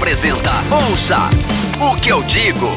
Apresenta Ouça o que eu digo.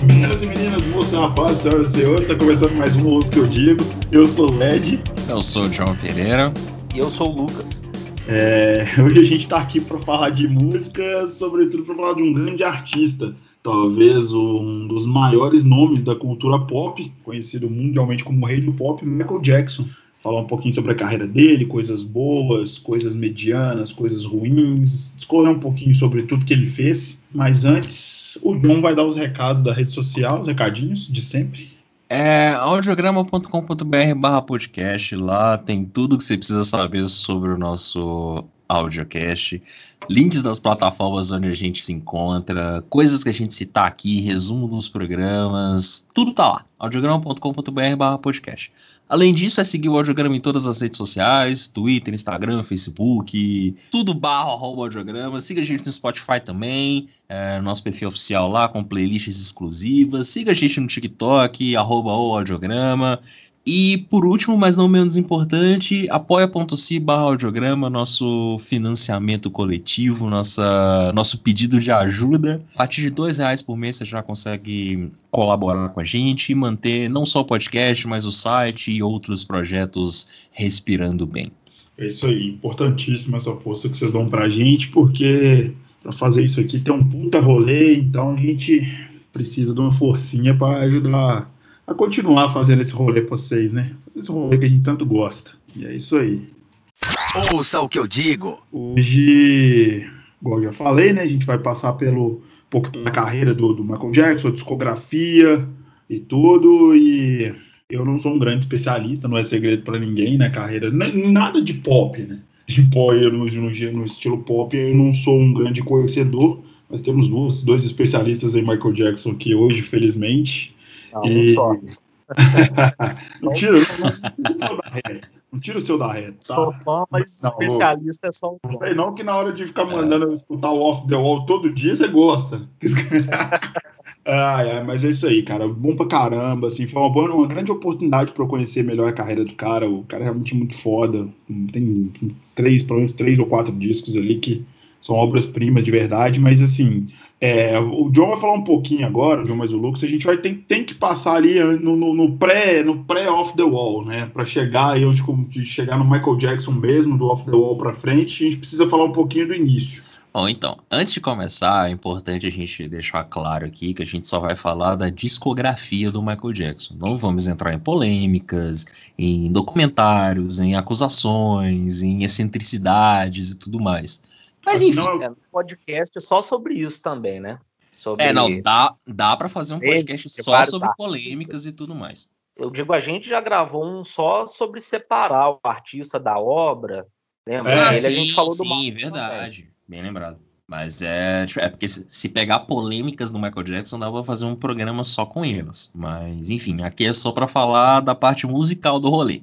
Meninas e meninas, moças, rapazes, senhoras e senhores, tá começando mais um Ouça o que eu digo. Eu sou o Led. Eu sou o João Pereira. E eu sou o Lucas. É, hoje a gente tá aqui para falar de música, sobretudo para falar de um grande artista talvez um dos maiores nomes da cultura pop, conhecido mundialmente como rei do pop, Michael Jackson. Falar um pouquinho sobre a carreira dele, coisas boas, coisas medianas, coisas ruins, discorrer um pouquinho sobre tudo que ele fez. Mas antes, o John vai dar os recados da rede social, os recadinhos de sempre. É audiograma.com.br barra podcast, lá tem tudo que você precisa saber sobre o nosso audiocast, links das plataformas onde a gente se encontra, coisas que a gente citar aqui, resumo dos programas, tudo tá lá. audiograma.com.br podcast. Além disso, é seguir o Audiograma em todas as redes sociais, Twitter, Instagram, Facebook, tudo barra arroba Audiograma. Siga a gente no Spotify também, é, nosso perfil oficial lá com playlists exclusivas. Siga a gente no TikTok, arroba o Audiograma. E por último, mas não menos importante, apoia.se barra audiograma, nosso financiamento coletivo, nossa, nosso pedido de ajuda. A partir de dois reais por mês você já consegue colaborar com a gente e manter não só o podcast, mas o site e outros projetos respirando bem. É isso aí, importantíssima essa força que vocês dão pra gente, porque para fazer isso aqui tem um puta rolê, então a gente precisa de uma forcinha para ajudar a continuar fazendo esse rolê pra vocês, né? Esse rolê que a gente tanto gosta. E é isso aí. Ouça o que eu digo. Hoje, igual eu já falei, né? A gente vai passar pelo um pouco da carreira do, do Michael Jackson, a discografia e tudo. E eu não sou um grande especialista, não é segredo para ninguém, né? Carreira, nada de pop, né? De pop, no, no, no estilo pop, eu não sou um grande conhecedor. Mas temos dois especialistas em Michael Jackson aqui hoje, felizmente. Não, e... só. não tira, não, não, tira o seu da reta. Tá? Sou fã, mas não, especialista é só um. Não sei não que na hora de ficar mandando é. escutar o Off the Wall todo dia, você gosta. ah, é, mas é isso aí, cara. Bom pra caramba, assim, foi uma, boa, uma grande oportunidade para eu conhecer melhor a carreira do cara. O cara é realmente muito foda. Tem três, pelo menos três ou quatro discos ali que são obras-primas de verdade, mas assim, é, o John vai falar um pouquinho agora, o John mais o Lucas, a gente vai ter, tem que passar ali no, no, no pré no pré off the wall, né, para chegar aí onde chegar no Michael Jackson mesmo, do off the wall para frente, a gente precisa falar um pouquinho do início. Bom, então, antes de começar, é importante a gente deixar claro aqui que a gente só vai falar da discografia do Michael Jackson. Não vamos entrar em polêmicas, em documentários, em acusações, em excentricidades e tudo mais. Mas enfim. Não, é, podcast só sobre isso também, né? Sobre... É, não, dá, dá para fazer um podcast Ele, só sobre polêmicas e tudo mais. Eu digo, a gente já gravou um só sobre separar o artista da obra. Lembra? É, Ele, sim, a gente falou do Sim, verdade. Também. Bem lembrado. Mas é, tipo, é porque se, pegar polêmicas do Michael Jackson, dá pra fazer um programa só com eles. Mas, enfim, aqui é só para falar da parte musical do rolê.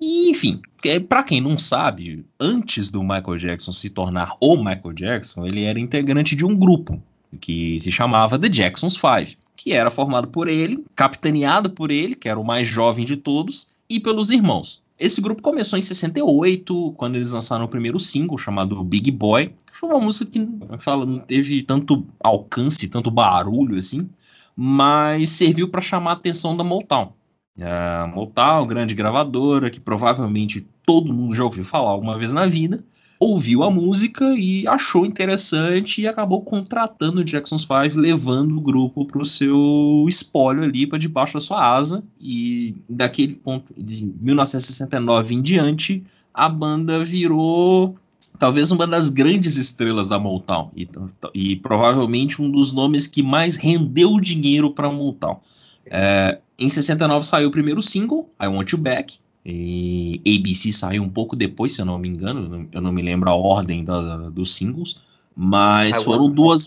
E, enfim, para quem não sabe, antes do Michael Jackson se tornar o Michael Jackson, ele era integrante de um grupo que se chamava The Jacksons Five, que era formado por ele, capitaneado por ele, que era o mais jovem de todos, e pelos irmãos. Esse grupo começou em 68, quando eles lançaram o primeiro single chamado Big Boy, que foi uma música que fala, não teve tanto alcance, tanto barulho assim, mas serviu para chamar a atenção da Motown. A Motown, grande gravadora, que provavelmente todo mundo já ouviu falar alguma vez na vida, ouviu a música e achou interessante e acabou contratando o Jackson's Five, levando o grupo para o seu espólio ali para debaixo da sua asa. E daquele ponto, de 1969 em diante, a banda virou talvez uma das grandes estrelas da Motown e, e provavelmente um dos nomes que mais rendeu dinheiro para a Motown. É, em 69 saiu o primeiro single, I Want You Back. E ABC saiu um pouco depois, se eu não me engano. Eu não me lembro a ordem da, dos singles. Mas I foram duas.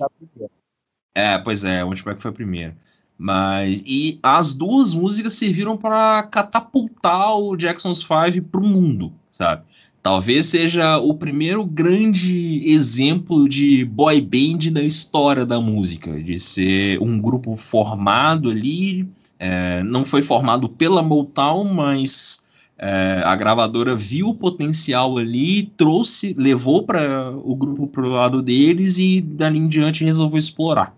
É, pois é, I Want You Back foi a primeira. Mas. E as duas músicas serviram para catapultar o Jackson's Five pro mundo, sabe? Talvez seja o primeiro grande exemplo de boy band da história da música, de ser um grupo formado ali, é, não foi formado pela Motown, mas É, a gravadora viu o potencial ali, trouxe, levou para o grupo para o lado deles e dali em diante resolveu explorar.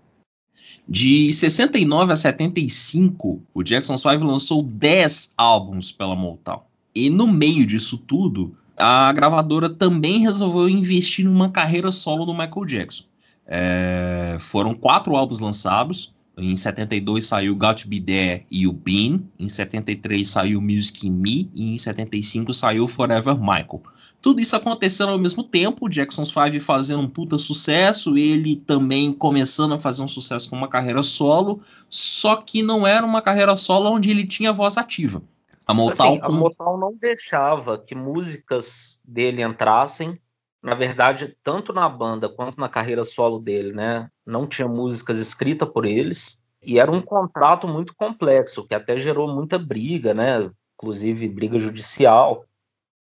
De 69 a 75, o Jackson 5 lançou 10 álbuns pela Motown. E no meio disso tudo, a gravadora também resolveu investir numa carreira solo do Michael Jackson. É, foram quatro álbuns lançados. Em 72 saiu Got to Be There e o Bean. Em 73 saiu Music in Me. E em 75 saiu Forever Michael. Tudo isso acontecendo ao mesmo tempo, o Jackson 5 fazendo um puta sucesso, ele também começando a fazer um sucesso com uma carreira solo, só que não era uma carreira solo onde ele tinha voz ativa. A Motown, assim, a Motown não deixava que músicas dele entrassem. Na verdade, tanto na banda quanto na carreira solo dele, né? Não tinha músicas escritas por eles. E era um contrato muito complexo, que até gerou muita briga, né? Inclusive briga judicial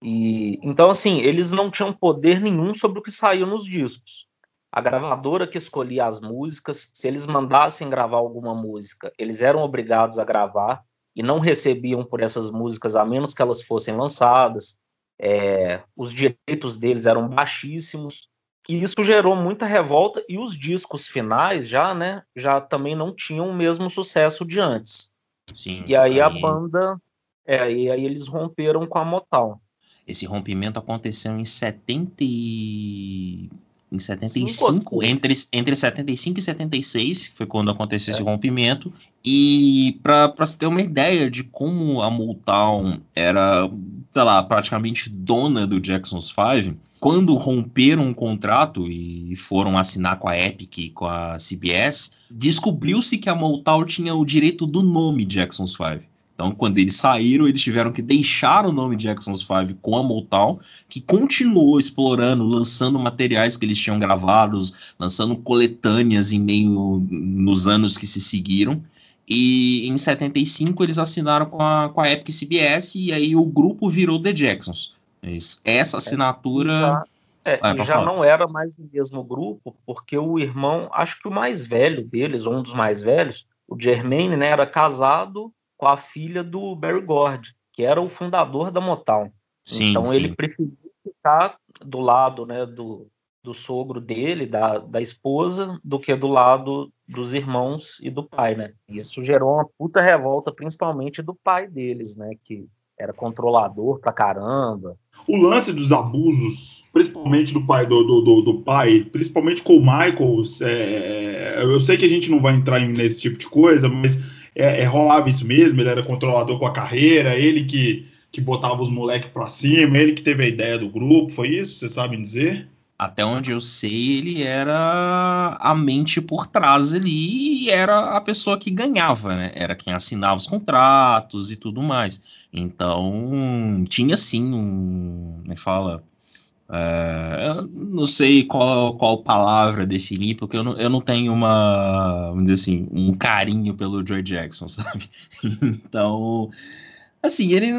e então assim, eles não tinham poder nenhum sobre o que saiu nos discos. A gravadora que escolhia as músicas, se eles mandassem gravar alguma música, eles eram obrigados a gravar e não recebiam por essas músicas a menos que elas fossem lançadas. É, os direitos deles eram baixíssimos e isso gerou muita revolta e os discos finais já, né, já também não tinham o mesmo sucesso de antes. Sim, e aí, aí... a banda, é, e aí eles romperam com a Motown. Esse rompimento aconteceu em 70 e... em 75, entre, entre 75 e 76, foi quando aconteceu é. esse rompimento. E para se ter uma ideia de como a Motown era, sei lá, praticamente dona do Jackson's 5, quando romperam um contrato e foram assinar com a Epic e com a CBS, descobriu-se que a Motown tinha o direito do nome Jackson's 5. Então, quando eles saíram, eles tiveram que deixar o nome Jackson's Five com a Motown, que continuou explorando, lançando materiais que eles tinham gravados, lançando coletâneas em meio nos anos que se seguiram. E em 75 eles assinaram com a, com a Epic CBS e aí o grupo virou The Jacksons. Essa é, assinatura. Já, é, ah, já não era mais o mesmo grupo, porque o irmão, acho que o mais velho deles, ou um dos mais velhos, o Jermaine, né, era casado com a filha do Barry Gordy, que era o fundador da Motown. Sim, então sim. ele preferiu ficar do lado né, do, do sogro dele, da, da esposa, do que do lado dos irmãos e do pai, né? Isso gerou uma puta revolta, principalmente do pai deles, né? Que era controlador pra caramba. O lance dos abusos, principalmente do pai do, do, do, do pai, principalmente com o Michael, é, eu sei que a gente não vai entrar nesse tipo de coisa, mas é, é, rolava isso mesmo, ele era controlador com a carreira, ele que, que botava os moleques pra cima, ele que teve a ideia do grupo, foi isso? Você sabe dizer? Até onde eu sei, ele era a mente por trás ali e era a pessoa que ganhava, né? Era quem assinava os contratos e tudo mais. Então, tinha sim um. Como é fala? É, eu não sei qual, qual palavra definir, porque eu não, eu não tenho uma, vamos dizer assim, um carinho pelo Joe Jackson, sabe? Então, assim, ele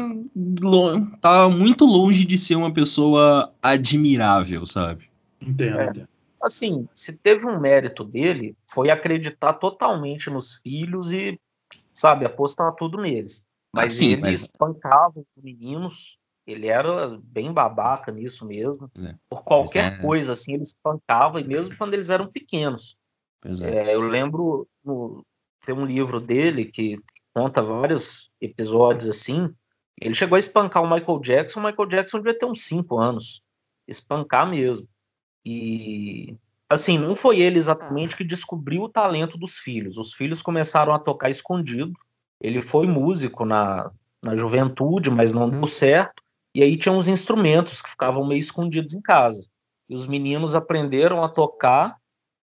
tá muito longe de ser uma pessoa admirável, sabe? Entendo. É, assim, se teve um mérito dele, foi acreditar totalmente nos filhos e, sabe, apostar tudo neles. Mas assim, ele mas... espancava os meninos ele era bem babaca nisso mesmo. É. Por qualquer é... coisa, assim, ele espancava, e mesmo quando eles eram pequenos. É. é. eu lembro, no, tem um livro dele que conta vários episódios assim. Ele chegou a espancar o Michael Jackson, o Michael Jackson devia ter uns 5 anos. Espancar mesmo. E, assim, não foi ele exatamente que descobriu o talento dos filhos. Os filhos começaram a tocar escondido. Ele foi músico na, na juventude, mas não deu certo. E aí tinha uns instrumentos que ficavam meio escondidos em casa. E os meninos aprenderam a tocar,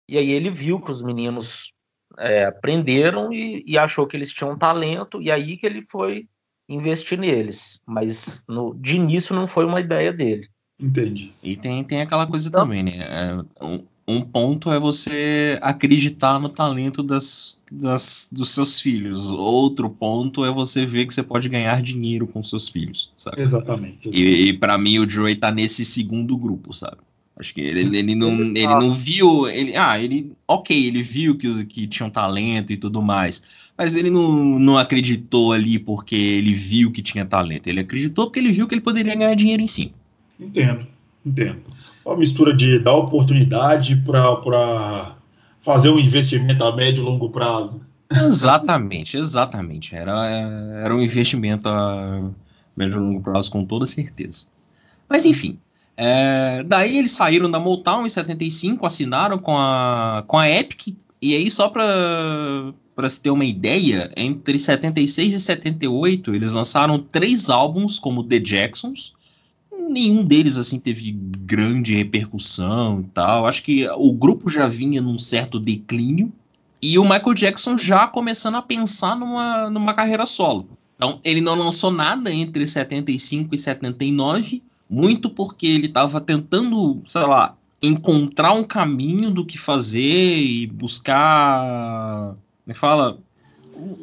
e aí ele viu que os meninos é, aprenderam e, e, achou que eles tinham talento, e aí que ele foi investir neles. Mas no, de início não foi uma ideia dele. Entendi. E tem, tem aquela coisa então, também, né? É, um ponto é você acreditar no talento das, das, dos seus filhos. Outro ponto é você ver que você pode ganhar dinheiro com seus filhos, sabe? Exatamente. E, e para mim o Joey tá nesse segundo grupo, sabe? Acho que ele, ele, não, ele não viu. Ele, ah, ele. Ok, ele viu que, que tinha um talento e tudo mais. Mas ele não, não acreditou ali porque ele viu que tinha talento. Ele acreditou porque ele viu que ele poderia ganhar dinheiro em cima. Entendo, entendo. Uma mistura de dar oportunidade para fazer um investimento a médio e longo prazo. Exatamente, exatamente. Era, era um investimento a médio e longo prazo, com toda certeza. Mas enfim, é, daí eles saíram da Motown em 75, assinaram com a, com a Epic, e aí só para se ter uma ideia, entre 76 e 78 eles lançaram três álbuns como The Jacksons, nenhum deles assim teve grande repercussão e tal, acho que o grupo já vinha num certo declínio, e o Michael Jackson já começando a pensar numa, numa carreira solo. Então, ele não lançou nada entre 75 e 79, muito porque ele estava tentando, sei lá, encontrar um caminho do que fazer e buscar, me fala,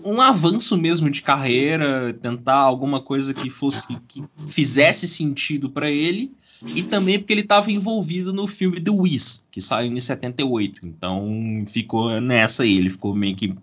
um avanço mesmo de carreira, tentar alguma coisa que fosse que fizesse sentido para ele, e também porque ele estava envolvido no filme The Wiz, que saiu em 78. Então ficou nessa aí, ele ficou meio que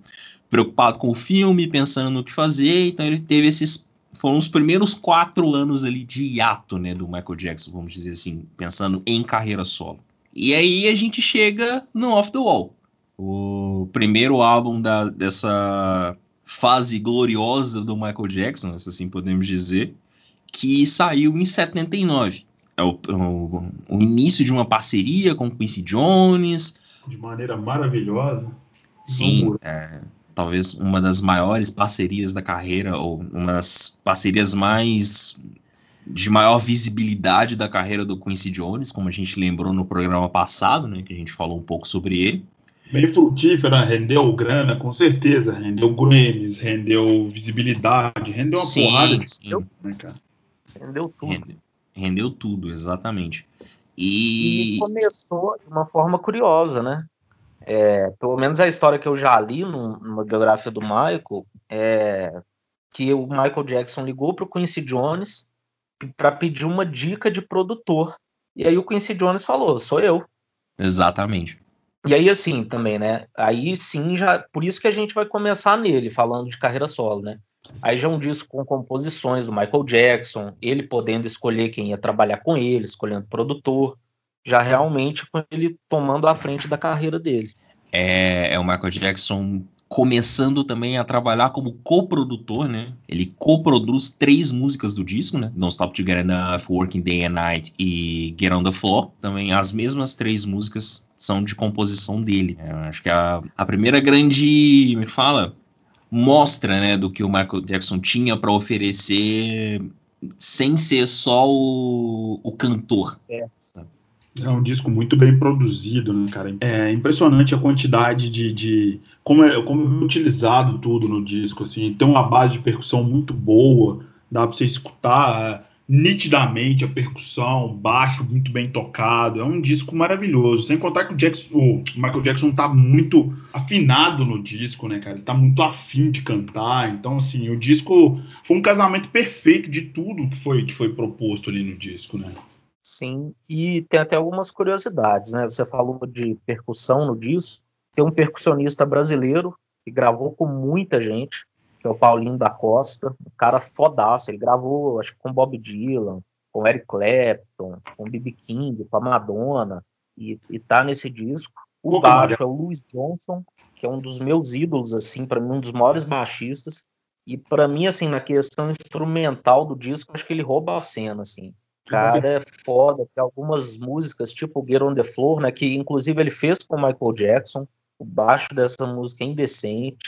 preocupado com o filme, pensando no que fazer, então ele teve esses foram os primeiros quatro anos ali de hiato, né, do Michael Jackson, vamos dizer assim, pensando em carreira solo. E aí a gente chega no Off the Wall, o primeiro álbum da, dessa fase gloriosa do Michael Jackson, se assim podemos dizer, que saiu em 79. É o, o, o início de uma parceria com Quincy Jones. De maneira maravilhosa. Sim, é, talvez uma das maiores parcerias da carreira, ou uma das parcerias mais de maior visibilidade da carreira do Quincy Jones, como a gente lembrou no programa passado, né, que a gente falou um pouco sobre ele. Bem frutífera, rendeu grana, com certeza, rendeu Grammys, rendeu visibilidade, rendeu uma sim, porrada de sim. Né, cara? Rendeu tudo. Rendeu, rendeu tudo, exatamente. E... e começou de uma forma curiosa, né? É, pelo menos a história que eu já li numa biografia do Michael é que o Michael Jackson ligou para o Quincy Jones para pedir uma dica de produtor. E aí o Quincy Jones falou: sou eu. Exatamente. E aí, assim, também, né? Aí sim, já. Por isso que a gente vai começar nele, falando de carreira solo, né? Aí já é um disco com composições do Michael Jackson, ele podendo escolher quem ia trabalhar com ele, escolhendo produtor já realmente com ele tomando a frente da carreira dele. É, é o Michael Jackson começando também a trabalhar como coprodutor, né? Ele coproduz três músicas do disco, né? Don't Stop to Get Enough, Working Day and Night e Get on the Floor. Também as mesmas três músicas são de composição dele. É, acho que a, a primeira grande, me fala, mostra, né, do que o Michael Jackson tinha para oferecer sem ser só o, o cantor. É. É um disco muito bem produzido, né, cara? É impressionante a quantidade de. de como, é, como é utilizado tudo no disco, assim. Tem uma base de percussão muito boa, dá pra você escutar é, nitidamente a percussão, baixo muito bem tocado. É um disco maravilhoso. Sem contar que o, Jackson, o Michael Jackson tá muito afinado no disco, né, cara? Ele tá muito afim de cantar. Então, assim, o disco foi um casamento perfeito de tudo que foi, que foi proposto ali no disco, né? Sim, e tem até algumas curiosidades, né? Você falou de percussão no disco. Tem um percussionista brasileiro que gravou com muita gente, que é o Paulinho da Costa, um cara fodaço. Ele gravou, acho que com Bob Dylan, com Eric Clapton, com B.B. King, com a Madonna, e, e tá nesse disco. O baixo é o Louis Johnson, que é um dos meus ídolos, assim, para mim, um dos maiores baixistas. E para mim, assim, na questão instrumental do disco, acho que ele rouba a cena, assim cara é foda. Tem algumas músicas, tipo Get on the Floor, né? Que inclusive ele fez com o Michael Jackson. O baixo dessa música é indecente.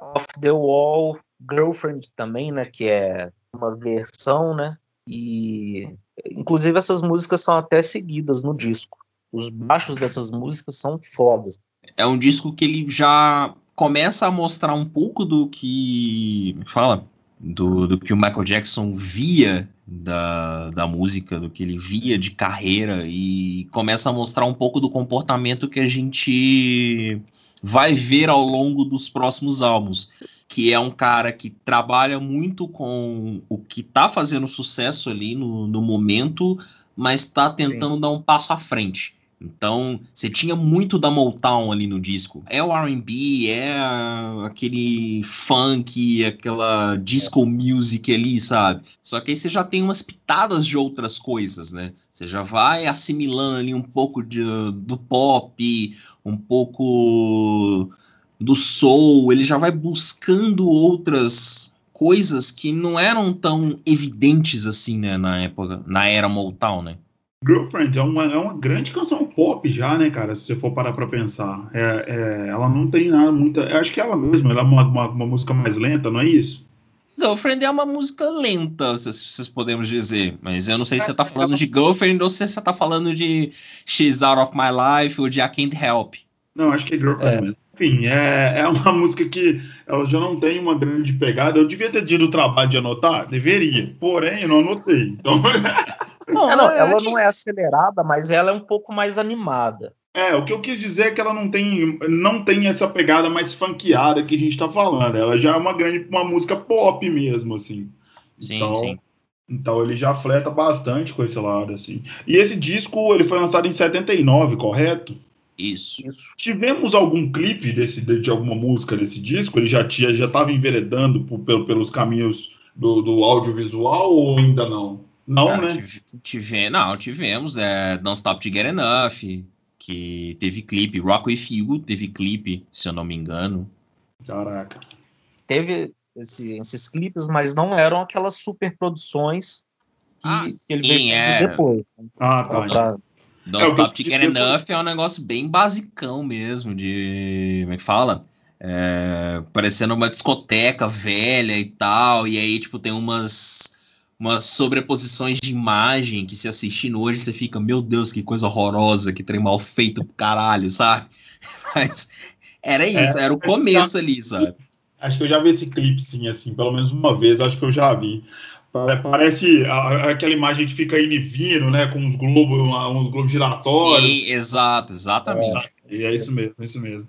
Off the Wall, Girlfriend também, né? Que é uma versão, né? E inclusive essas músicas são até seguidas no disco. Os baixos dessas músicas são fodas. É um disco que ele já começa a mostrar um pouco do que. Fala do, do que o Michael Jackson via da, da música, do que ele via de carreira e começa a mostrar um pouco do comportamento que a gente vai ver ao longo dos próximos álbuns, que é um cara que trabalha muito com o que está fazendo sucesso ali no, no momento, mas tá tentando Sim. dar um passo à frente. Então, você tinha muito da Motown ali no disco. É o R&B, é aquele funk, aquela disco music ali, sabe? Só que aí você já tem umas pitadas de outras coisas, né? Você já vai assimilando ali um pouco de, do pop, um pouco do soul, ele já vai buscando outras coisas que não eram tão evidentes assim, né, na época, na era Motown, né? Girlfriend é uma, é uma grande canção pop já, né, cara? Se você for parar pra pensar. É, é, ela não tem nada muita. Eu acho que ela mesma, ela é uma, uma, uma música mais lenta, não é isso? Girlfriend é uma música lenta, se vocês podemos dizer. Mas eu não sei se você tá falando de Girlfriend ou se você tá falando de She's Out of My Life ou de I Can't Help. Não, acho que é Girlfriend é. mesmo. Enfim, é, é uma música que ela já não tem uma grande pegada. Eu devia ter tido o trabalho de anotar? Deveria. Porém, eu não anotei. Então. Não, ela, ela não é acelerada, mas ela é um pouco mais animada. É, o que eu quis dizer é que ela não tem, não tem essa pegada mais funkeada que a gente tá falando. Ela já é uma grande, uma música pop mesmo, assim. Sim, então, sim. Então ele já fleta bastante com esse lado, assim. E esse disco, ele foi lançado em 79, correto? Isso. Isso. Tivemos algum clipe desse, de, de alguma música desse disco? Ele já tinha, já estava enveredando por, pelos caminhos do, do audiovisual ou ainda não? Não, Cara, né? Tive, não, tivemos. É, Don't Stop to Get Enough, que teve clipe. Rock With You teve clipe, se eu não me engano. Caraca. Teve esse, esses clipes, mas não eram aquelas super produções que, ah, que ele sim, veio é... depois. Ah, tá. Pra... Don't é, Stop to Get Enough é um negócio bem basicão mesmo, de. Como é que fala? É, parecendo uma discoteca velha e tal, e aí, tipo, tem umas umas sobreposições de imagem que se assistindo hoje você fica, meu Deus, que coisa horrorosa, que trem mal feito pro caralho, sabe? Mas era isso, é, era o começo ali, sabe? Acho que eu já vi esse clipe, sim, assim, pelo menos uma vez, acho que eu já vi. Parece aquela imagem que fica indo e vindo, né? Com uns globos, uns globos giratórios. Sim, exato, exatamente. É, e é isso mesmo, é isso mesmo.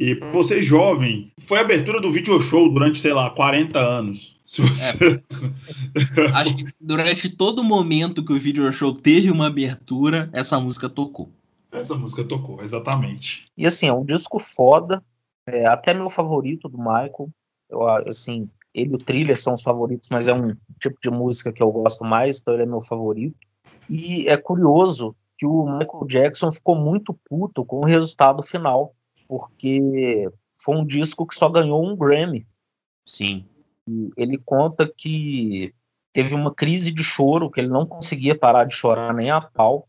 E para você jovem, foi a abertura do video show durante, sei lá, 40 anos. Você... É. Acho que durante todo momento que o video show teve uma abertura, essa música tocou. Essa música tocou, exatamente. E assim, é um disco foda, é até meu favorito do Michael. Eu, assim, ele e o Thriller são os favoritos, mas é um tipo de música que eu gosto mais, então ele é meu favorito. E é curioso que o Michael Jackson ficou muito puto com o resultado final, porque foi um disco que só ganhou um Grammy. Sim ele conta que teve uma crise de choro, que ele não conseguia parar de chorar nem a pau.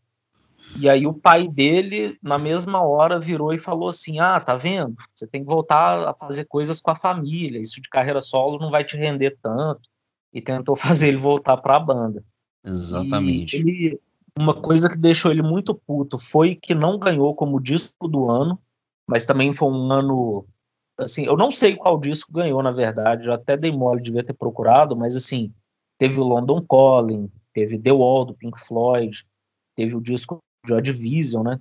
E aí o pai dele, na mesma hora, virou e falou assim: "Ah, tá vendo? Você tem que voltar a fazer coisas com a família. Isso de carreira solo não vai te render tanto." E tentou fazer ele voltar para a banda. Exatamente. Ele, uma coisa que deixou ele muito puto foi que não ganhou como disco do ano, mas também foi um ano assim, eu não sei qual disco ganhou, na verdade, eu até dei mole, devia ter procurado, mas assim, teve o London Calling, teve The Wall do Pink Floyd, teve o disco Joy Division, né?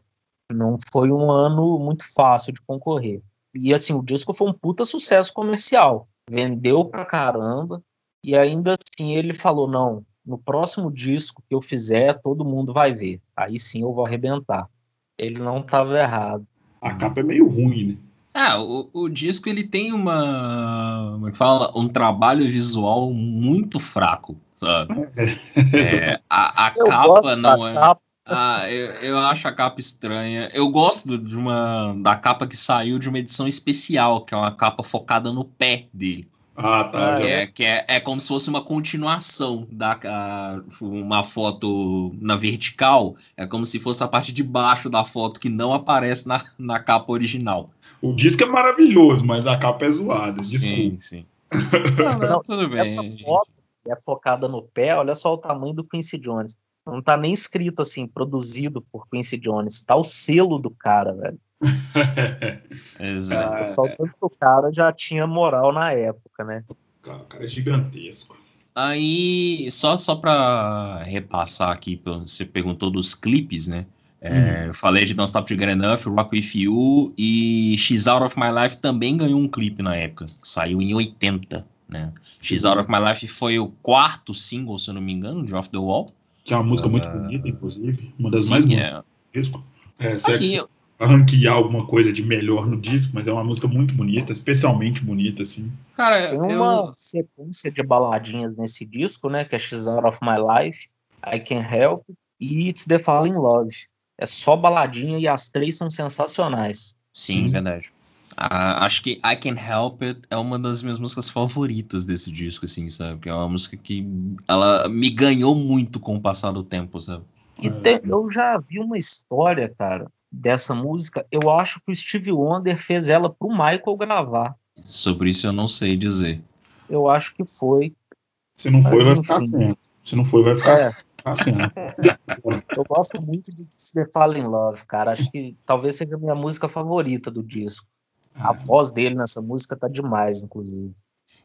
Não foi um ano muito fácil de concorrer. E assim, o disco foi um puta sucesso comercial. Vendeu pra caramba. E ainda assim ele falou: não, no próximo disco que eu fizer, todo mundo vai ver. Aí sim eu vou arrebentar. Ele não estava errado. A capa é meio ruim, né? Ah, o, o disco ele tem uma, como é que fala, um trabalho visual muito fraco, sabe? É, a, a capa não é. Capa. Ah, eu, eu acho a capa estranha. Eu gosto de uma da capa que saiu de uma edição especial, que é uma capa focada no pé dele. Ah, tá. Que, é, que é, é como se fosse uma continuação da a, uma foto na vertical. É como se fosse a parte de baixo da foto que não aparece na, na capa original. O disco é maravilhoso, mas a capa é zoada. Desculpa. Sim, sim. Não, não, tudo bem. Essa foto é focada no pé, olha só o tamanho do Quincy Jones. Não tá nem escrito assim, produzido por Quincy Jones. Tá o selo do cara, velho. Exato. É, só o tanto que o cara já tinha moral na época, né? O cara é gigantesco. Aí, só, só pra repassar aqui, você perguntou dos clipes, né? É, uhum. Eu falei de Don't Stop to Get Enough, Rock With You e She's Out of My Life também ganhou um clipe na época, saiu em 80, né? She's Out of My Life foi o quarto single, se eu não me engano, de Off the Wall. que é uma música uh... muito bonita, inclusive. Uma das Sim, mais bonitas é. do disco. É, assim, eu... ranquear alguma coisa de melhor no disco, mas é uma música muito bonita, especialmente bonita, assim. Cara, Tem uma eu... sequência de baladinhas nesse disco, né? Que é She's Out of My Life, I Can Help e It's the Falling Love. É só baladinha e as três são sensacionais. Sim, Sim. verdade. Uh, acho que I Can Help It é uma das minhas músicas favoritas desse disco, assim, sabe? Que é uma música que ela me ganhou muito com o passar do tempo, sabe? E tem, eu já vi uma história, cara, dessa música. Eu acho que o Steve Wonder fez ela pro Michael gravar. Sobre isso eu não sei dizer. Eu acho que foi. Se não foi, vai ficar sendo. Se não foi, vai ficar, é. eu gosto muito de The Fall in Love, cara. Acho que talvez seja a minha música favorita do disco. A é. voz dele nessa música tá demais, inclusive.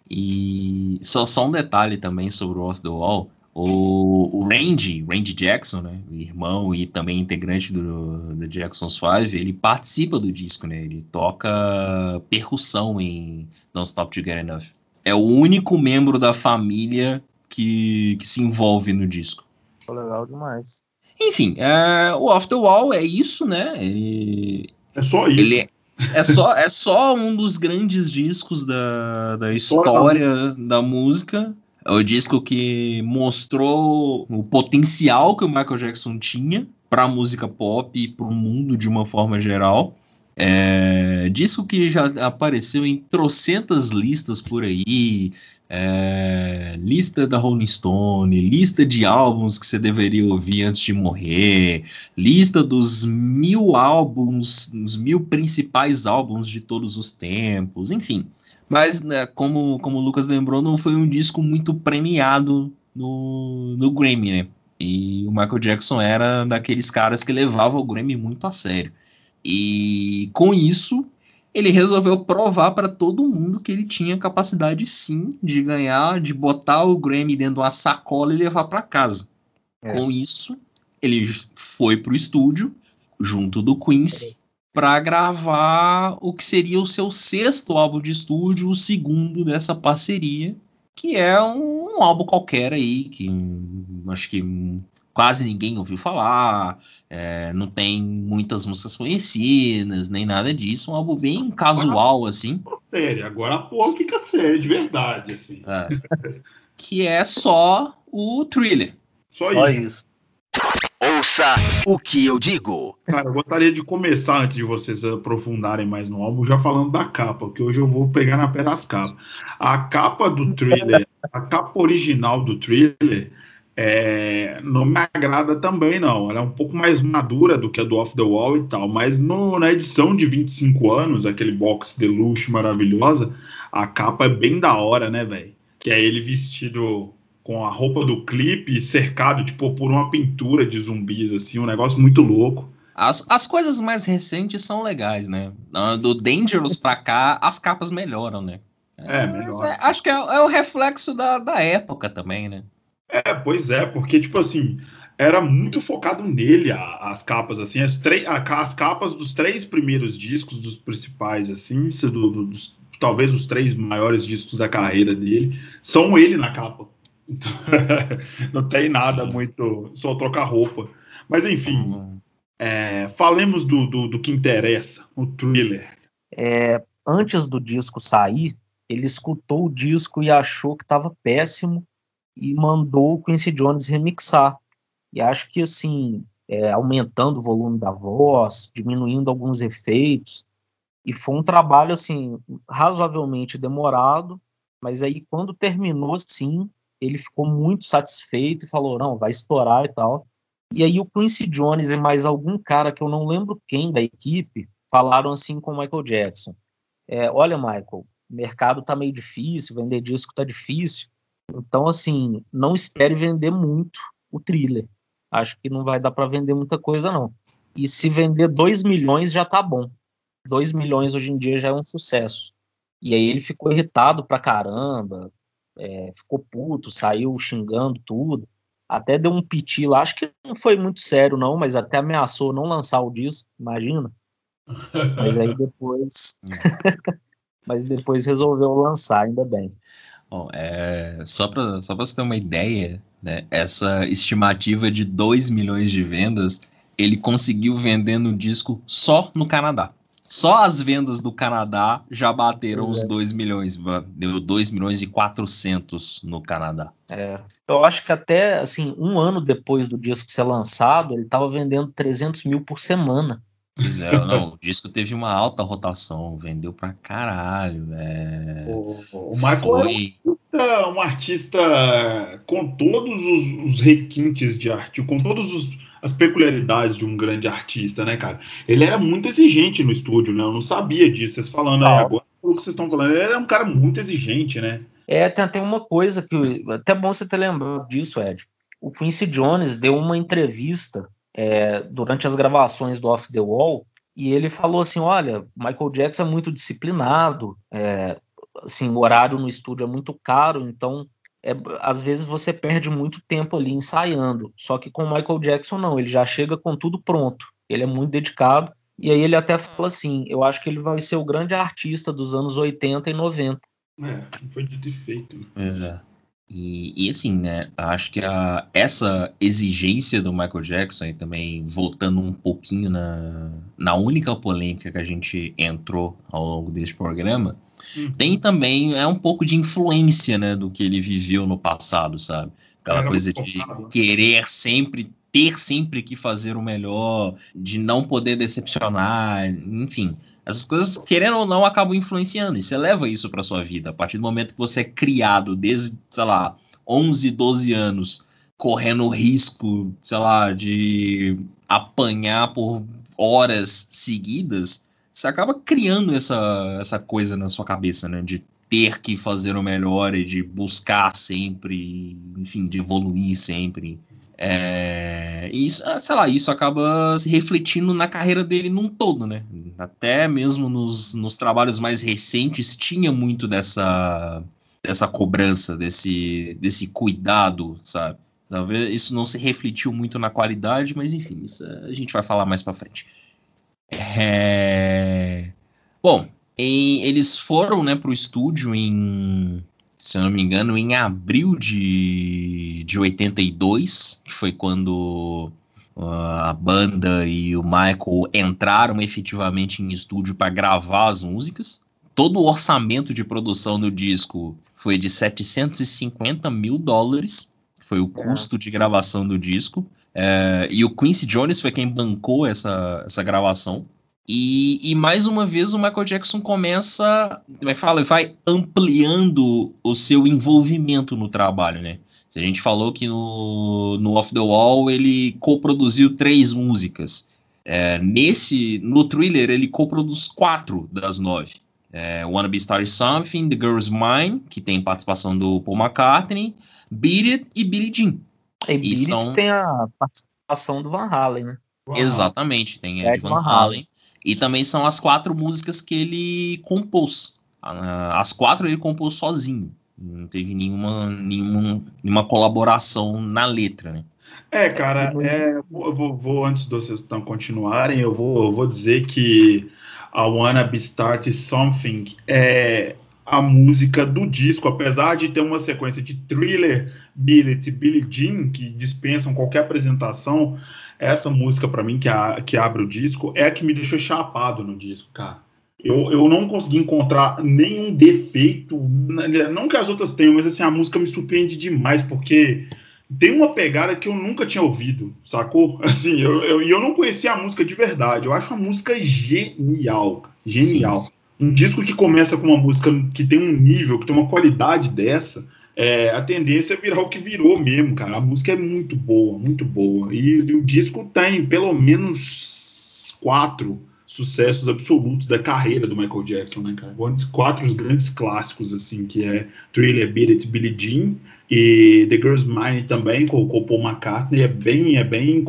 E só, só um detalhe também sobre o Off the Wall. O, o Randy, Randy Jackson, né, irmão e também integrante do, do Jackson's Five, ele participa do disco, né, ele toca percussão em Don't Stop to Get Enough. É o único membro da família que, que se envolve no disco. Legal demais. Enfim, é, o Off the Wall é isso, né? Ele, é só isso. Ele, é só, é só um dos grandes discos da, da história da música. É o disco que mostrou o potencial que o Michael Jackson tinha para a música pop e para o mundo de uma forma geral. É, disco que já apareceu em trocentas listas por aí, é, lista da Rolling Stone, lista de álbuns que você deveria ouvir antes de morrer, lista dos mil álbuns, os mil principais álbuns de todos os tempos, enfim. Mas, né, como, como o Lucas lembrou, não foi um disco muito premiado no, no Grammy, né? E o Michael Jackson era daqueles caras que levava o Grammy muito a sério. E com isso, ele resolveu provar para todo mundo que ele tinha capacidade sim de ganhar, de botar o Grammy dentro de uma sacola e levar para casa. É. Com isso, ele foi pro estúdio junto do Quincy para gravar o que seria o seu sexto álbum de estúdio, o segundo dessa parceria, que é um, um álbum qualquer aí que acho que quase ninguém ouviu falar, é, não tem muitas músicas conhecidas, nem nada disso, um álbum bem casual, assim. Sério, agora a porra fica séria, de verdade, assim. É. que é só o thriller. Só, só isso. isso. Ouça o que eu digo. Cara, eu gostaria de começar, antes de vocês aprofundarem mais no álbum, já falando da capa, porque hoje eu vou pegar na pé das capas. A capa do thriller, a capa original do thriller, é, não me agrada também, não. Ela é um pouco mais madura do que a do Off the Wall e tal, mas no, na edição de 25 anos, aquele box deluxe maravilhosa, a capa é bem da hora, né, velho? Que é ele vestido com a roupa do clipe cercado, tipo, por uma pintura de zumbis, assim, um negócio muito louco. As, as coisas mais recentes são legais, né? Do Dangerous pra cá, as capas melhoram, né? É, melhor. É, acho que é, é o reflexo da, da época também, né? É, pois é, porque, tipo assim, era muito focado nele a, as capas, assim, as, a, as capas dos três primeiros discos, dos principais, assim, do, do, dos, talvez os três maiores discos da carreira dele, são ele na capa. Não tem nada muito, só trocar roupa. Mas, enfim, é, falemos do, do, do, que interessa, o thriller. É, antes do disco sair, ele escutou o disco e achou que estava péssimo e mandou o Quincy Jones remixar. E acho que, assim, é, aumentando o volume da voz, diminuindo alguns efeitos, e foi um trabalho, assim, razoavelmente demorado, mas aí, quando terminou, sim, ele ficou muito satisfeito e falou, não, vai estourar e tal. E aí o Quincy Jones e mais algum cara que eu não lembro quem da equipe falaram assim com o Michael Jackson. É, Olha, Michael, o mercado tá meio difícil, vender disco tá difícil, então, assim, não espere vender muito o thriller. Acho que não vai dar para vender muita coisa, não. E se vender 2 milhões já tá bom. 2 milhões hoje em dia já é um sucesso. E aí ele ficou irritado pra caramba, é, ficou puto, saiu xingando tudo. Até deu um piti lá, acho que não foi muito sério, não, mas até ameaçou não lançar o disco, imagina. Mas aí depois. Hum. mas depois resolveu lançar, ainda bem. Bom, é, só para só você ter uma ideia, né, essa estimativa de 2 milhões de vendas, ele conseguiu vendendo o disco só no Canadá. Só as vendas do Canadá já bateram os 2 é. milhões. Deu 2 milhões e 400 no Canadá. É. Eu acho que até, assim, um ano depois do disco ser lançado, ele estava vendendo 300 mil por semana. Pois é, não, o disco teve uma alta rotação, vendeu pra caralho. É... O, o Michael Foi... é um artista com todos os, os requintes de arte, com todos os as peculiaridades de um grande artista, né, cara? Ele era muito exigente no estúdio, né? Eu não sabia disso. Vocês falando aí agora, o que vocês estão falando, ele era um cara muito exigente, né? É, tem até uma coisa que. Até bom você ter lembrado disso, Ed. O Quincy Jones deu uma entrevista é, durante as gravações do Off the Wall e ele falou assim: olha, Michael Jackson é muito disciplinado, é, assim, o horário no estúdio é muito caro, então é, às vezes você perde muito tempo ali ensaiando. Só que com o Michael Jackson não, ele já chega com tudo pronto. Ele é muito dedicado. E aí ele até fala assim: eu acho que ele vai ser o grande artista dos anos 80 e 90. É, foi de defeito. Exato. E, e, assim, né, acho que a, essa exigência do Michael Jackson, e também voltando um pouquinho na, na única polêmica que a gente entrou ao longo deste programa, uhum. tem também é um pouco de influência, né, do que ele viveu no passado, sabe? Aquela Era coisa de querer sempre, ter sempre que fazer o melhor, de não poder decepcionar, enfim. Essas coisas, querendo ou não, acabam influenciando. E você leva isso para sua vida. A partir do momento que você é criado desde, sei lá, 11, 12 anos, correndo risco, sei lá, de apanhar por horas seguidas, você acaba criando essa, essa coisa na sua cabeça, né? De ter que fazer o melhor e de buscar sempre, enfim, de evoluir sempre. É, isso, ah, sei lá, isso acaba se refletindo na carreira dele num todo, né? Até mesmo nos, nos trabalhos mais recentes tinha muito dessa, dessa cobrança, desse, desse cuidado, sabe? Talvez isso não se refletiu muito na qualidade, mas enfim, isso a gente vai falar mais para frente. É... Bom, em, eles foram né, para o estúdio em se eu não me engano, em abril de, de 82, que foi quando uh, a banda e o Michael entraram efetivamente em estúdio para gravar as músicas. Todo o orçamento de produção do disco foi de 750 mil dólares, foi o é. custo de gravação do disco. É, e o Quincy Jones foi quem bancou essa, essa gravação. E, e, mais uma vez o Michael Jackson começa, vai falar, vai ampliando o seu envolvimento no trabalho, né? A gente falou que no, no Off the Wall ele coproduziu três músicas. É, nesse, no thriller, ele coproduz quatro das nove. É, Wanna Be Starting Something, The Girl's Mine, que tem participação do Paul McCartney, Beat It e Billie Jean. E, e Beat são... tem a participação do Van Halen, né? Exatamente, tem a de Van, Van Halen. E também são as quatro músicas que ele compôs. As quatro ele compôs sozinho. Não teve nenhuma, nenhuma, nenhuma colaboração na letra, né? É, cara, é, vou, vou, antes de vocês continuarem, eu vou, eu vou dizer que a Wanna Be Start Something é a música do disco, apesar de ter uma sequência de thriller, Billy e Billie Jean, que dispensam qualquer apresentação, essa música para mim que, a, que abre o disco é a que me deixou chapado no disco, cara. Eu, eu não consegui encontrar nenhum defeito, não que as outras tenham, mas assim, a música me surpreende demais, porque tem uma pegada que eu nunca tinha ouvido, sacou? Assim, eu, eu, eu não conhecia a música de verdade. Eu acho a música genial, genial. Sim. Um disco que começa com uma música que tem um nível, que tem uma qualidade dessa, é, a tendência é virar o que virou mesmo, cara. A música é muito boa, muito boa. E, e o disco tem pelo menos quatro sucessos absolutos da carreira do Michael Jackson, né, cara? Quatro grandes clássicos, assim, que é Thriller, Beat It, Billie Jean e The Girl's Mind também, com o Paul McCartney, é bem, é bem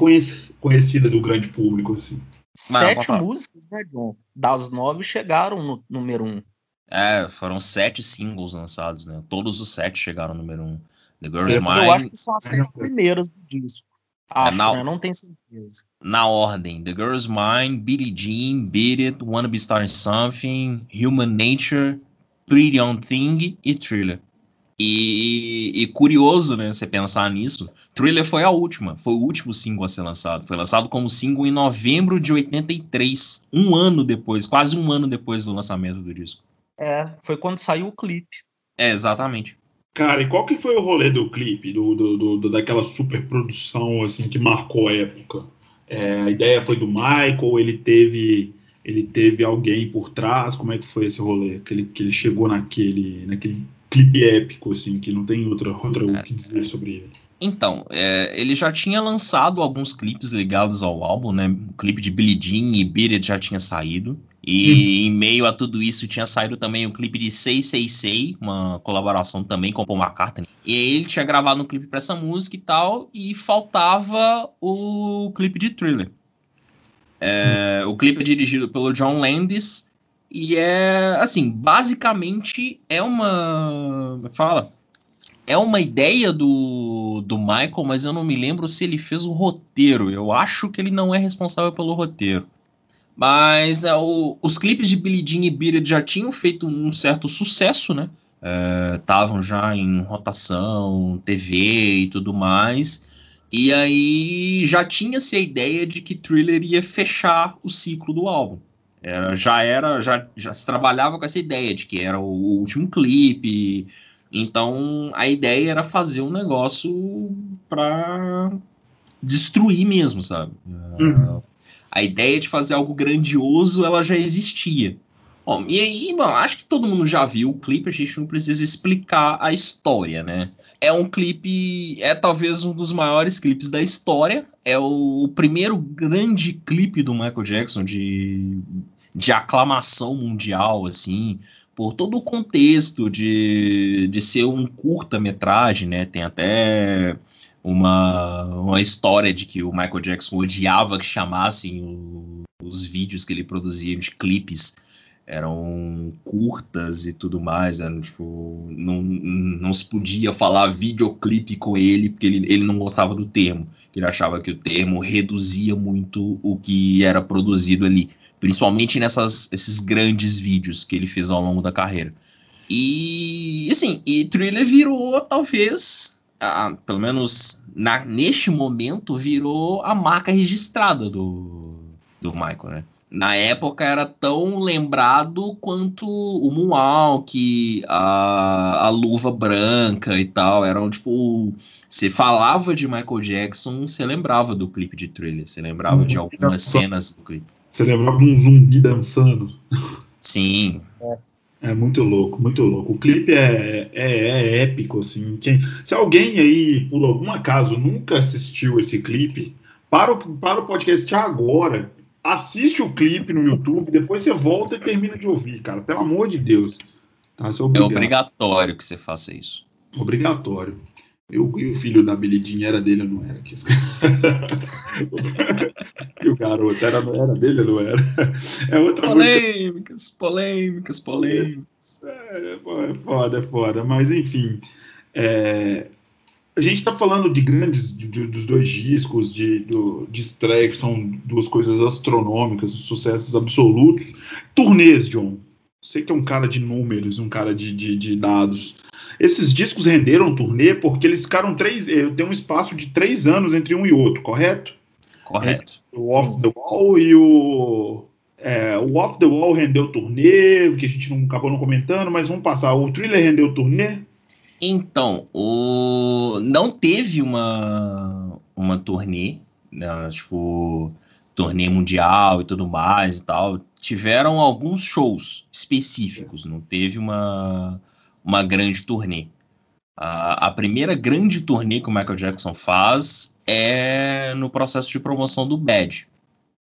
conhecida do grande público, assim. Sete músicas, né, John? Das nove chegaram no número um. É, foram sete singles lançados, né? Todos os sete chegaram no número um. The Girl's Mind. Eu acho que são as sete primeiras do disco. É, acho, é, na, né? Não tenho certeza. Na ordem: The Girl's Mind, Billie Jean, Beat It, Wanna Be Starting Something, Human Nature, Pretty On Thing e Thriller. E, e, curioso, né, você pensar nisso, Thriller foi a última, foi o último single a ser lançado. Foi lançado como single em novembro de 83, um ano depois, quase um ano depois do lançamento do disco. É, foi quando saiu o clipe. É, exatamente. Cara, e qual que foi o rolê do clipe, do, do, do daquela super produção, assim, que marcou a época? É, a ideia foi do Michael, ele teve ele teve alguém por trás, como é que foi esse rolê? Que ele, que ele chegou naquele, naquele clipe épico, assim, que não tem outra, outra o que dizer sobre ele. Então, é, ele já tinha lançado alguns clipes ligados ao álbum, né? O clipe de Billie Jean e Beat It já tinha saído. E hum. em meio a tudo isso tinha saído também o clipe de Say Say Say, uma colaboração também com Paul McCartney. E ele tinha gravado um clipe para essa música e tal, e faltava o clipe de Thriller. É, o clipe é dirigido pelo John Landis e é assim, basicamente é uma é fala é uma ideia do, do Michael, mas eu não me lembro se ele fez o roteiro. Eu acho que ele não é responsável pelo roteiro. Mas é, o, os clipes de Billie Jean e Beat já tinham feito um certo sucesso, né? Estavam é, já em rotação, TV e tudo mais. E aí já tinha-se a ideia de que Thriller ia fechar o ciclo do álbum. Era, já era, já, já se trabalhava com essa ideia de que era o, o último clipe. Então a ideia era fazer um negócio para destruir mesmo, sabe? Uhum. A ideia de fazer algo grandioso, ela já existia. Bom, e aí, bom, acho que todo mundo já viu o clipe, a gente não precisa explicar a história, né? é um clipe, é talvez um dos maiores clipes da história. É o, primeiro grande clipe do Michael Jackson de, de aclamação mundial, assim, por todo o contexto de, de ser um curta-metragem, né? Tem até uma, uma história de que o Michael Jackson odiava que chamassem o, os vídeos que ele produzia de clipes eram curtas e tudo mais, eram, tipo, não, não se podia falar videoclipe com ele, porque ele, ele não gostava do termo, ele achava que o termo reduzia muito o que era produzido ali, principalmente nessas esses grandes vídeos que ele fez ao longo da carreira. E, assim, e Thriller virou, talvez, a, pelo menos na, neste momento, virou a marca registrada do, do Michael, né? na época era tão lembrado quanto o Moonwalk, a, a luva branca e tal. Eram tipo. Você falava de Michael Jackson, você lembrava do clipe de thriller, você lembrava uhum. de algumas cenas do clipe. Você lembrava de um zumbi dançando. Sim. É. é muito louco, muito louco. O clipe é, é, é épico, assim. Quem, se alguém aí, por algum acaso, nunca assistiu esse clipe, para o, para o podcast agora assiste o clipe no YouTube, depois você volta e termina de ouvir, cara. Pelo amor de Deus. Tá? É obrigatório que você faça isso. Obrigatório. Eu, e o filho da Belidinha era dele ou não era? e o garoto era, era dele ou não era? É outra polêmicas, música. polêmicas, polêmicas. É, é, foda, é foda. Mas enfim. É, a gente está falando de grandes, de, de, dos dois discos, de, do, de estreia, que são duas coisas astronômicas, sucessos absolutos. Turnês, John. Você que é um cara de números, um cara de, de, de dados. Esses discos renderam turnê porque eles ficaram três. Eh, tem um espaço de três anos entre um e outro, correto? Correto. O Off the Wall e o. É, o Off the Wall rendeu turnê, que a gente não acabou não comentando, mas vamos passar. O Thriller rendeu turnê? Então, o... não teve uma, uma turnê, né, tipo, turnê mundial e tudo mais e tal. Tiveram alguns shows específicos, não teve uma, uma grande turnê. A, a primeira grande turnê que o Michael Jackson faz é no processo de promoção do Bad.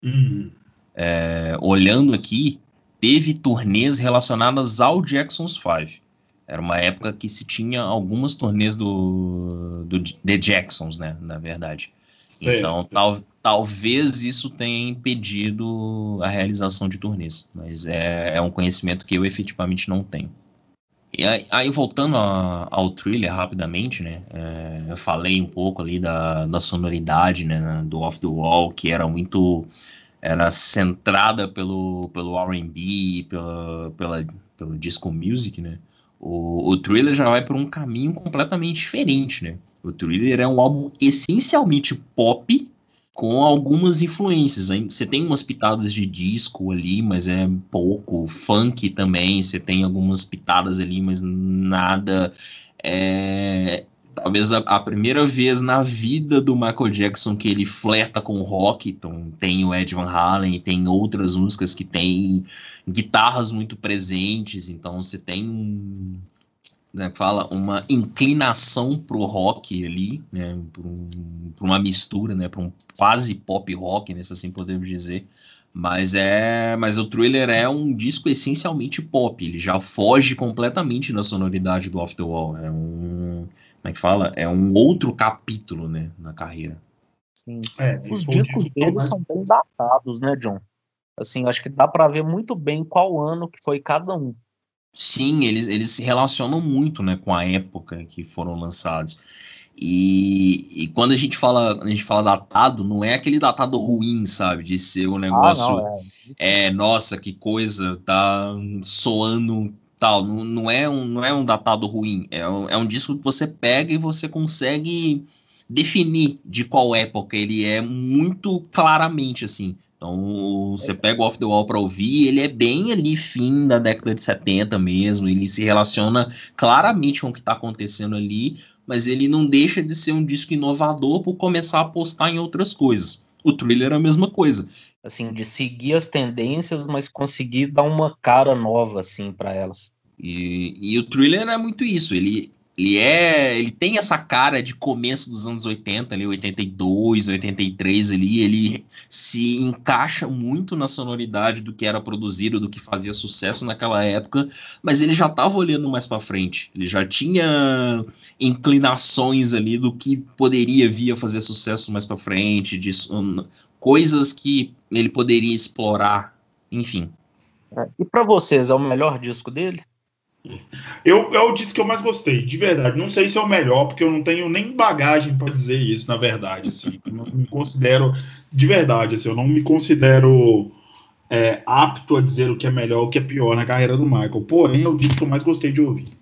Uhum. É, olhando aqui, teve turnês relacionadas ao Jackson's Five. Era uma época que se tinha algumas turnês do, do The Jacksons, né? Na verdade. Sei. Então, tal, talvez isso tenha impedido a realização de turnês. Mas é, é um conhecimento que eu efetivamente não tenho. E aí, aí voltando a, ao thriller rapidamente, né? É, eu falei um pouco ali da, da sonoridade, né? Do Off the Wall, que era muito. Era centrada pelo, pelo RB, pela, pela, pelo disco music, né? O, o Thriller já vai por um caminho completamente diferente, né? O Thriller é um álbum essencialmente pop, com algumas influências. Você tem umas pitadas de disco ali, mas é pouco. Funk também, você tem algumas pitadas ali, mas nada. É, talvez a, a, primeira vez na vida do Michael Jackson que ele flerta com rock. Então, tem o Ed Van Halen, tem outras músicas que tem guitarras muito presentes. Então, você tem né, fala uma inclinação pro rock ali, né, para um, uma mistura, né, para um quase pop rock, né, se assim podemos dizer. Mas é, mas o Thriller é um disco essencialmente pop. Ele já foge completamente da sonoridade do Off the Wall. É um, como é que fala? É um outro capítulo, né, na carreira. Sim. É, Os discos deles são bem datados, né, John? Assim, acho que dá para ver muito bem qual ano que foi cada um. Sim, eles, eles se relacionam muito, né, com a época que foram lançados. E, e quando a gente fala, a gente fala datado, não é aquele datado ruim, sabe? De ser um negócio. Ah, não, é. é. nossa, que coisa, tá soando tal. Não, não, é, um, não é um datado ruim. É um, é um disco que você pega e você consegue definir de qual época ele é muito claramente, assim. Então, você pega o Off the Wall para ouvir, ele é bem ali fim da década de 70 mesmo, ele se relaciona claramente com o que está acontecendo ali, mas ele não deixa de ser um disco inovador por começar a apostar em outras coisas. O Thriller é a mesma coisa. Assim, de seguir as tendências, mas conseguir dar uma cara nova, assim, para elas. E, e o Thriller é muito isso, ele, ele é, ele tem essa cara de começo dos anos 80, ali 82, 83 ali, ele se encaixa muito na sonoridade do que era produzido, do que fazia sucesso naquela época, mas ele já estava olhando mais para frente. Ele já tinha inclinações ali do que poderia vir a fazer sucesso mais para frente, de um, coisas que ele poderia explorar, enfim. É, e para vocês é o melhor disco dele? Eu, é o disco que eu mais gostei, de verdade. Não sei se é o melhor, porque eu não tenho nem bagagem para dizer isso, na verdade. Assim. Eu não me considero, de verdade, assim, eu não me considero é, apto a dizer o que é melhor o que é pior na carreira do Michael. Porém, é o disco que eu mais gostei de ouvir.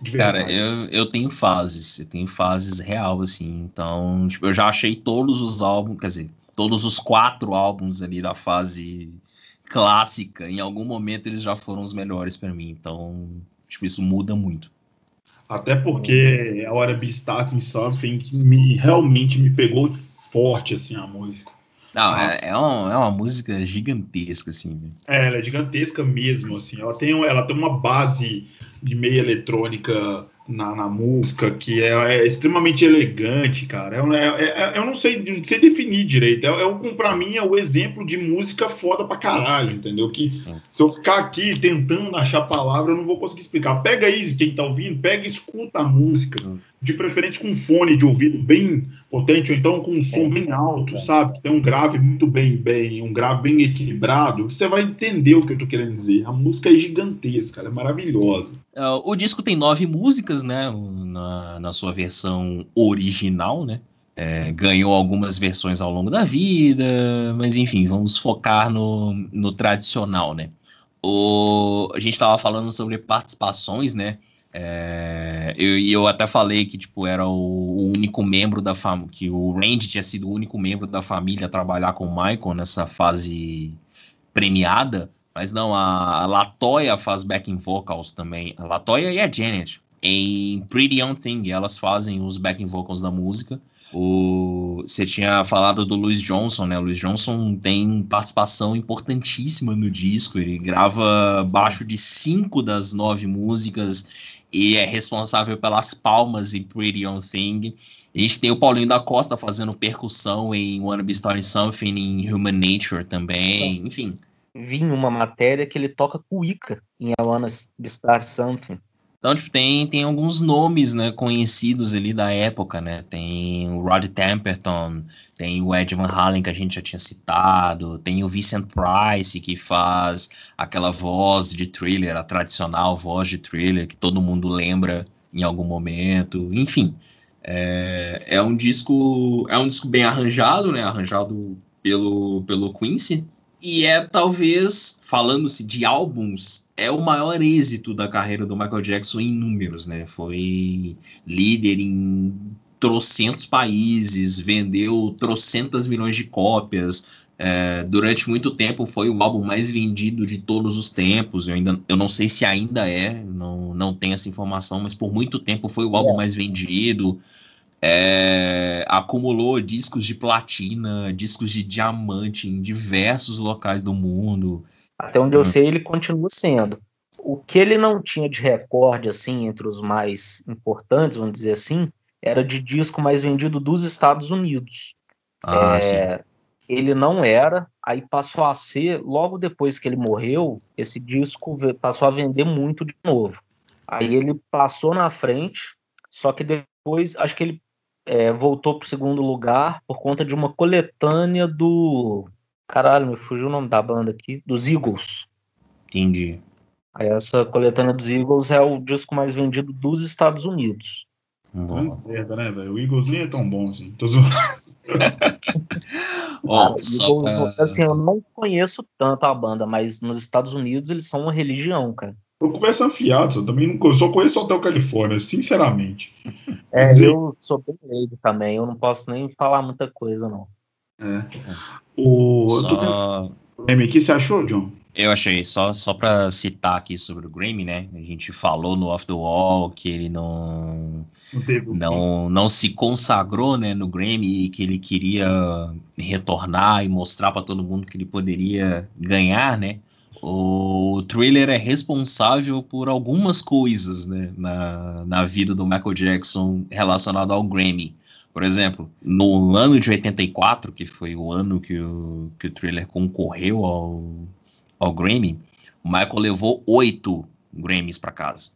De Cara, eu, eu tenho fases, eu tenho fases real, assim. Então, tipo, eu já achei todos os álbuns, quer dizer, todos os quatro álbuns ali da fase clássica, em algum momento eles já foram os melhores para mim. Então, Tipo, isso muda muito. Até porque a hora Be Starting Something me, realmente me pegou forte, assim, a música. Não, ah. é, é, uma, é uma música gigantesca, assim. É, ela é gigantesca mesmo, assim. Ela tem, ela tem uma base de meia eletrônica na, na música, que é, é, extremamente elegante, cara. É, é, é, eu não sei, não sei definir direito. É, é, pra mim, é o exemplo de música foda pra caralho, entendeu? Que se eu ficar aqui tentando achar palavra, eu não vou conseguir explicar. Pega aí, quem tá ouvindo, pega e escuta a música. De preferência com fone de ouvido bem potente, ou então com um som bem alto, sabe? Tem um grave muito bem, bem, um grave bem equilibrado. Você vai entender o que eu tô querendo dizer. A música é gigantesca, ela é maravilhosa. Uh, o disco tem nove músicas, né? Na, na sua versão original, né? É, ganhou algumas versões ao longo da vida, mas enfim, vamos focar no, no tradicional, né? O, a gente estava falando sobre participações, né? É, eu, eu até falei que tipo era o, único membro da família, que o Randy tinha sido o único membro da família a trabalhar com o Michael nessa fase premiada. Mas não, a, a Latoya faz backing vocals também. A Latoya e a Janet. Em Pretty Young Thing, elas fazem os backing vocals da música. O, você tinha falado do Louis Johnson, né? O Louis Johnson tem participação importantíssima no disco. Ele grava baixo de cinco das nove músicas e é responsável pelas palmas em Pretty Young Thing. A gente tem o Paulinho da Costa fazendo percussão em Wanna Be Starting Something, em Human Nature também, enfim vi uma matéria que ele toca cuíca em I Wanna Star Something. Então, tipo, tem, tem alguns nomes, né, conhecidos ali da época, né? Tem o Rod Temperton, tem o Ed Van Halen, que a gente já tinha citado, tem o Vincent Price, que faz aquela voz de thriller, a tradicional voz de thriller, que todo mundo lembra em algum momento, enfim. É, é um disco é um disco bem arranjado, né? Arranjado pelo, pelo Quincy, e é talvez, falando-se de álbuns é o maior êxito da carreira do Michael Jackson em números, né? Foi líder em trocentos países, vendeu trocentas milhões de cópias. É, durante muito tempo foi o álbum mais vendido de todos os tempos. Eu ainda eu não sei se ainda é, não, não tenho essa informação, mas por muito tempo foi o álbum é. mais vendido. É, acumulou discos de platina, discos de diamante em diversos locais do mundo. Até onde eu hum. sei, ele continua sendo. O que ele não tinha de recorde, assim, entre os mais importantes, vamos dizer assim, era de disco mais vendido dos Estados Unidos. Ah, é, ele não era, aí passou a ser, logo depois que ele morreu, esse disco passou a vender muito de novo. Aí ele passou na frente, só que depois, acho que ele é, voltou para o segundo lugar por conta de uma coletânea do. Caralho, me fugiu o nome da banda aqui. Dos Eagles. Entendi. Aí essa coletânea dos Eagles é o disco mais vendido dos Estados Unidos. Uhum. Merda, né, velho? O Eagles nem é tão bom assim. Tô zoando. oh, Eagles, assim, eu não conheço tanto a banda, mas nos Estados Unidos eles são uma religião, cara. Eu começo afiado, eu também não, eu só conheço Hotel Califórnia, sinceramente. É, dizer... eu sou bem leigo também, eu não posso nem falar muita coisa, não. É. O. Só... O que você achou, John? Eu achei, só, só pra citar aqui sobre o Grammy, né? A gente falou no Off the Wall que ele não. Não, não, não se consagrou né, no Grammy e que ele queria retornar e mostrar para todo mundo que ele poderia ganhar, né? O Thriller é responsável por algumas coisas né, na, na vida do Michael Jackson relacionado ao Grammy. Por exemplo, no ano de 84, que foi o ano que o, que o Thriller concorreu ao, ao Grammy, o Michael levou oito Grammys para casa.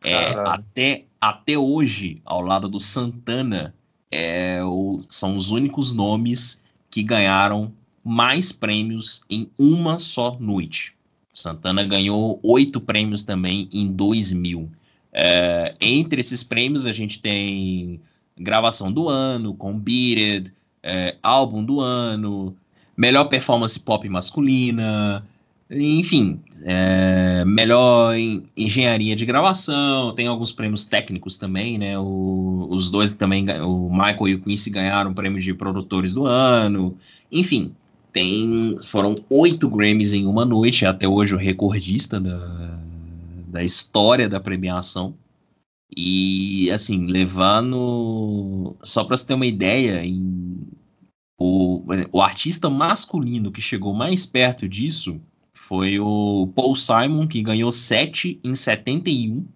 É, até, até hoje, ao lado do Santana, é, o, são os únicos nomes que ganharam mais prêmios em uma só noite. Santana ganhou oito prêmios também em 2000. É, entre esses prêmios, a gente tem gravação do ano, com Beat é, álbum do ano, melhor performance pop masculina, enfim, é, melhor engenharia de gravação, tem alguns prêmios técnicos também, né? O, os dois também, o Michael e o Quincy ganharam o prêmio de produtores do ano, enfim tem foram oito Grammys em uma noite, até hoje o recordista da, da história da premiação. E assim, levando. Só para você ter uma ideia, em, o, o artista masculino que chegou mais perto disso foi o Paul Simon, que ganhou sete em 71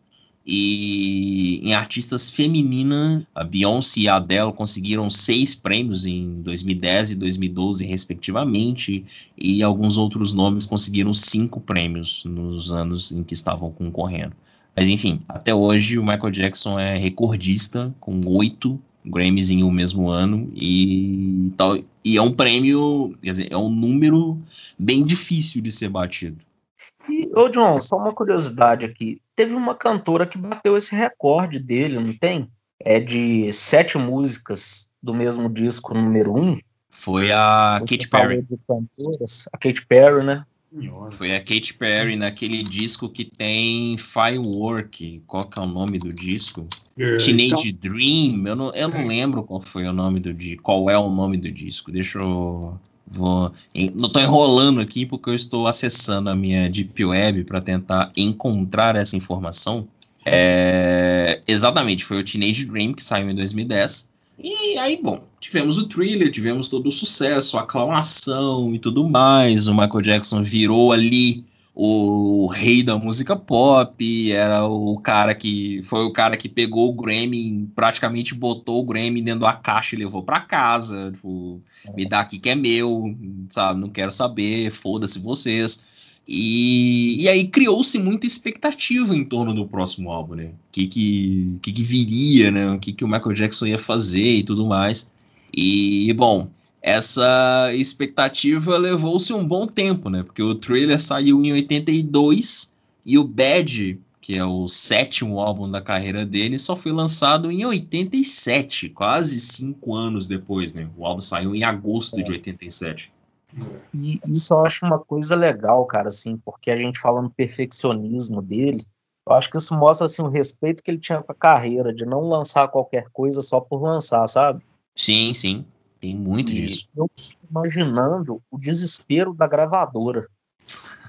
e em artistas femininas, a Beyoncé e a Adele conseguiram seis prêmios em 2010 e 2012, respectivamente, e alguns outros nomes conseguiram cinco prêmios nos anos em que estavam concorrendo. Mas enfim, até hoje o Michael Jackson é recordista com oito Grammys em um mesmo ano e tal. E é um prêmio, quer dizer, é um número bem difícil de ser batido. E, ô John, só uma curiosidade aqui. Teve uma cantora que bateu esse recorde dele, não tem? É de sete músicas do mesmo disco número um. Foi a Katy Perry. A Katy Perry, né? Foi a Katy Perry naquele disco que tem Firework. Qual que é o nome do disco? É, Teenage então... Dream. Eu não, eu não lembro qual foi o nome do disco. Qual é o nome do disco? Deixa eu Vou, não estou enrolando aqui porque eu estou acessando a minha Deep Web para tentar encontrar essa informação. É, exatamente, foi o Teenage Dream que saiu em 2010. E aí, bom, tivemos o thriller, tivemos todo o sucesso, a aclamação e tudo mais. O Michael Jackson virou ali o rei da música pop, era o cara que foi o cara que pegou o Grammy, praticamente botou o Grammy dentro da caixa e levou para casa, tipo, me dá aqui que é meu, sabe, não quero saber, foda-se vocês. E, e aí criou-se muita expectativa em torno do próximo álbum, né? O que que, que, que viria, né? O que, que o Michael Jackson ia fazer e tudo mais. E, bom, essa expectativa levou-se um bom tempo, né? Porque o trailer saiu em 82 e o Bad, que é o sétimo álbum da carreira dele, só foi lançado em 87, quase cinco anos depois, né? O álbum saiu em agosto é. de 87. E isso eu acho uma coisa legal, cara, assim, porque a gente falando perfeccionismo dele, eu acho que isso mostra assim o respeito que ele tinha com a carreira, de não lançar qualquer coisa só por lançar, sabe? Sim, sim. Tem muito e disso. Eu imaginando o desespero da gravadora.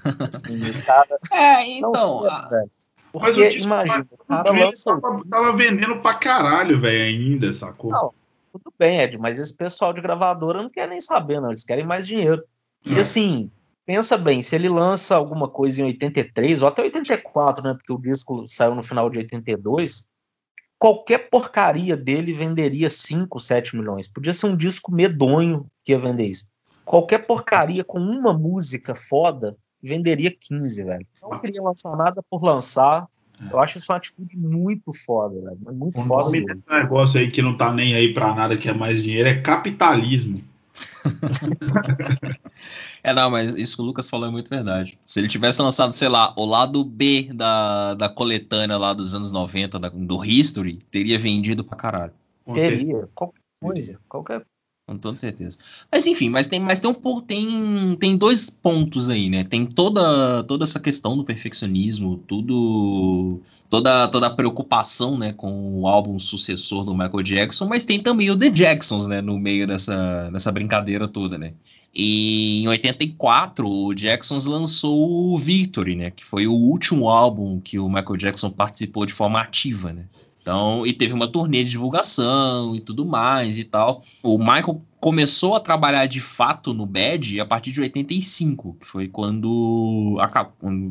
assim, o cara. É, então. Sei, a... Porque, imagina, o cara lança. Tava, tava vendendo pra caralho, velho, ainda, sacou? Não, tudo bem, Ed, mas esse pessoal de gravadora não quer nem saber, não. Eles querem mais dinheiro. E é. assim, pensa bem, se ele lança alguma coisa em 83 ou até 84, né? Porque o disco saiu no final de 82, qualquer porcaria dele venderia 5, 7 milhões. Podia ser um disco medonho que ia vender isso. Qualquer porcaria com uma música foda venderia 15, velho. Não queria lançar nada por lançar. Eu acho isso uma atitude muito foda, velho. Muito o foda. Nome desse negócio aí que não tá nem aí pra nada, que é mais dinheiro, é capitalismo. é, não, mas isso que o Lucas falou é muito verdade. Se ele tivesse lançado, sei lá, o lado B da, da coletânea lá dos anos 90, da, do History, teria vendido pra caralho. Teria, qualquer coisa, qualquer com toda certeza. Mas enfim, mas tem, mas tem um tem, tem dois pontos aí, né? Tem toda, toda essa questão do perfeccionismo, tudo toda toda a preocupação, né, com o álbum sucessor do Michael Jackson, mas tem também o The Jacksons, né, no meio dessa, dessa brincadeira toda, né? E em 84, o Jacksons lançou o Victory, né, que foi o último álbum que o Michael Jackson participou de forma ativa, né? Então, e teve uma turnê de divulgação e tudo mais e tal. O Michael começou a trabalhar de fato no Bad a partir de 85, que foi quando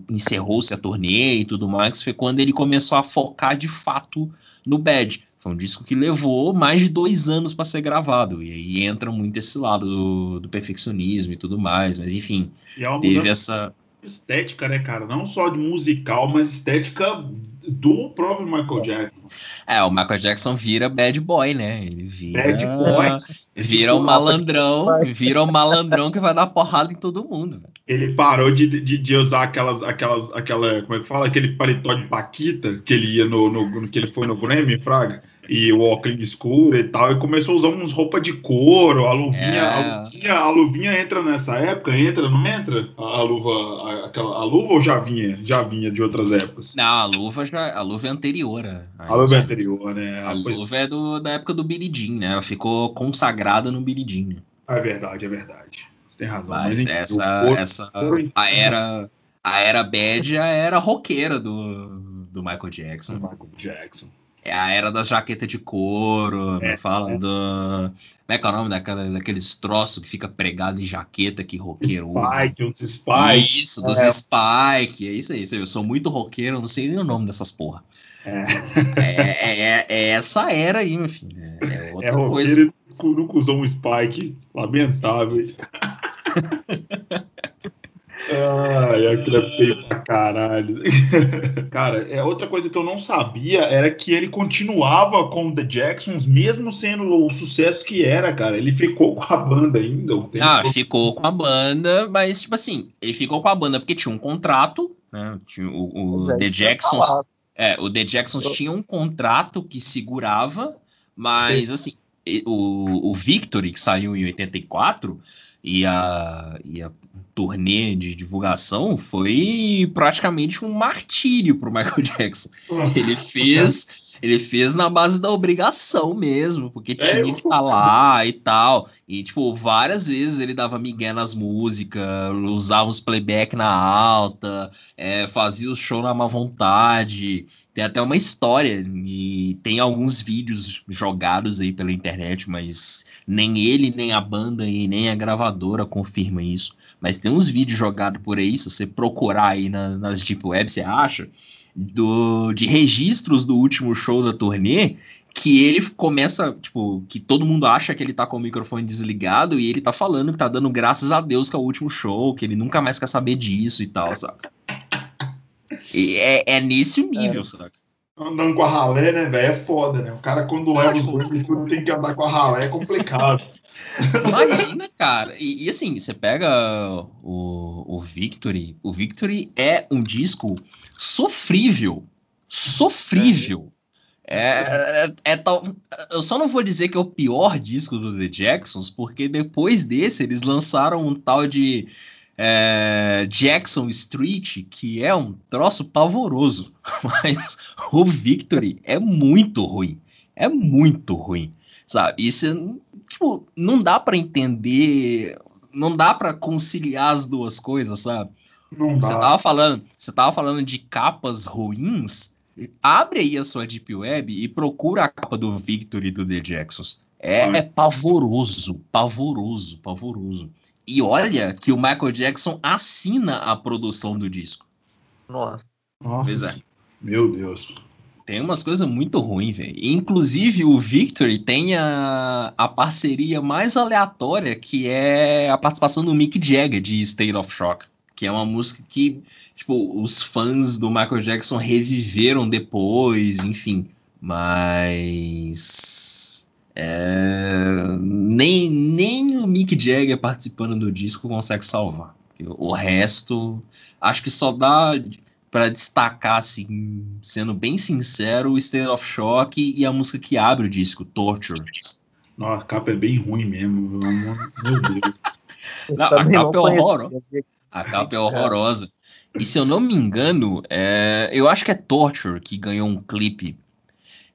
encerrou-se a turnê e tudo mais, foi quando ele começou a focar de fato no Bad. Foi um disco que levou mais de dois anos para ser gravado. E aí entra muito esse lado do, do perfeccionismo e tudo mais. Mas enfim, é teve essa estética, né, cara? Não só de musical, mas estética do próprio Michael Jackson. É, o Michael Jackson vira bad boy, né? Ele vira. Bad boy. Vira o um malandrão, vira o um malandrão que vai dar porrada em todo mundo. Ele parou de, de, de, usar aquelas, aquelas, aquela, como é que fala? Aquele paletó de Paquita que ele ia no, no, no que ele foi no Grammy, Fraga e o óculos escuro e tal, e começou a usar uns roupas de couro, a luvinha, é. a luvinha, a luvinha entra nessa época, entra, não entra? A, a luva, a, aquela, a luva ou já vinha? Já vinha de outras épocas? Não, a luva já, a luva é anterior. A, a luva é anterior, né? A, luva é do, da época do Billy Jean, né? Ela ficou consagrada no Billy Jean. É verdade, é verdade. Você tem razão. Mas, mas essa, couro, essa couro, a era a era bad, a era roqueira do, do Michael Jackson. Do Michael Jackson. É a era da jaqueta de couro, é, fala é. do. Como é que é o nome daquela, daqueles troços que fica pregado em jaqueta que roqueiro Spike, usa? Os Spike. Isso, dos é. Spike. É isso aí. Eu sou muito roqueiro, não sei nem o nome dessas porra. É. É, é, é essa era aí, meu filho. É, outra é roqueiro coisa. nunca usou um Spike. Lamentável. Ai, aquilo é feio pra caralho. Cara, é outra coisa que eu não sabia era que ele continuava com o The Jacksons, mesmo sendo o sucesso que era, cara. Ele ficou com a banda ainda. Ah, ficou com a banda, mas, tipo assim, ele ficou com a banda porque tinha um contrato, né? Tinha o, o The Jacksons. É, o The Jacksons eu... tinha um contrato que segurava, mas, Sim. assim, o, o Victory, que saiu em 84 e a, e a turnê de divulgação foi praticamente um martírio para o Michael Jackson. Ele fez, ele fez na base da obrigação mesmo, porque é, tinha que estar tá lá e tal. E, tipo, várias vezes ele dava migué nas músicas, usava os playback na alta, é, fazia o show na má vontade. Tem até uma história, e tem alguns vídeos jogados aí pela internet, mas nem ele, nem a banda e nem a gravadora confirma isso. Mas tem uns vídeos jogados por aí, se você procurar aí na, nas Deep Web, você acha, do, de registros do último show da turnê, que ele começa, tipo, que todo mundo acha que ele tá com o microfone desligado e ele tá falando que tá dando graças a Deus que é o último show, que ele nunca mais quer saber disso e tal, sabe? E é, é nesse nível, é. saca? Andando com a ralé, né, velho? É foda, né? O cara, quando leva os dois tem que andar com a ralé, é complicado. Imagina, cara. E, e, assim, você pega o, o Victory. O Victory é um disco sofrível. Sofrível. É, é, é, tal. Eu só não vou dizer que é o pior disco do The Jacksons, porque depois desse eles lançaram um tal de é, Jackson Street, que é um troço pavoroso. Mas o Victory é muito ruim. É muito ruim. Sabe? Isso tipo, não dá para entender. Não dá para conciliar as duas coisas, sabe? Não você dá. tava falando, você tava falando de capas ruins. Abre aí a sua Deep Web e procura a capa do Victory do The Jacksons. É, é pavoroso, pavoroso, pavoroso. E olha que o Michael Jackson assina a produção do disco. Nossa. Nossa. É. Meu Deus. Tem umas coisas muito ruins, velho. Inclusive, o Victory tem a, a parceria mais aleatória, que é a participação do Mick Jagger de State of Shock. Que é uma música que, tipo, os fãs do Michael Jackson reviveram depois, enfim. Mas é, nem, nem o Mick Jagger participando do disco consegue salvar. O resto, acho que só dá para destacar, assim, sendo bem sincero, o State of Shock e a música que abre o disco, Torture. Nossa, a capa é bem ruim mesmo. Meu Deus. Não, a capa é horrorosa. A capa é horrorosa. E se eu não me engano, é, eu acho que é Torture que ganhou um clipe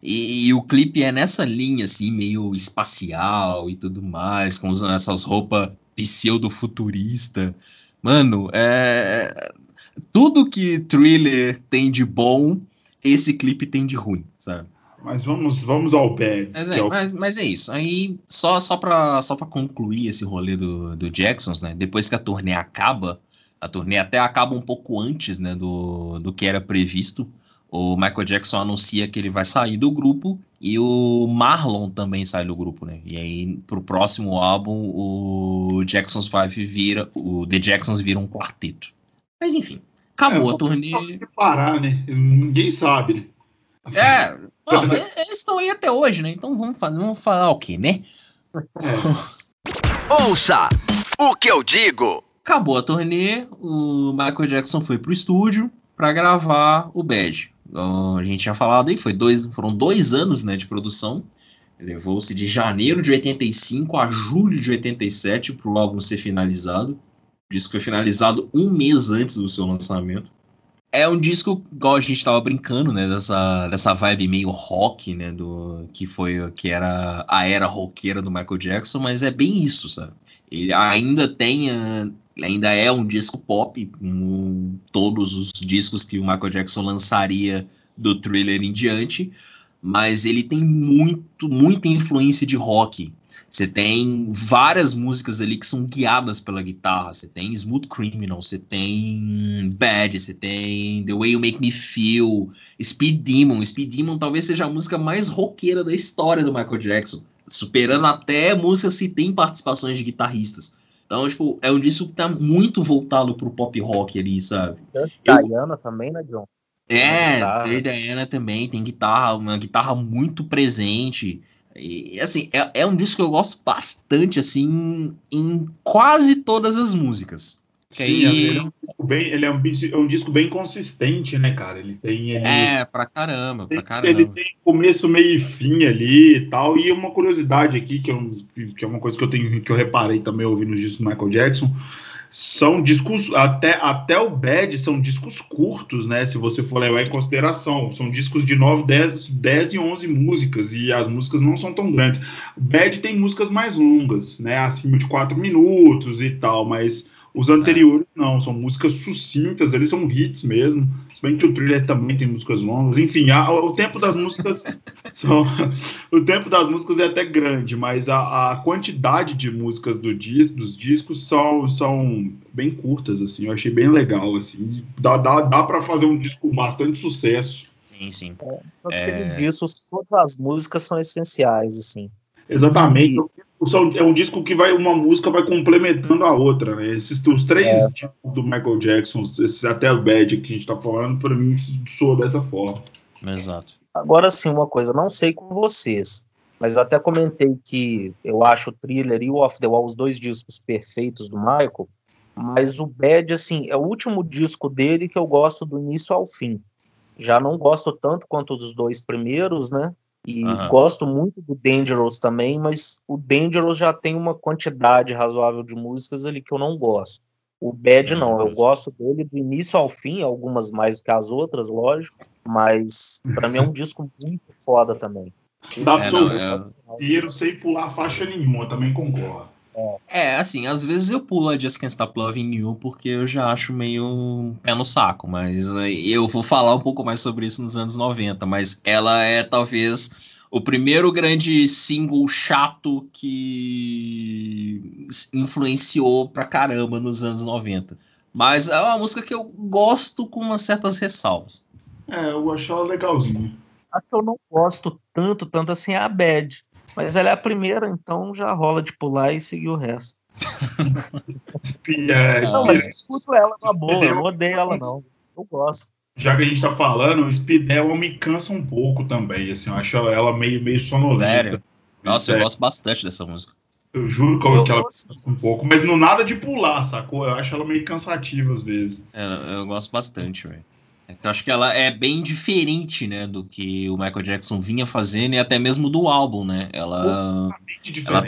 e, e, o clipe é nessa linha, assim, meio espacial e tudo mais, com essas roupas pseudo-futurista. Mano, é. Tudo que thriller tem de bom, esse clipe tem de ruim, sabe? Mas vamos, vamos ao bad. Mas é, é o... mas, mas é isso. Aí, só, só, pra, só pra concluir esse rolê do, do Jacksons, né? Depois que a turnê acaba, a turnê até acaba um pouco antes, né, do, do que era previsto o Michael Jackson anuncia que ele vai sair do grupo e o Marlon também sai do grupo, né? E aí, pro próximo álbum, o Jackson's Five vira, o The Jacksons vira um quarteto. Mas enfim, acabou é, a turnê. parar, né? Ninguém sabe. Né? É, não, mas eles estão aí até hoje, né? Então vamos fazer, vamos falar o quê, né? É. Ouça o que eu digo. Acabou a turnê, o Michael Jackson foi pro estúdio para gravar o Bad a gente tinha falado aí, foi dois, foram dois anos né, de produção. Levou-se de janeiro de 85 a julho de 87 para o álbum ser finalizado. O disco foi finalizado um mês antes do seu lançamento. É um disco, igual a gente estava brincando, né? Dessa, dessa vibe meio rock, né? Do, que foi que era a era roqueira do Michael Jackson, mas é bem isso, sabe? Ele ainda tem ainda é um disco pop, como todos os discos que o Michael Jackson lançaria do Thriller em diante, mas ele tem muito, muita influência de rock. Você tem várias músicas ali que são guiadas pela guitarra. Você tem Smooth Criminal, você tem Bad, você tem The Way You Make Me Feel, Speed Demon. Speed Demon talvez seja a música mais roqueira da história do Michael Jackson, superando até músicas que tem participações de guitarristas. Então, tipo, é um disco que tá muito voltado pro pop rock ali, sabe? Diana eu... também, né, John? É, Trey Diana também tem guitarra, uma guitarra muito presente. E, assim, é, é um disco que eu gosto bastante, assim, em quase todas as músicas. Sim, aí... ele, é um bem, ele é um, é um, disco bem consistente, né, cara? Ele tem. Ele, é, pra caramba, pra caramba. Ele tem começo, meio e fim ali e tal. E uma curiosidade aqui, que, eu, que é uma coisa que eu tenho que eu reparei também ouvindo os discos do Michael Jackson. São discos, até, até o Bad são discos curtos, né? Se você for levar em consideração. São discos de 9, 10, 10 e 11 músicas, e as músicas não são tão grandes. O Bad tem músicas mais longas, né? Acima de 4 minutos e tal, mas os anteriores é. não, são músicas sucintas, eles são hits mesmo. Se bem que o thriller também tem músicas longas. Enfim, a, o tempo das músicas são, o tempo das músicas é até grande, mas a, a quantidade de músicas do dis, dos discos são, são bem curtas, assim. Eu achei bem legal, assim. Dá, dá, dá para fazer um disco com bastante sucesso. Sim, sim. É, é... discos, todas as músicas são essenciais, assim. Exatamente. E é um disco que vai uma música vai complementando a outra, né? Esses os três é. discos do Michael Jackson, esses até o Bad que a gente está falando, para mim soa dessa forma. Exato. Agora sim, uma coisa, não sei com vocês, mas eu até comentei que eu acho o Thriller e o Off the Wall os dois discos perfeitos do Michael, mas o Bad assim, é o último disco dele que eu gosto do início ao fim. Já não gosto tanto quanto dos dois primeiros, né? E uhum. gosto muito do Dangerous também, mas o Dangerous já tem uma quantidade razoável de músicas ali que eu não gosto. O Bad não, eu gosto dele do início ao fim, algumas mais do que as outras, lógico, mas para mim é um disco muito foda também. Dá pra é, inteiro sem pular faixa nenhuma, também concordo. É, assim, às vezes eu pulo a Just Can't Stop Loving You porque eu já acho meio pé no saco, mas eu vou falar um pouco mais sobre isso nos anos 90, mas ela é talvez o primeiro grande single chato que influenciou pra caramba nos anos 90. Mas é uma música que eu gosto com umas certas ressalvas. É, eu acho ela legalzinha. A que eu não gosto tanto, tanto assim, é a Bad. Mas ela é a primeira, então já rola de pular e seguir o resto. é, não, mas eu escuto ela na boa, eu não odeio ela, não. Eu gosto. Já que a gente tá falando, o Speedel me cansa um pouco também, assim, eu acho ela meio, meio sonolenta. Sério? Nossa, eu gosto bastante dessa música. Eu juro que, eu que ela cansa um pouco, mas não nada de pular, sacou? Eu acho ela meio cansativa às vezes. É, eu gosto bastante, velho. Eu acho que ela é bem diferente, né, do que o Michael Jackson vinha fazendo e até mesmo do álbum, né? Ela, ela,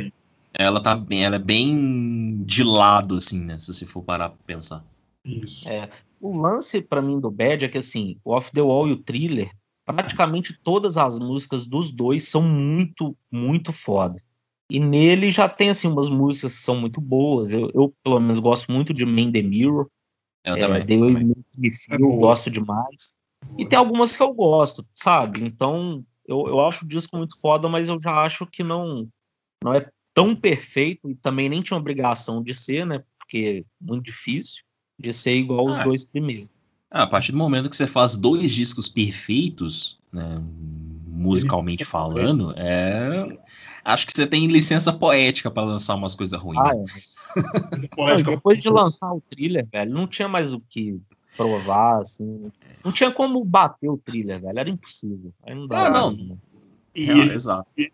ela tá bem, ela é bem de lado, assim, né? Se você for parar pra pensar. Isso. É, o lance para mim do Bad é que assim, o Off the Wall e o Thriller, praticamente todas as músicas dos dois são muito, muito foda. E nele já tem assim umas músicas que são muito boas. Eu, eu pelo menos gosto muito de Man the Mirror. Eu é, também. Deu também. eu gosto demais. E tem algumas que eu gosto, sabe? Então, eu, eu acho o disco muito foda, mas eu já acho que não, não é tão perfeito e também nem tinha obrigação de ser, né? Porque é muito difícil de ser igual os ah, dois primeiros. Ah, a partir do momento que você faz dois discos perfeitos, né, musicalmente falando, é acho que você tem licença poética para lançar umas coisas ruins. Ah, é. Depois de lançar o thriller, velho, não tinha mais o que provar, assim. Não tinha como bater o thriller, velho. Era impossível. Aí não dá. Ah, não. Né? E, é, exato. E,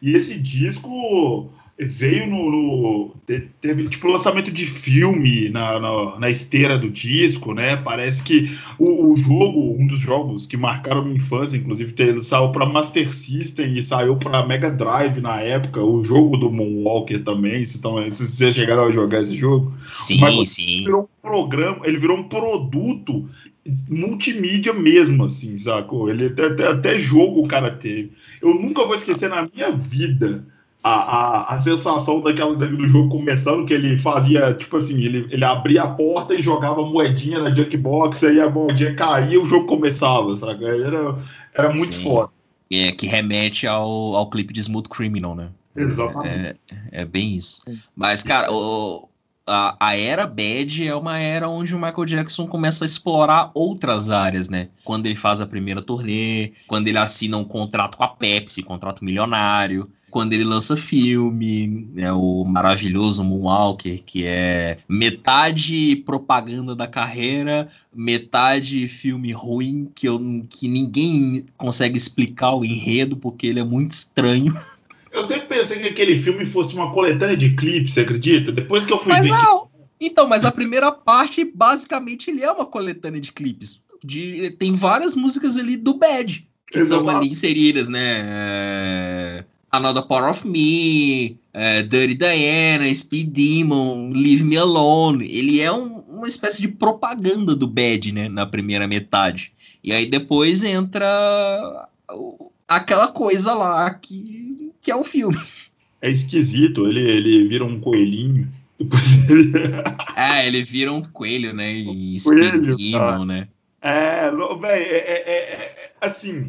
e, esse disco veio no, no, teve tipo lançamento de filme na, na, na, esteira do disco, né? Parece que o, o, jogo, um dos jogos que marcaram minha infância, inclusive, teve, saiu para Master System e saiu para Mega Drive na época. O jogo do Moonwalker também. Vocês, estão, vocês chegaram a jogar esse jogo? Sim, sim. Virou um programa, ele virou um produto multimídia mesmo, assim, sacou? Ele até, até jogo o cara teve. Eu nunca vou esquecer na minha vida a, a, a sensação daquela do jogo começando, que ele fazia, tipo assim, ele, ele abria a porta e jogava moedinha na Junkbox, aí a moedinha caía e o jogo começava, sabe? Era, era muito Sim. foda. É, que remete ao, ao clipe de Smooth Criminal, né? Exatamente. É, é bem isso. Mas, cara, o, a, a era Bad é uma era onde o Michael Jackson começa a explorar outras áreas, né? Quando ele faz a primeira turnê, quando ele assina um contrato com a Pepsi, contrato milionário, quando ele lança filme, é o maravilhoso Moonwalker, que é metade propaganda da carreira, metade filme ruim, que, eu, que ninguém consegue explicar o enredo, porque ele é muito estranho. Eu sempre pensei que aquele filme fosse uma coletânea de clipes, você acredita? Depois que eu fui mas ver. Não. Então, mas a primeira parte, basicamente, ele é uma coletânea de clipes. De, tem várias músicas ali do Bad que estão ali inseridas, né? É... Another Part of Me, é, Dirty Diana, Speed Demon, Leave Me Alone. Ele é um, uma espécie de propaganda do Bad, né? Na primeira metade. E aí depois entra aquela coisa lá que, que é o filme. É esquisito, ele, ele vira um coelhinho. Depois ele... é, ele vira um coelho, né? E Speed Demon, tá. né? É, velho, é, é, é, é assim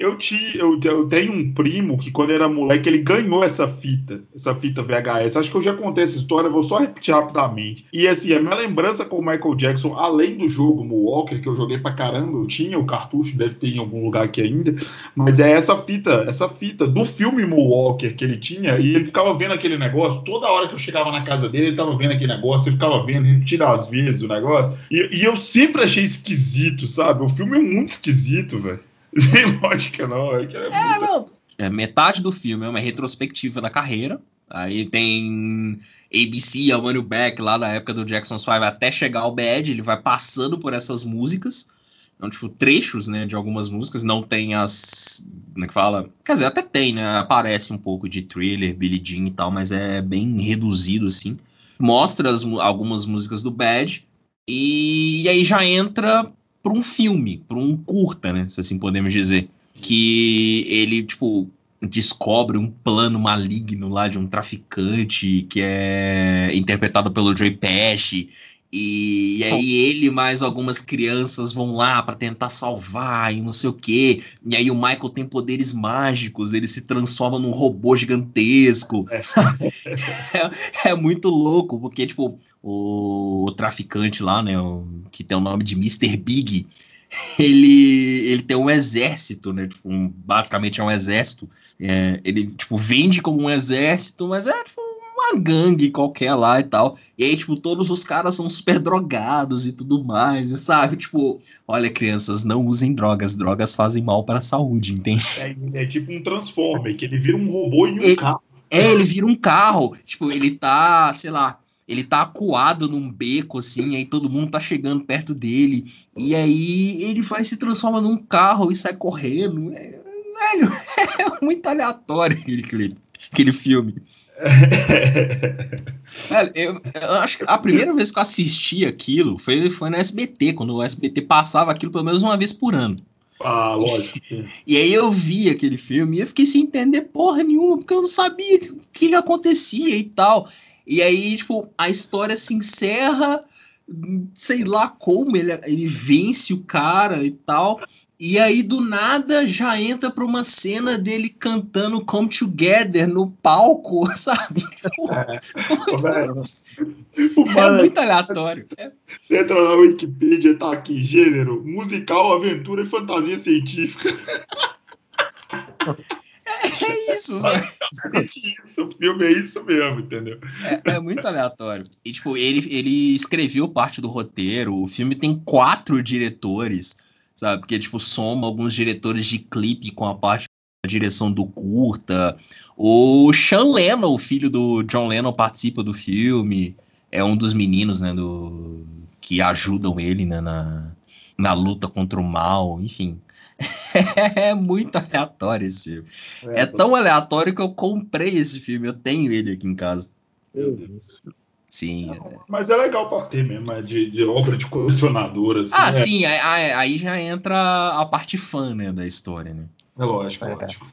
eu, te, eu, eu, tenho um primo que, quando era moleque, ele ganhou essa fita, essa fita VHS. Acho que eu já contei essa história, vou só repetir rapidamente. E assim, a minha lembrança com o Michael Jackson, além do jogo Walker, que eu joguei pra caramba, eu tinha o cartucho, deve ter em algum lugar aqui ainda, mas é essa fita, essa fita do filme Walker que ele tinha, e ele ficava vendo aquele negócio, toda hora que eu chegava na casa dele, ele tava vendo aquele negócio, ele ficava vendo, repetindo às vezes o negócio, e, e eu sempre achei esquisito, sabe? O filme é muito esquisito, velho. Sem lógica, não. É, é, é não. É, metade do filme é uma retrospectiva da carreira. Aí tem ABC, a Money Back, lá da época do Jackson's Five, até chegar ao Bad, ele vai passando por essas músicas. Então, tipo, trechos, né, de algumas músicas, não tem as. Como é que fala? Quer dizer, até tem, né? Aparece um pouco de thriller, Billie Jean e tal, mas é bem reduzido, assim. Mostra as, algumas músicas do Bad, e, e aí já entra para um filme, para um curta, né? Se assim podemos dizer. Que ele, tipo, descobre um plano maligno lá de um traficante que é interpretado pelo Joey Pesci e, e, aí ele mais algumas crianças vão lá para tentar salvar e não sei o quê. E aí o Michael tem poderes mágicos, ele se transforma num robô gigantesco. É, é, é muito louco, porque, tipo, o, o, traficante lá, né, o, que tem o nome de Mr. Big, ele, ele tem um exército, né? Tipo, um, basicamente é um exército. É, ele, tipo, vende como um exército, mas é, tipo, uma gangue qualquer lá e tal. E aí, tipo, todos os caras são super drogados e tudo mais, sabe? Tipo, olha, crianças, não usem drogas, drogas fazem mal para a saúde, entende? É, é tipo um Transformer, que ele vira um robô e um ele, carro. É, ele vira um carro. Tipo, ele tá, sei lá, ele tá acuado num beco, assim, aí todo mundo tá chegando perto dele. E aí ele vai se transforma num carro e sai correndo. É, velho, é muito aleatório aquele clipe, aquele filme. Velho, eu, eu, acho que a primeira vez que eu assisti aquilo foi, foi no SBT, quando o SBT passava aquilo pelo menos uma vez por ano. Ah, lógico. E aí eu vi aquele filme e eu fiquei sem entender porra nenhuma, porque eu não sabia o que, que acontecia e tal. E aí, tipo, a história se encerra, sei lá como ele, ele vence o cara e tal. E aí, do nada, já entra pra uma cena dele cantando Come Together no palco, sabe? É, é muito aleatório. É. Entra na Wikipedia, tá aqui, gênero, musical, aventura e fantasia científica. É isso, sabe? É isso, o filme é isso mesmo, entendeu? É, é, muito aleatório. E, tipo, ele, ele escreveu parte do roteiro, o filme tem quatro diretores sabe? Porque, tipo, soma alguns diretores de clipe com a parte da direção do curta. O Sean Lennon, o filho do John Lennon, participa do filme. É um dos meninos, né, do... que ajudam ele, né, na, na luta contra o mal, enfim. é muito aleatório esse filme. É, é tão aleatório que eu comprei esse filme, eu tenho ele aqui em casa. Meu Deus. Sim. É. Mas é legal para ter mesmo, é de, de, obra de colecionador. Assim, ah, é. sim, aí, aí, já entra a parte fã né, da história, né? É lógico, é. lógico.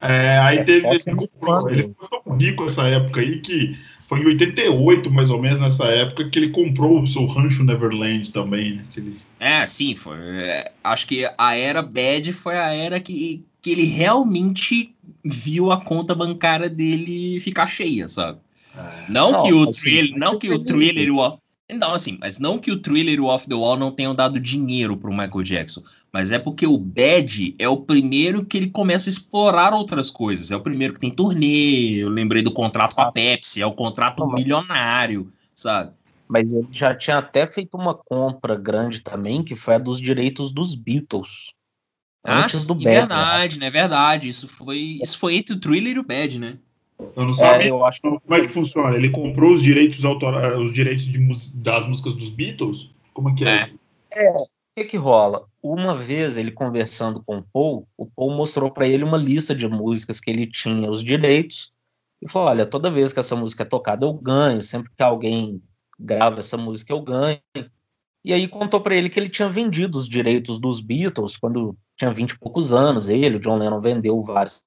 É, aí é teve, esse, ele foi tão rico essa época aí que foi em 88, mais ou menos, nessa época, que ele comprou o seu rancho Neverland também. Né? Ele... É, sim, foi. acho que a era Bad foi a era que, que ele realmente viu a conta bancária dele ficar cheia, sabe? Não, não, que o assim, thriller, não que o thriller o não assim, mas não que o thriller e o Off the Wall não tenham dado dinheiro pro Michael Jackson, mas é porque o Bad é o primeiro que ele começa a explorar outras coisas. É o primeiro que tem turnê. Eu lembrei do contrato com a ah. Pepsi, é o contrato milionário, sabe? Mas ele já tinha até feito uma compra grande também, que foi a dos direitos dos Beatles. Ah, antes do sim, Bad, verdade, né? É verdade. Isso foi, isso foi entre o Thriller e o Bad, né? Eu não sabia é, eu acho como é que funciona. Ele comprou os direitos autorais, os direitos de, das músicas dos Beatles? Como é que é? É, o que que rola? Uma vez ele conversando com o Paul, o Paul mostrou para ele uma lista de músicas que ele tinha os direitos e falou: olha, toda vez que essa música é tocada eu ganho, sempre que alguém grava essa música eu ganho. E aí contou para ele que ele tinha vendido os direitos dos Beatles quando tinha vinte e poucos anos. Ele, o John Lennon, vendeu vários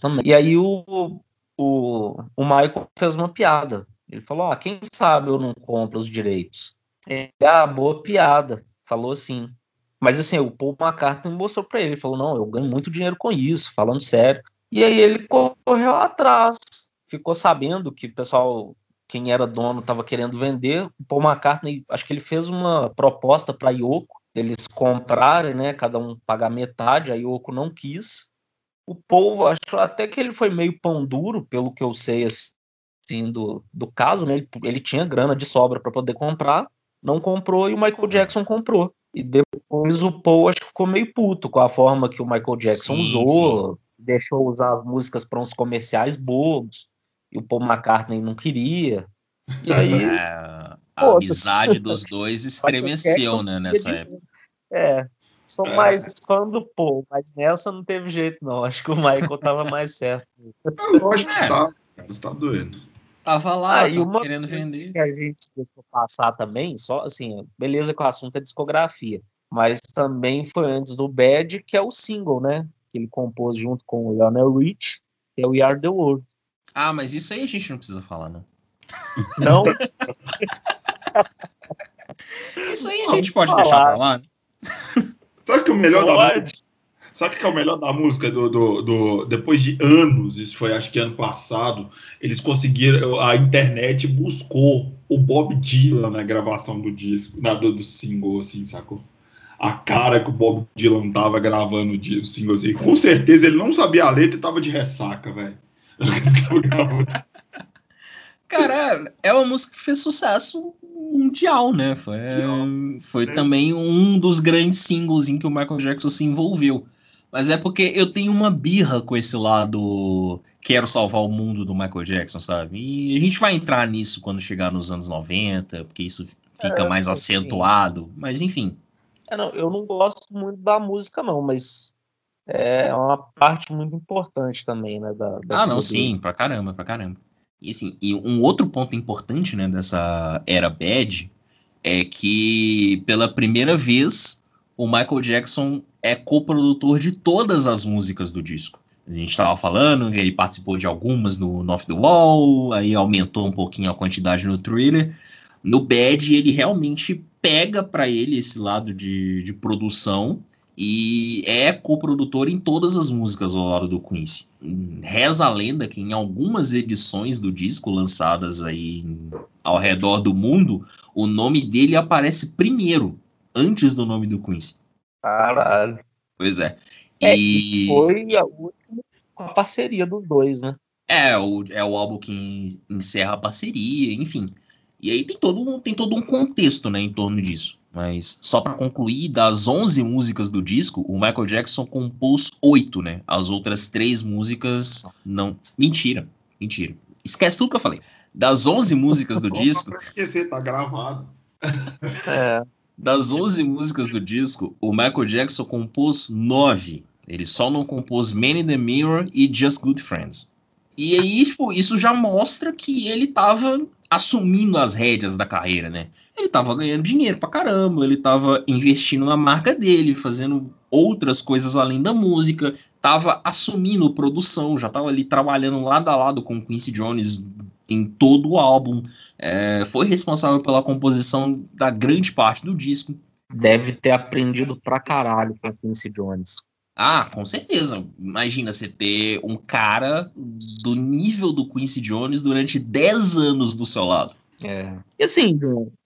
também. E aí o, o, o Michael fez uma piada. Ele falou: ah, quem sabe eu não compro os direitos. Ele, ah, boa piada. Falou assim. Mas assim, o Paul McCartney mostrou para ele, falou: não, eu ganho muito dinheiro com isso, falando sério. E aí ele correu atrás, ficou sabendo que o pessoal, quem era dono, estava querendo vender. O Paul McCartney, acho que ele fez uma proposta para Yoko, eles comprarem, né, cada um pagar metade, a Yoko não quis o povo acho até que ele foi meio pão duro, pelo que eu sei assim, do, do caso, né? Ele, ele tinha grana de sobra para poder comprar, não comprou e o Michael Jackson comprou. E depois o Paul acho que ficou meio puto com a forma que o Michael Jackson sim, usou, sim. deixou usar as músicas para uns comerciais bobos, e o Paul McCartney não queria. E aí. É, a amizade dos dois estremeceu, né, nessa época. É, Sou é. mais fã do Paul, mas nessa não teve jeito, não. Acho que o Michael tava mais certo. Eu acho que é. tá. Você tá doendo. Tava lá, ah, e uma querendo vender. Que a gente deixou passar também, só assim, beleza que o assunto é discografia, mas também foi antes do Bad, que é o single, né? Que ele compôs junto com o Lionel Rich, que é o We Are the World. Ah, mas isso aí a gente não precisa falar, né? Não? isso aí a gente pode falar. deixar pra lá. Né? Sabe que o melhor pode. da Sabe o que é o melhor da música do, do, do, Depois de anos, isso foi acho que ano passado, eles conseguiram. A internet buscou o Bob Dylan na gravação do disco, na, do, do single, assim, sacou? A cara que o Bob Dylan tava gravando o single, assim. Com certeza ele não sabia a letra e tava de ressaca, velho. Cara, é uma música que fez sucesso mundial, né? Foi, foi é. também um dos grandes singles em que o Michael Jackson se envolveu. Mas é porque eu tenho uma birra com esse lado quero salvar o mundo do Michael Jackson, sabe? E a gente vai entrar nisso quando chegar nos anos 90, porque isso fica é, mais acentuado, sim. mas enfim. É, não, eu não gosto muito da música, não, mas é uma parte muito importante também, né? Da, da ah, não, sim, pra caramba, pra caramba. E assim, e um outro ponto importante, né, dessa era bad é que pela primeira vez o Michael Jackson é coprodutor de todas as músicas do disco. A gente estava falando que ele participou de algumas no North the Wall, aí aumentou um pouquinho a quantidade no Thriller. No Bad, ele realmente pega para ele esse lado de, de produção e é coprodutor em todas as músicas ao lado do Quincy. Reza a lenda que em algumas edições do disco lançadas aí ao redor do mundo, o nome dele aparece primeiro, antes do nome do Quincy. Caralho. Pois é. é e foi a última a parceria dos dois, né? É, o, é o álbum que encerra a parceria, enfim. E aí tem todo, um, tem todo um contexto, né, em torno disso. Mas só para concluir, das 11 músicas do disco, o Michael Jackson compôs oito, né? As outras três músicas não. Mentira, mentira. Esquece tudo que eu falei. Das 11 músicas do disco. esquecer, tá gravado. É. Das 11 músicas do disco, o Michael Jackson compôs nove. Ele só não compôs Man in the Mirror e Just Good Friends. E aí, tipo, isso já mostra que ele tava assumindo as rédeas da carreira, né? Ele tava ganhando dinheiro pra caramba, ele tava investindo na marca dele, fazendo outras coisas além da música, tava assumindo produção, já tava ali trabalhando lado a lado com Quincy Jones em todo o álbum, é, foi responsável pela composição da grande parte do disco. Deve ter aprendido pra caralho com Quincy Jones. Ah, com certeza. Imagina você ter um cara do nível do Quincy Jones durante 10 anos do seu lado. É. E assim,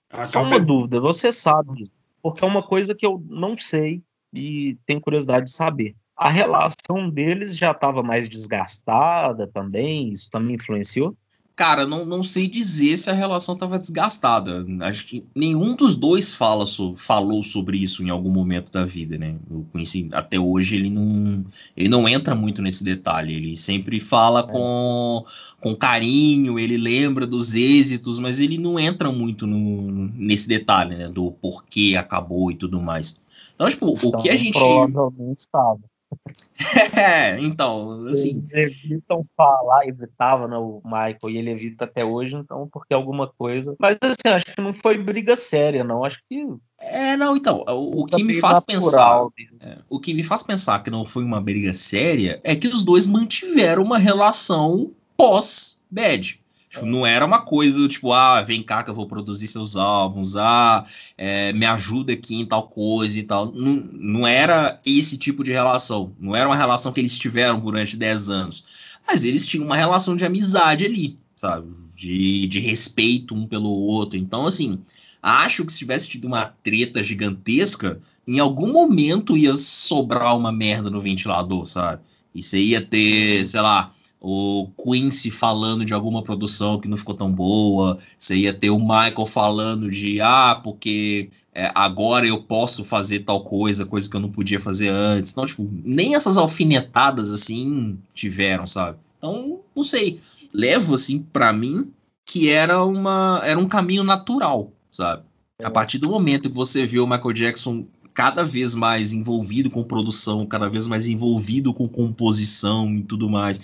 ah, só uma dúvida, você sabe, porque é uma coisa que eu não sei e tenho curiosidade de saber. A relação deles já estava mais desgastada também? Isso também influenciou? Cara, não, não sei dizer se a relação estava desgastada. Acho que nenhum dos dois fala so, falou sobre isso em algum momento da vida, né? O Quincy, até hoje, ele não, ele não entra muito nesse detalhe. Ele sempre fala é. com, com carinho, ele lembra dos êxitos, mas ele não entra muito no, nesse detalhe, né? Do porquê acabou e tudo mais. Então, tipo, então, o que a gente. Provavelmente estava. É, então, assim. Eles evitam falar, evitava, né, o Michael, e ele evita até hoje, então, porque alguma coisa. Mas, assim, acho que não foi briga séria, não. Acho que. É, não, então, o, o que me faz pensar. É, o que me faz pensar que não foi uma briga séria é que os dois mantiveram uma relação pós-bad. Tipo, não era uma coisa do tipo, ah, vem cá que eu vou produzir seus álbuns, ah, é, me ajuda aqui em tal coisa e tal. Não, não era esse tipo de relação. Não era uma relação que eles tiveram durante 10 anos. Mas eles tinham uma relação de amizade ali, sabe? De, de respeito um pelo outro. Então, assim, acho que se tivesse tido uma treta gigantesca, em algum momento ia sobrar uma merda no ventilador, sabe? E você ia ter, sei lá, o Quincy falando de alguma produção que não ficou tão boa, você ia ter o Michael falando de ah, porque é, agora eu posso fazer tal coisa, coisa que eu não podia fazer antes. Então, tipo, nem essas alfinetadas assim tiveram, sabe? Então, não sei. Levo assim para mim que era uma era um caminho natural, sabe? A é. partir do momento que você vê o Michael Jackson cada vez mais envolvido com produção, cada vez mais envolvido com composição e tudo mais,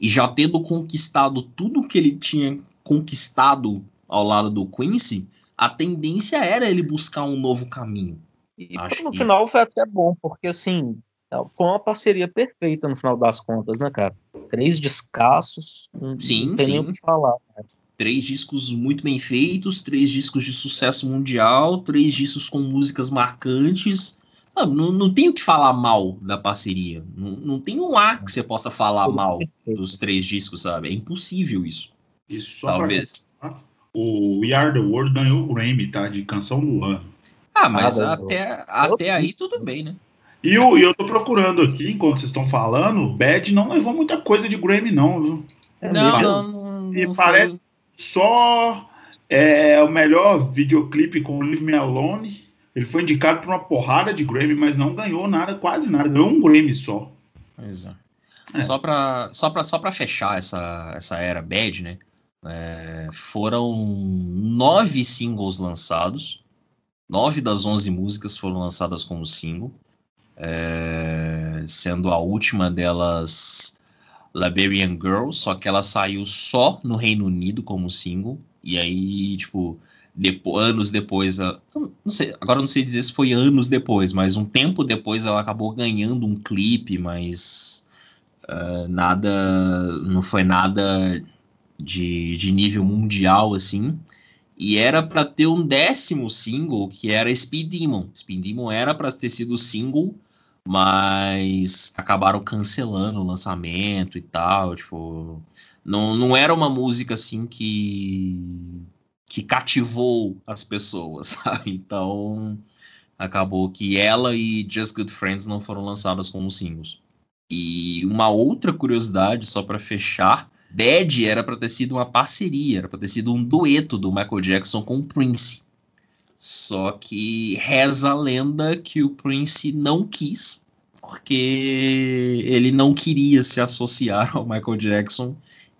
e já tendo conquistado tudo que ele tinha conquistado ao lado do Quincy, a tendência era ele buscar um novo caminho. E Acho no que... final foi até bom, porque assim, é, foi uma parceria perfeita no final das contas, né, cara? Três descassos, sim, não tem sim. nem o que falar. Né? Três discos muito bem feitos, três discos de sucesso mundial, três discos com músicas marcantes. Não, não, não tem o que falar mal da parceria. Não, não tem um A que você possa falar mal dos três discos, sabe? É impossível isso. Isso só Talvez. Pra... O We Are the World ganhou o Grammy, tá? De canção do ano. Ah, mas ah, até, até aí tudo bem, né? E eu, eu tô procurando aqui, enquanto vocês estão falando, Bad não levou muita coisa de Grammy, não, viu? É não, não, não, E parece só é, o melhor videoclipe com Leave Me Alone. Ele foi indicado por uma porrada de Grammy, mas não ganhou nada, quase nada. Ganhou um Grammy só. Pois é. é. Só para só pra, só pra fechar essa, essa era bad, né? É, foram nove singles lançados. Nove das onze músicas foram lançadas como single. É, sendo a última delas Liberian Girl, só que ela saiu só no Reino Unido como single. E aí, tipo, anos depois, não sei, agora não sei dizer se foi anos depois, mas um tempo depois ela acabou ganhando um clipe, mas uh, nada, não foi nada de, de nível mundial, assim. E era para ter um décimo single, que era Speed Demon. Speed Demon era para ter sido single, mas acabaram cancelando o lançamento e tal. Tipo, não, não era uma música assim que, que cativou as pessoas, sabe? Então acabou que ela e Just Good Friends não foram lançadas como singles. E uma outra curiosidade, só para fechar, Bad era para ter sido uma parceria, era para ter sido um dueto do Michael Jackson com o Prince. Só que reza a lenda que o Prince não quis, porque ele não queria se associar ao Michael Jackson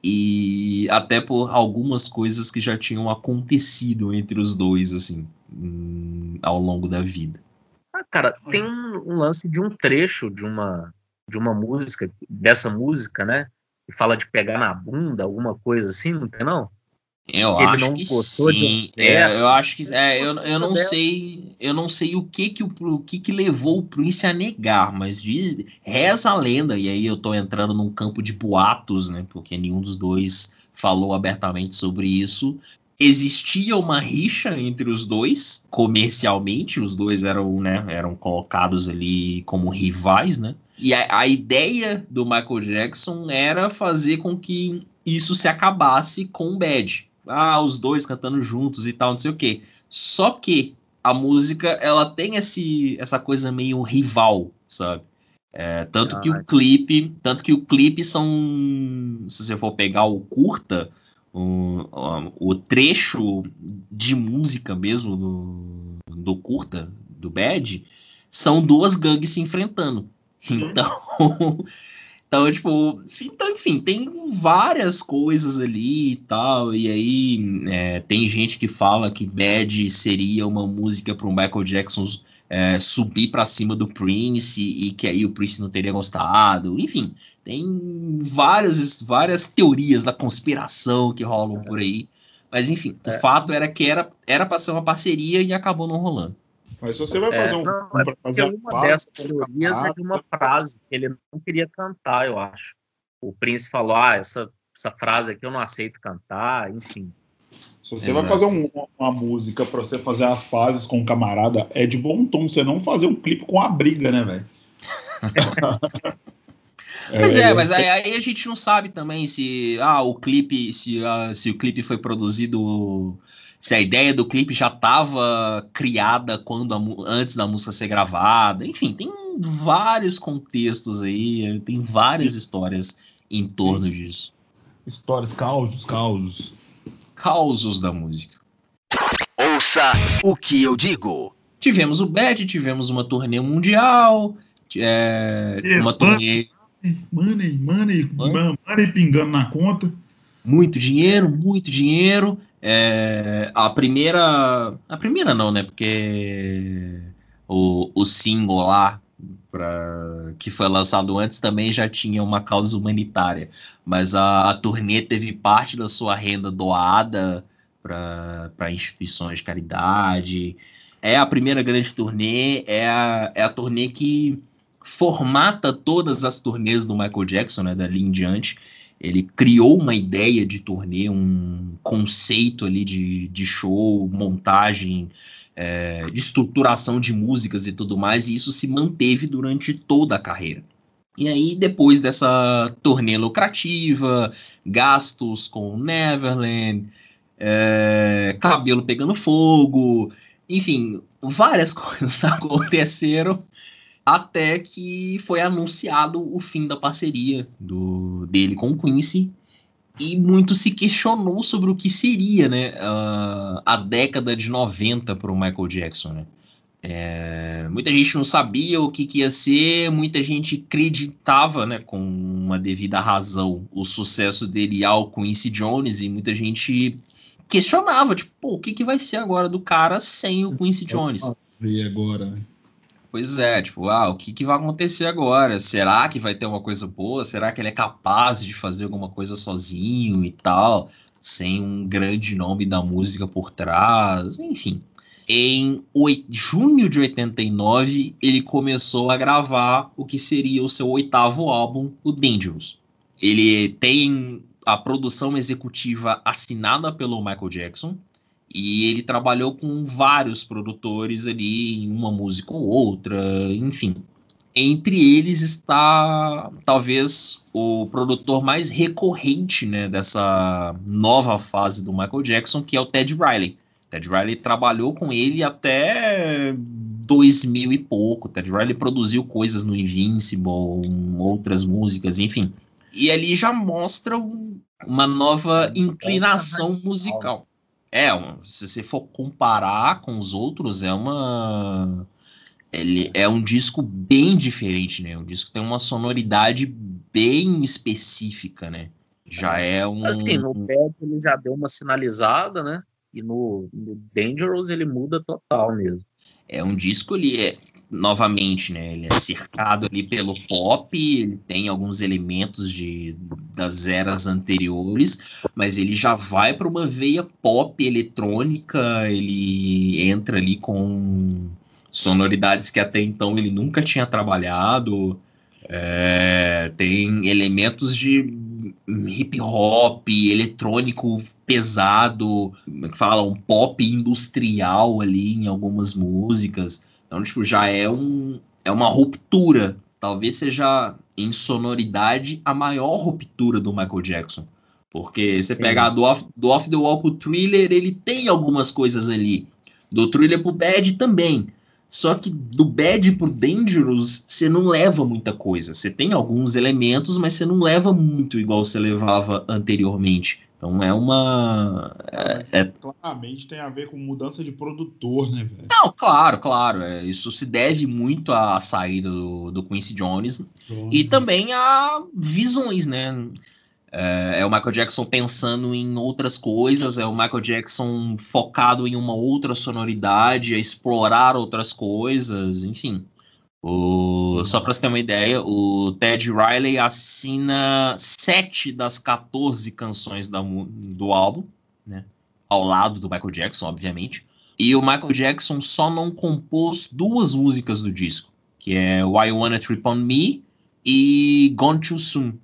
e até por algumas coisas que já tinham acontecido entre os dois, assim, hum, ao longo da vida. Ah, cara, tem um, um lance de um trecho de uma de uma música, dessa música, né? e fala de pegar na bunda, alguma coisa assim, não tem não? Eu acho que sim. É, eu acho que é, eu, eu não sei, eu não sei o que que o que que levou o Prince a negar, mas diz, reza a lenda e aí eu tô entrando num campo de boatos, né? Porque nenhum dos dois falou abertamente sobre isso. Existia uma rixa entre os dois, comercialmente, os dois eram, né, eram colocados ali como rivais, né? E a, a, ideia do Michael Jackson era fazer com que isso se acabasse com o Bad. Ah, os dois cantando juntos e tal, não sei o quê. Só que a música, ela tem esse, essa coisa meio rival, sabe? É, tanto ah, que o clipe, tanto que o clipe são, se você for pegar o curta, o, o trecho de música mesmo do, do curta, do Bad, são duas gangues se enfrentando. Então, então, tipo, então, enfim, tem várias coisas ali e tal. E aí é, tem gente que fala que Bad seria uma música para o Michael Jackson é, subir para cima do Prince e que aí o Prince não teria gostado. Enfim, tem várias, várias teorias da conspiração que rolam por aí. Mas enfim, é. o fato era que era era para ser uma parceria e acabou não rolando. Mas se você vai fazer é, um. Não, é fazer uma dessas teorias é de uma frase que ele não queria cantar, eu acho. O príncipe falou: ah, essa, essa frase aqui eu não aceito cantar, enfim. Se você Exato. vai fazer um, uma música para você fazer as pazes com o um camarada, é de bom tom você não fazer um clipe com a briga, né, velho? Mas é, é mas aí, aí, a gente não sabe também se ah, o clipe, se, uh, se o clipe foi produzido se a ideia do clipe já estava criada quando a, antes da música ser gravada. Enfim, tem vários contextos aí, tem várias histórias em torno disso. Histórias, causos, causos. Causos da música. Ouça o que eu digo. Tivemos o Bad, tivemos uma turnê mundial, é, é, uma turnê. Money, money, money, money pingando na conta. Muito dinheiro, muito dinheiro. É, a primeira. A primeira não, né? Porque o, o single lá, pra, que foi lançado antes, também já tinha uma causa humanitária. Mas a, a turnê teve parte da sua renda doada para instituições de caridade. É a primeira grande turnê, é a, é a turnê que formata todas as turnês do Michael Jackson, né, dali em diante. Ele criou uma ideia de turnê, um conceito ali de, de show, montagem, é, de estruturação de músicas e tudo mais, e isso se manteve durante toda a carreira. E aí, depois dessa turnê lucrativa, gastos com Neverland, é, cabelo pegando fogo, enfim, várias coisas aconteceram até que foi anunciado o fim da parceria do, dele com o Quincy e muito se questionou sobre o que seria né, a, a década de 90 para o Michael Jackson. Né? É, muita gente não sabia o que, que, ia ser, muita gente acreditava, né, com uma devida razão, o sucesso dele ao Quincy Jones, e muita gente questionava, tipo, pô, o que, que vai ser agora do cara sem o Quincy Jones? E agora, né? Pois é, tipo, ah, o que, que vai acontecer agora? Será que vai ter uma coisa boa? Será que ele é capaz de fazer alguma coisa sozinho e tal, sem um grande nome da música por trás? Enfim. Em 8, junho de 89, ele começou a gravar o que seria o seu oitavo álbum, o Dangerous. Ele tem a produção executiva assinada pelo Michael Jackson, e ele trabalhou com vários produtores ali, em uma música ou outra, enfim. Entre eles está talvez o produtor mais recorrente né, dessa nova fase do Michael Jackson, que é o Ted Riley. Ted Riley trabalhou com ele até 2000 e pouco. Ted Riley produziu coisas no Invincible, outras músicas, enfim. E ali já mostra um, uma nova inclinação musical. É, se você for comparar com os outros, é uma. Ele é um disco bem diferente, né? Um disco tem uma sonoridade bem específica, né? Já é, é um. Assim, no Bad ele já deu uma sinalizada, né? E no, no Dangerous ele muda total mesmo. É um disco ali, é, novamente, né? Ele é cercado ali pelo pop, ele tem alguns elementos de, das eras anteriores, mas ele já vai para uma veia pop eletrônica, ele entra ali com sonoridades que até então ele nunca tinha trabalhado. É, tem elementos de hip hop, eletrônico pesado, é fala, um pop industrial ali em algumas músicas. Então, tipo, já é, um, é uma ruptura. Talvez seja, em sonoridade, a maior ruptura do Michael Jackson. Porque você Sim. pegar do off, do off the Wall pro Thriller, ele tem algumas coisas ali. Do Thriller pro Bad também. Só que do Bad pro Dangerous, você não leva muita coisa. Você tem alguns elementos, mas você não leva muito igual você levava anteriormente. Então é uma. É, é... Claramente tem a ver com mudança de produtor, né, velho? Não, claro, claro. É, isso se deve muito à saída do, do Quincy Jones e também a visões, né? É, é, o Michael Jackson pensando em outras coisas, é o Michael Jackson focado em uma outra sonoridade, a explorar outras coisas, enfim. O, só para você ter uma ideia, o Ted Riley assina sete das 14 canções da, do álbum, né? Ao lado do Michael Jackson, obviamente. E o Michael Jackson só não compôs duas músicas do disco, que é Why You Wanna Trip On Me e Gone Too Soon,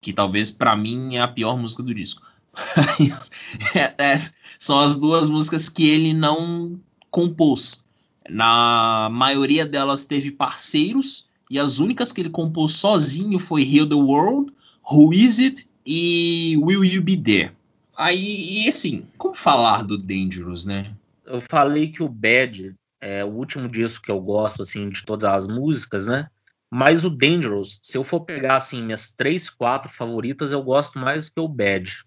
que talvez para mim é a pior música do disco. é, é, são as duas músicas que ele não compôs. Na maioria delas teve parceiros, e as únicas que ele compôs sozinho foi Heal the World, Who Is It e Will You Be There. Aí, e assim, como falar do Dangerous, né? Eu falei que o Bad é o último disco que eu gosto, assim, de todas as músicas, né? Mas o Dangerous, se eu for pegar, assim, minhas três, quatro favoritas, eu gosto mais do que o Bad.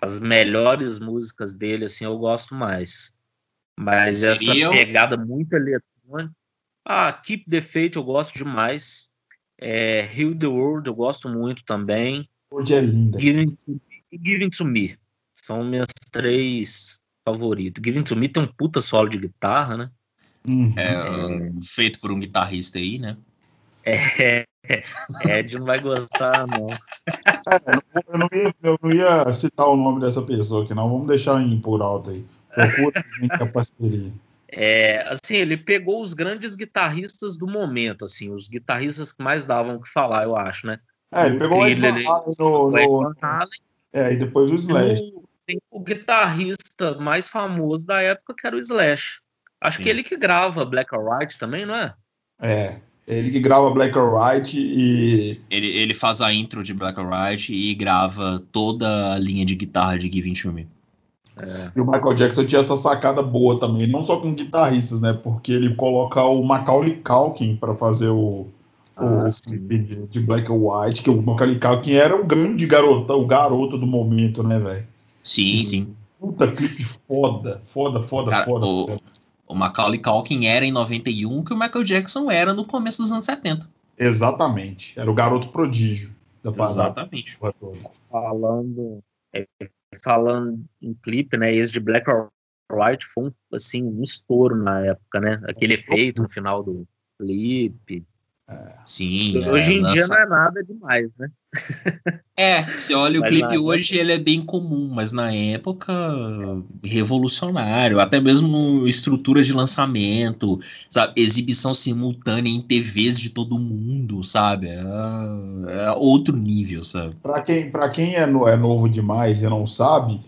As melhores músicas dele, assim, eu gosto mais. Mas Seria... essa pegada muito eletrônica. Ah, Keep the Faith eu gosto demais. É, Heal the World eu gosto muito também. Hoje é linda. Giving to, Giving to Me. São minhas três favoritos. Giving to Me tem um puta solo de guitarra, né? Uhum. É, feito por um guitarrista aí, né? É, Ed não vai gostar, não. É, eu, não ia, eu não ia citar o nome dessa pessoa aqui, não. Vamos deixar em por alto aí. Procura a parceria. É, assim, ele pegou os grandes guitarristas do momento, assim, os guitarristas que mais davam o que falar, eu acho, né? É, ele pegou o Ed Van no, no, É, e depois o Slash. Tem o guitarrista mais famoso da época, que era o Slash. Acho Sim. que ele que grava Black or White também, não é? É, ele que grava Black or White e. Ele, ele faz a intro de Black or White e grava toda a linha de guitarra de Give It To Me. É. E o Michael Jackson tinha essa sacada boa também, não só com guitarristas, né? Porque ele coloca o Macaulay Culkin para fazer o, ah, o de, de, Black or White, que o Macaulay Culkin era o grande garoto, o garoto do momento, né, velho? Sim, e, sim. Puta clipe foda, foda, foda, Cara, foda. O, o Macaulay Culkin era em 91 que o Michael Jackson era no começo dos anos 70. Exatamente. Era o garoto prodígio da Exatamente. Falando, é, falando em clipe, né? Esse de Black or White foi um, assim, um estouro na época, né? Aquele efeito no final do clipe. Sim. Hoje é, em lança... dia não é nada demais, né? É, você olha o clipe hoje, ele é bem comum, mas na época revolucionário, até mesmo estrutura de lançamento, sabe, exibição simultânea em TVs de todo mundo, sabe? É, é outro nível, sabe? Para quem, pra quem é, no, é novo demais e não sabe,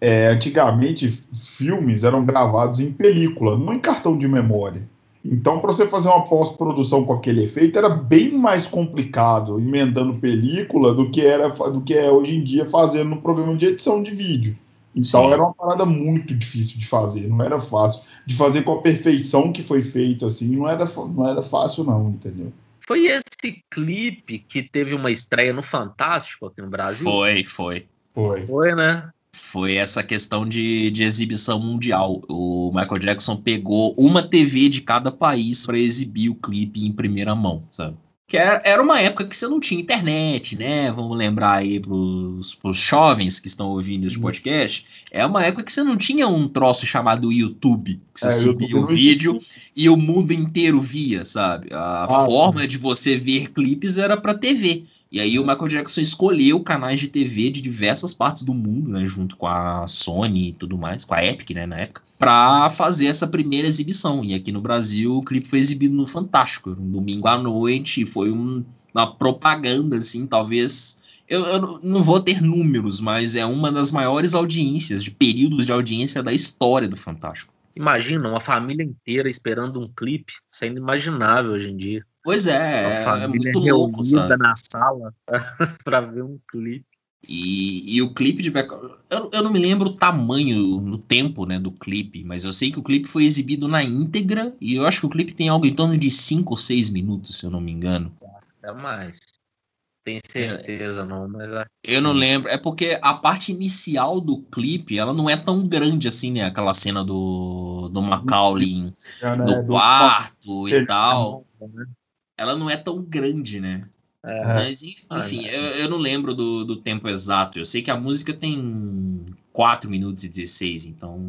é, antigamente filmes eram gravados em película, não em cartão de memória. Então, para você fazer uma pós-produção com aquele efeito, era bem mais complicado emendando película do que era do que é hoje em dia fazendo no programa de edição de vídeo. Então Sim. era uma parada muito difícil de fazer, não era fácil. De fazer com a perfeição que foi feito, assim, não era, não era fácil, não, entendeu? Foi esse clipe que teve uma estreia no Fantástico aqui no Brasil? Foi, foi. Foi. Foi, né? Foi essa questão de, de exibição mundial. O Michael Jackson pegou uma TV de cada país para exibir o clipe em primeira mão, sabe? Que era uma época que você não tinha internet, né? Vamos lembrar aí pros, pros jovens que estão ouvindo esse uhum. podcast. É uma época que você não tinha um troço chamado YouTube, que você é, subia o vídeo e o mundo inteiro via, sabe? A ah, forma sim. de você ver clipes era para TV. E aí o Michael Jackson escolheu canais de TV de diversas partes do mundo, né, junto com a Sony e tudo mais, com a Epic, né, na época, para fazer essa primeira exibição. E aqui no Brasil o clipe foi exibido no Fantástico, um domingo à noite, foi um, uma propaganda, assim, talvez... Eu, eu, não vou ter números, mas é uma das maiores audiências, de períodos de audiência da história do Fantástico. Imagina, uma família inteira esperando um clipe, isso é inimaginável hoje em dia. Pois é, é, é muito louco, sabe? na sala para ver um clipe. E, e o clipe de Back... eu, eu não me lembro o tamanho, no tempo, né, do clipe, mas eu sei que o clipe foi exibido na íntegra e eu acho que o clipe tem algo em torno de 5 ou 6 minutos, se eu não me engano. É mais. Tenho certeza, não, mas. Eu não lembro. É porque a parte inicial do clipe, ela não é tão grande assim, né? Aquela cena do, do Macaulay é, no né? quarto e tal. Ela não é tão grande, né? É. Mas, enfim, eu, eu, não lembro do, do tempo exato. Eu sei que a música tem 4 minutos e 16, então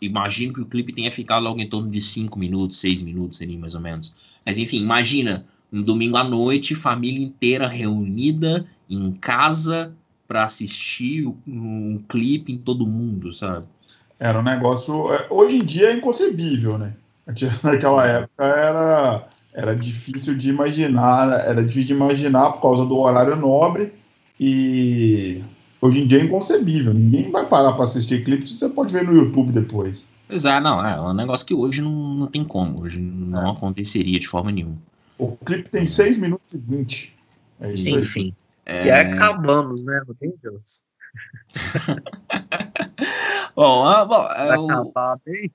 imagino que o clipe tenha ficado algo em torno de 5 minutos, 6 minutos ali, mais ou menos. Mas, enfim, imagina um domingo à noite, família inteira reunida em casa para assistir um, um clipe em todo mundo, sabe? Era um negócio. É, hoje em dia é inconcebível, né? Naquela época era era difícil de imaginar, era difícil de imaginar por causa do horário nobre e hoje em dia é inconcebível. Ninguém vai parar para assistir clipes, você pode ver no YouTube depois. Pois é, não, é um negócio que hoje não, não tem como, hoje não é. aconteceria de forma nenhuma. O clipe tem 6 minutos e 20. É isso Enfim. É... E acabamos, né? Meu Deus. bom, ah, bom, é, o... acabar bem?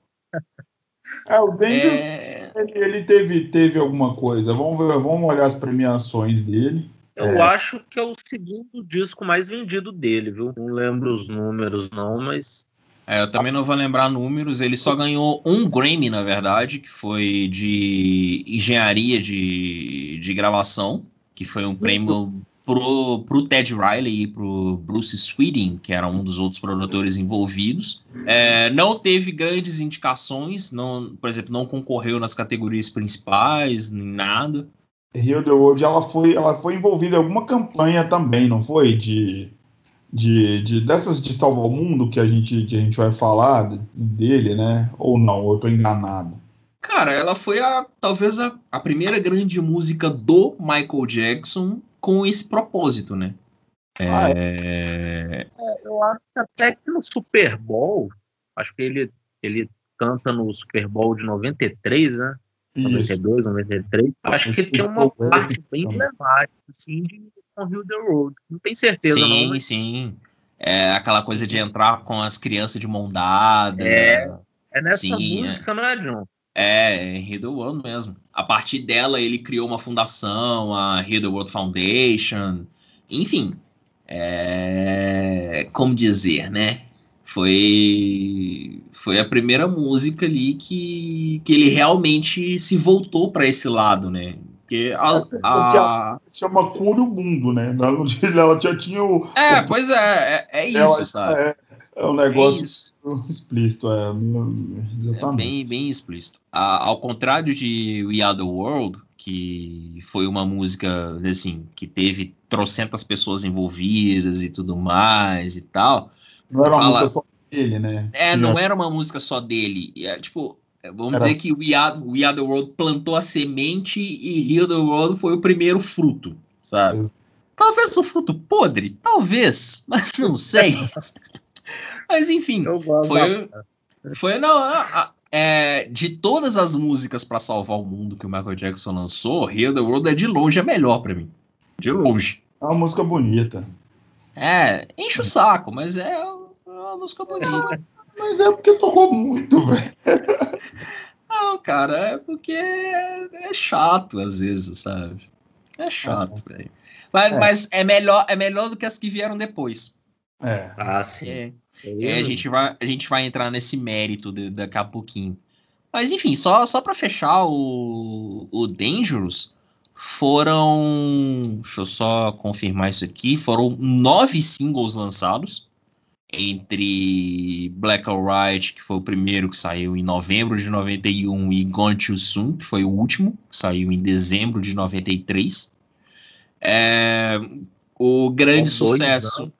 É, o Dangerous, é... ele, ele, teve, teve alguma coisa. Vamos ver, vamos olhar as premiações dele. Eu é. acho que é o segundo disco mais vendido dele, viu? Não lembro os números, não, mas. É, eu também não vou lembrar números. Ele só ganhou um Grammy, na verdade, que foi de engenharia de, de gravação, que foi um prêmio pro, pro Ted Riley e pro Bruce Sweeting, que era um dos outros produtores envolvidos. É, não teve grandes indicações, não, por exemplo, não concorreu nas categorias principais, nem nada. Rio the World, ela foi, ela foi envolvida em alguma campanha também, não foi? De, de, de dessas de salvar o mundo que a gente, que a gente vai falar dele, né? Ou não, eu tô enganado. Cara, ela foi a talvez a, a primeira grande música do Michael Jackson com esse propósito, né? Ah, é... É, eu acho que até que no Super Bowl, acho que ele, ele canta no Super Bowl de 93, né? Isso. 92, 93. Acho que tinha uma parte bem emblemática, assim, de On Hill the Road. Não tenho certeza, sim, não. Sim, mas... sim. É aquela coisa de entrar com as crianças de mão dada. É, é nessa sim, música, é. não é, John? É, the World mesmo. A partir dela, ele criou uma fundação, a the World Foundation. Enfim, é... como dizer, né? Foi foi a primeira música ali que, que ele realmente se voltou para esse lado, né? Porque a, é, a... chama Cure o Mundo, né? Ela já tinha o. É, pois é, é, é isso, ela, sabe? É, é um negócio é explícito, é, exatamente. É bem, bem explícito. Ao contrário de We Are the World, que foi uma música, assim, que teve trocentas pessoas envolvidas e tudo mais e tal. Não era uma fala... música só dele, né? É, não era uma música só dele. É, tipo, é, vamos era... dizer que We Are, We Are the World plantou a semente e Heal the World foi o primeiro fruto, sabe? Talvez o fruto podre, talvez, mas não sei. Mas enfim, foi, foi não, é, de todas as músicas para salvar o mundo que o Michael Jackson lançou, Heal the World é de longe a melhor para mim. De longe. É uma música bonita. É, enche o saco, mas é uma música bonita. Mas é porque tocou muito, velho. Não, cara, é porque é, é, chato às vezes, sabe? É chato, é. velho. Mas, é. mas é melhor, é melhor do que as que vieram depois. É. Ah, sim. É. É, a, gente vai, a gente vai entrar nesse mérito de, daqui a pouquinho. Mas enfim, só, só para fechar o, o Dangerous, foram. Deixa eu só confirmar isso aqui. Foram nove singles lançados. Entre Black or White, que foi o primeiro que saiu em novembro de 91, e Gone Too Soon, que foi o último, que saiu em dezembro de 93. É, o grande sucesso.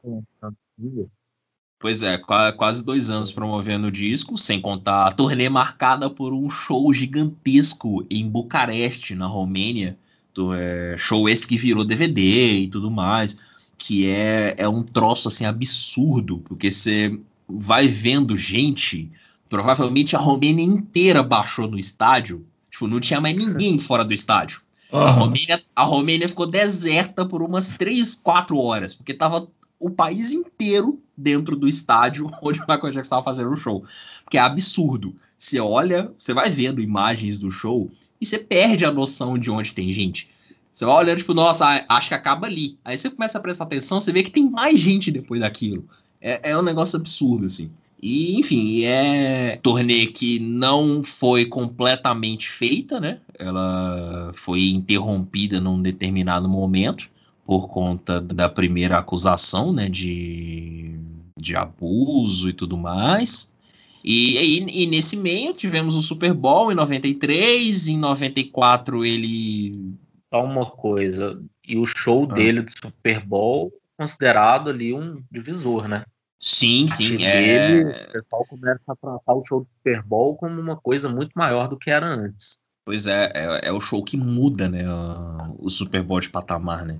Pois é, quase dois anos promovendo o disco, sem contar a turnê marcada por um show gigantesco em Bucareste, na Romênia. Do, é, show esse que virou DVD e tudo mais, que é, é um troço assim absurdo, porque você vai vendo gente, provavelmente a Romênia inteira baixou no estádio, tipo, não tinha mais ninguém fora do estádio. Uhum. A, Romênia, a Romênia ficou deserta por umas 3, 4 horas, porque tava o país inteiro dentro do estádio onde o Michael Jackson estava fazendo o show. Porque é absurdo. Você olha, você vai vendo imagens do show e você perde a noção de onde tem gente. Você vai olhando, tipo, nossa, acho que acaba ali. Aí você começa a prestar atenção, você vê que tem mais gente depois daquilo. É, é um negócio absurdo, assim. E, enfim, é turnê que não foi completamente feita, né? Ela foi interrompida num determinado momento por conta da primeira acusação, né, de, de abuso e tudo mais. E, e, e, nesse meio tivemos o Super Bowl em 93, em 94 ele. Só uma coisa, e o show ah. dele do Super Bowl considerado ali um divisor, né? Sim, sim. É... Dele, o pessoal começa a tratar o show do Super Bowl como uma coisa muito maior do que era antes. Pois é, é, é o show que muda, né? O Super Bowl de patamar, né?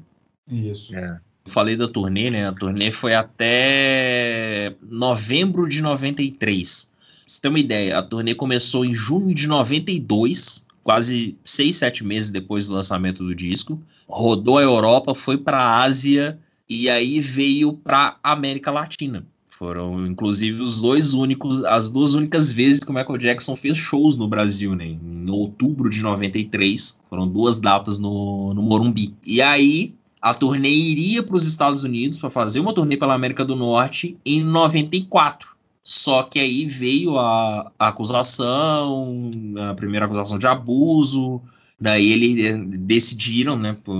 Isso. É. Eu falei da turnê, né? A turnê foi até novembro de 93. Pra você ter uma ideia, a turnê começou em junho de 92, quase seis, sete meses depois do lançamento do disco. Rodou a Europa, foi para a Ásia e aí veio para América Latina. Foram, inclusive, os dois únicos, as duas únicas vezes que o Michael Jackson fez shows no Brasil, né? Em outubro de 93, foram duas datas no, no Morumbi. E aí, a turnê iria para os Estados Unidos para fazer uma turnê pela América do Norte em 94. Só que aí veio a, a acusação, a primeira acusação de abuso, Daí eles eh, decidiram, né, por,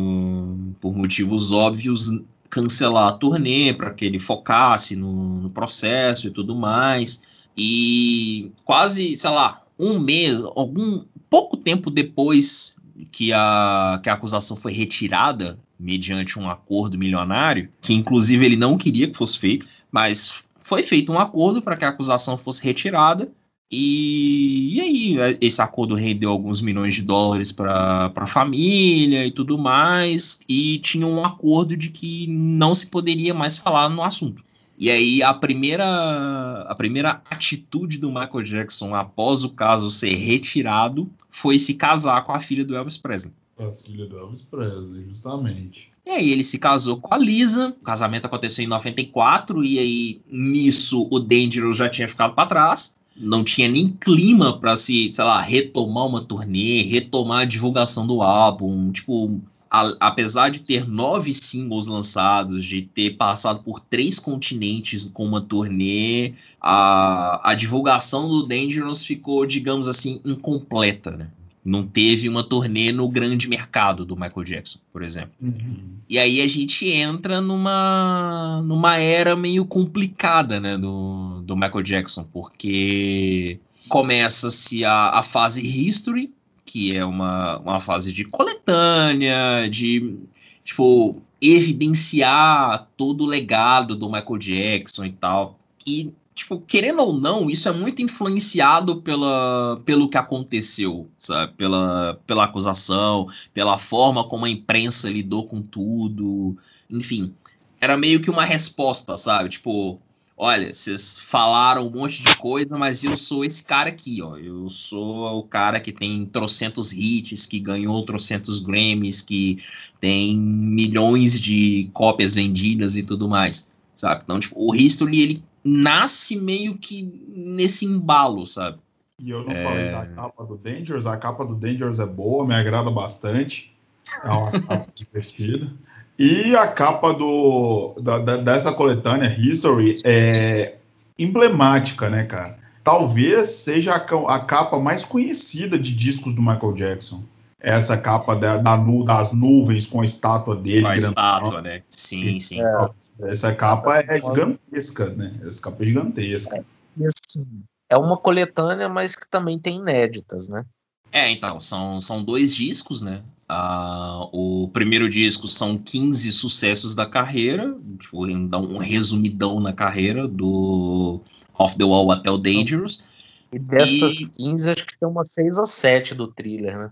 por motivos óbvios, cancelar a turnê para que ele focasse no, no, processo e tudo mais. E quase, sei lá, um mês, algum pouco tempo depois que a, que a acusação foi retirada mediante um acordo milionário, que inclusive ele não queria que fosse feito, mas foi feito um acordo para que a acusação fosse retirada. E, e aí, esse acordo rendeu alguns milhões de dólares para a família e tudo mais, e tinha um acordo de que não se poderia mais falar no assunto. E aí a primeira a primeira atitude do Michael Jackson após o caso ser retirado foi se casar com a filha do Elvis Presley. A filha do Elvis Presley, justamente. E aí ele se casou com a Lisa, o casamento aconteceu em 94 e aí nisso o Dangerous já tinha ficado para trás. Não tinha nem clima para se, sei lá, retomar uma turnê, retomar a divulgação do álbum, tipo, a, apesar de ter nove singles lançados, de ter passado por três continentes com uma turnê, a, a divulgação do Dangerous ficou, digamos assim, incompleta, né? Não teve uma turnê no grande mercado do Michael Jackson, por exemplo. Uhum. E aí a gente entra numa, numa era meio complicada, né, do, do Michael Jackson, porque começa-se a, a fase History, que é uma, uma fase de coletânea, de tipo, evidenciar todo o legado do Michael Jackson e tal. E, tipo, querendo ou não, isso é muito influenciado pela, pelo que aconteceu, sabe? Pela, pela acusação, pela forma como a imprensa lidou com tudo. Enfim, era meio que uma resposta, sabe? Tipo, olha, vocês falaram um monte de coisa, mas eu sou esse cara aqui, ó. Eu sou o cara que tem trocentos hits, que ganhou trocentos Grammys, que tem milhões de cópias vendidas e tudo mais, sabe? Então, tipo, o History, ele nasce meio que nesse embalo, sabe? E eu não é... falei da capa do Dangerous, a capa do Dangerous é boa, me agrada bastante. É uma capa divertida. E a capa do, da, da, dessa coletânea, History, é emblemática, né, cara? Talvez seja a, a, capa mais conhecida de discos do Michael Jackson. Essa capa da, da das nuvens com a estátua dele. Com a estátua, né? Sim, sim. É, essa capa é gigantesca, né? Essa capa é gigantesca. É, isso. é uma coletânea, mas que também tem inéditas, né? É, então, são, são dois discos, né? Uh, o primeiro disco são 15 sucessos da carreira, tipo, dar um resumidão na carreira, do Off the Wall até o Dangerous. E dessas e... 15, acho que tem umas 6 ou 7 do thriller, né?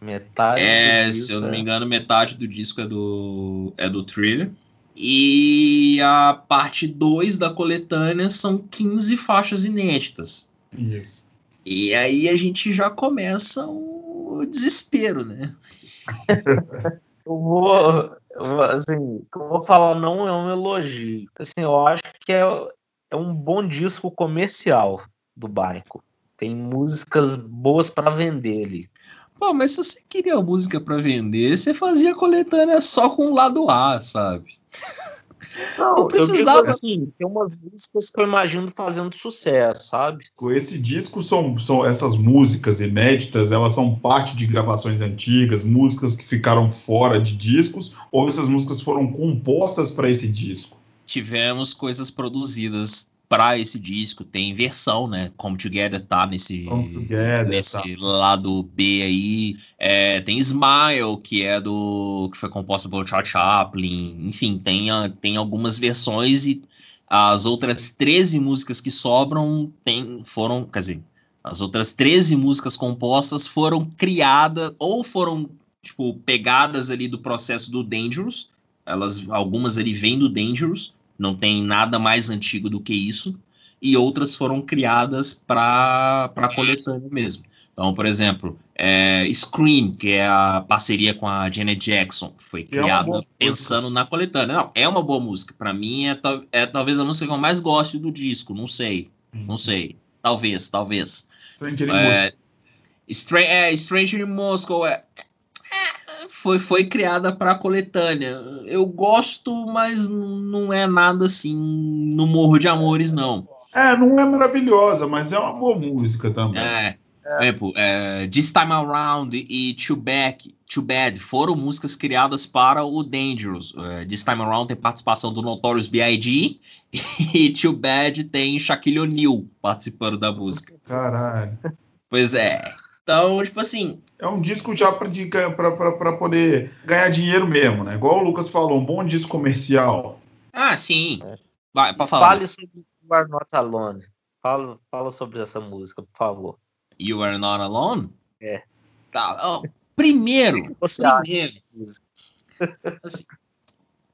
Metade. É, se eu não me é. engano, metade do disco é do, é do thriller. E a parte 2 da coletânea são 15 faixas inéditas. Isso. E aí a gente já começa o desespero, né? eu vou, assim, eu vou falar não é um elogio. Assim, eu acho que é, é um bom disco comercial do Baico. Tem músicas boas para vender ali. Pô, mas se você queria música para vender, você fazia coletânea só com o lado A, sabe? Não, não precisava. assim, tem umas músicas que eu imagino fazendo sucesso, sabe? Com esse disco são, são essas músicas inéditas, elas são parte de gravações antigas, músicas que ficaram fora de discos, ou essas músicas foram compostas para esse disco? Tivemos coisas produzidas para esse disco, tem versão, né? Come Together tá nesse, Together, nesse tá. lado B aí. É, tem Smile, que é do. que foi composta pelo Charles Chaplin. Enfim, tem, tem algumas versões e as outras 13 músicas que sobram tem, foram. Quer dizer, as outras 13 músicas compostas foram criadas ou foram, tipo, pegadas ali do processo do Dangerous. Elas, algumas ali vêm do Dangerous não tem nada mais antigo do que isso, e outras foram criadas para a coletânea mesmo. Então, por exemplo, é, Scream, que é a parceria com a Janet Jackson, foi criada é pensando na coletânea. Não, é uma boa música. Para mim, é, é, talvez a música que eu mais goste do disco. Não sei. Não sei. Talvez, talvez. Stranger é, Stra é, Stranger in Moscow é, foi, foi criada para coletânea. Eu gosto, mas não é nada assim no Morro de Amores, não. É, não é maravilhosa, mas é uma boa música também. É. É. Exemplo, é, This Time Around e Too Back, Too Bad foram músicas criadas para o Dangerous. É, This Time Around tem participação do Notorious B.I.G. e Too Bad tem Shaquille O'Neal participando da música. Caralho. Pois é. Então, tipo assim. É um disco já para poder ganhar dinheiro mesmo, né? Igual o Lucas falou, um bom disco comercial. Ah, sim. Vai, pra falar. Fale sobre You Are Not Alone. Fala, fala sobre essa música, por favor. You Are Not Alone? É. Tá. Oh, primeiro. Você primeiro. Assim,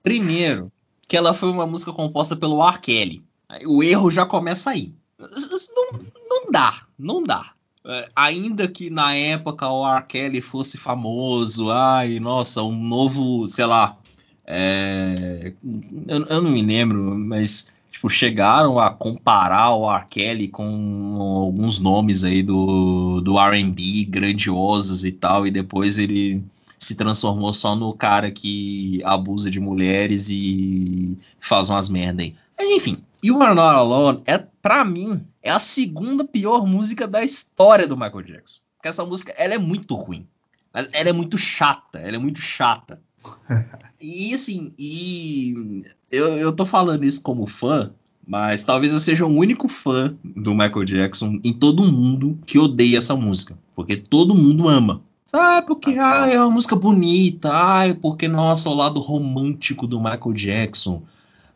primeiro, que ela foi uma música composta pelo R. Kelly. O erro já começa aí. Não, não dá, não dá. É, ainda que na época o R. Kelly fosse famoso, ai, nossa, um novo, sei lá, é, eu, eu, não me lembro, mas tipo, chegaram a comparar o R. Kelly com alguns nomes aí do, do R&B grandiosos e tal, e depois ele se transformou só no cara que abusa de mulheres e faz umas merda aí. Mas enfim, You Are Not Alone é, pra mim, é a segunda pior música da história do Michael Jackson. Porque essa música, ela é muito ruim. Mas ela é muito chata, ela é muito chata. e assim, e eu, eu tô falando isso como fã, mas talvez eu seja o único fã do Michael Jackson em todo mundo que odeia essa música. Porque todo mundo ama. Ah, porque ah, é uma música bonita. Ai, porque, nossa, o lado romântico do Michael Jackson.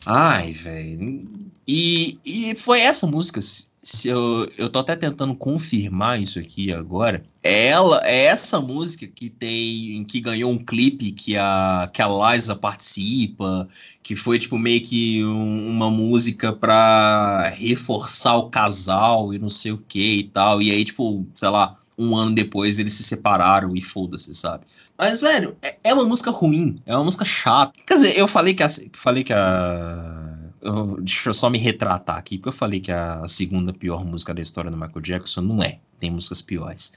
Ai, velho. E, e foi essa música se eu, eu tô até tentando confirmar isso aqui agora. É ela, é essa música que tem, que ganhou um clipe que a, que a Liza participa, que foi tipo meio que um, uma música pra reforçar o casal e não sei o que e tal. E aí, tipo, sei lá, um ano depois eles se separaram e foda-se, sabe? Mas, velho, é, é, uma música ruim, é uma música chata. Quer dizer, eu falei que a, falei que a eu, deixa eu só me retratar aqui, porque eu falei que a segunda pior música da história do Michael Jackson não é. Tem músicas piores.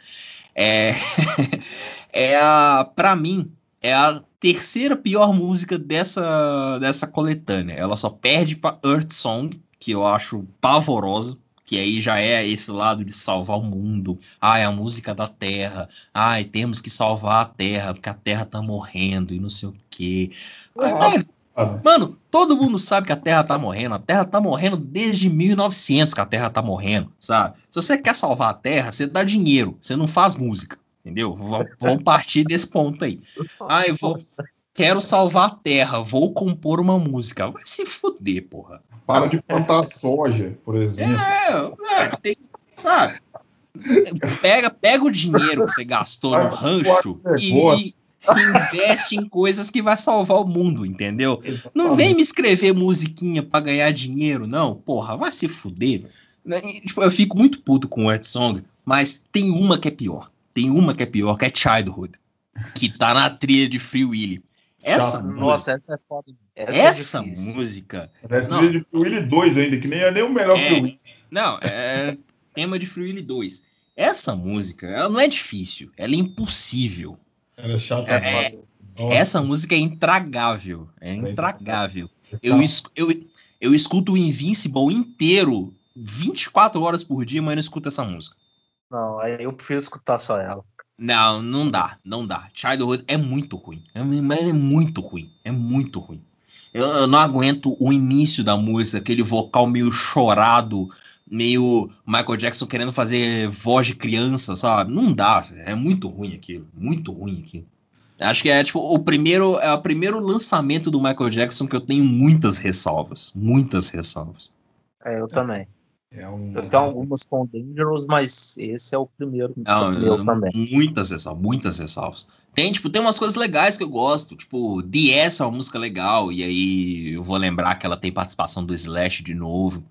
É, é a, pra mim, é a terceira pior música dessa, dessa coletânea. Ela só perde pra Earth Song, que eu acho pavorosa. Que aí já é esse lado de salvar o mundo. Ai, a música da Terra. Ai, temos que salvar a Terra, porque a Terra tá morrendo e não sei o quê. Ai, ah. Mano, todo mundo sabe que a Terra tá morrendo. A Terra tá morrendo desde 1900 que a Terra tá morrendo, sabe? Se você quer salvar a Terra, você dá dinheiro, você não faz música, entendeu? Vamos partir desse ponto aí. Ah, eu vou... Quero salvar a Terra, vou compor uma música. Vai se fuder, porra. Para de plantar soja, por exemplo. É, é tem... Ah, pega, pega o dinheiro que você gastou no rancho e, investe em coisas que vai salvar o mundo, entendeu? Exatamente. Não vem me escrever musiquinha para ganhar dinheiro, não. Porra, vai se fuder. Né, tipo, eu fico muito puto com o Ed Song, mas tem uma que é pior. Tem uma que é pior, que é Childhood, que tá na trilha de Free Willy. Essa Nossa, música, essa é foda. Essa, é essa é música. É a trilha de Free Willy 2 ainda, que nem é nem o melhor é, Free Willy. Não, é tema de Free Willy 2. Essa música, ela não é difícil, ela é impossível. Era chato. É, é essa música é intragável. É intragável. Eu, eu, eu escuto o Invincible inteiro 24 horas por dia, mas não escuto essa música. Não, aí eu prefiro escutar só ela. Não, não dá, não dá. Childhood é muito ruim. É, é muito ruim. É muito ruim. Eu, eu, não aguento o início da música, aquele vocal meio chorado, meio Michael Jackson querendo fazer voz de criança, sabe? Não dá, é muito ruim aquilo, muito ruim aquilo. Acho que é tipo o primeiro, é o primeiro lançamento do Michael Jackson que eu tenho muitas ressalvas, muitas ressalvas. É, eu também. É um... Eu tenho algumas com Dangerous, mas esse é o primeiro Não, meu também. Muitas ressalvas, muitas ressalvas. Tem, tipo, tem umas coisas legais que eu gosto, tipo, DS é uma música legal, e aí eu vou lembrar que ela tem participação do Slash de novo.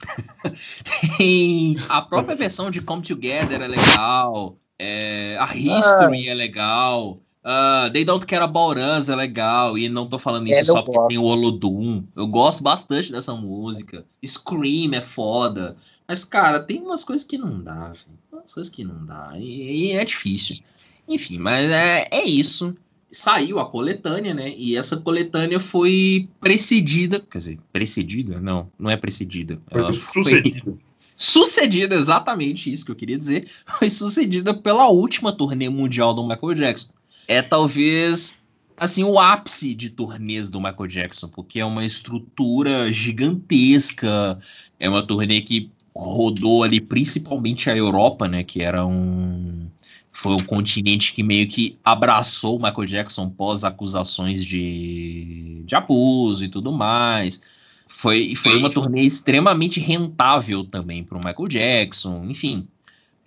tem a própria versão de Come Together é legal, é, a History ah. é legal, uh, They Don't Care About Us é legal, e não tô falando isso é, só porque tem o Olodum. Eu gosto bastante dessa música. Scream é foda. Mas, cara, tem umas coisas que não dá, velho. Umas coisas que não dá. E, e é difícil. Enfim, mas é, é isso. Saiu a coletânea, né? E essa coletânea foi precedida. Quer dizer, precedida? Não, não é precedida. Ela foi sucedida. Sucedida exatamente isso que eu queria dizer, foi sucedida pela última turnê mundial do Michael Jackson. É talvez assim o ápice de turnês do Michael Jackson, porque é uma estrutura gigantesca, é uma turnê que rodou ali principalmente a Europa, né, que era um foi um continente que meio que abraçou o Michael Jackson pós acusações de, de abuso e tudo mais. Foi, foi uma turnê extremamente rentável também para o Michael Jackson, enfim.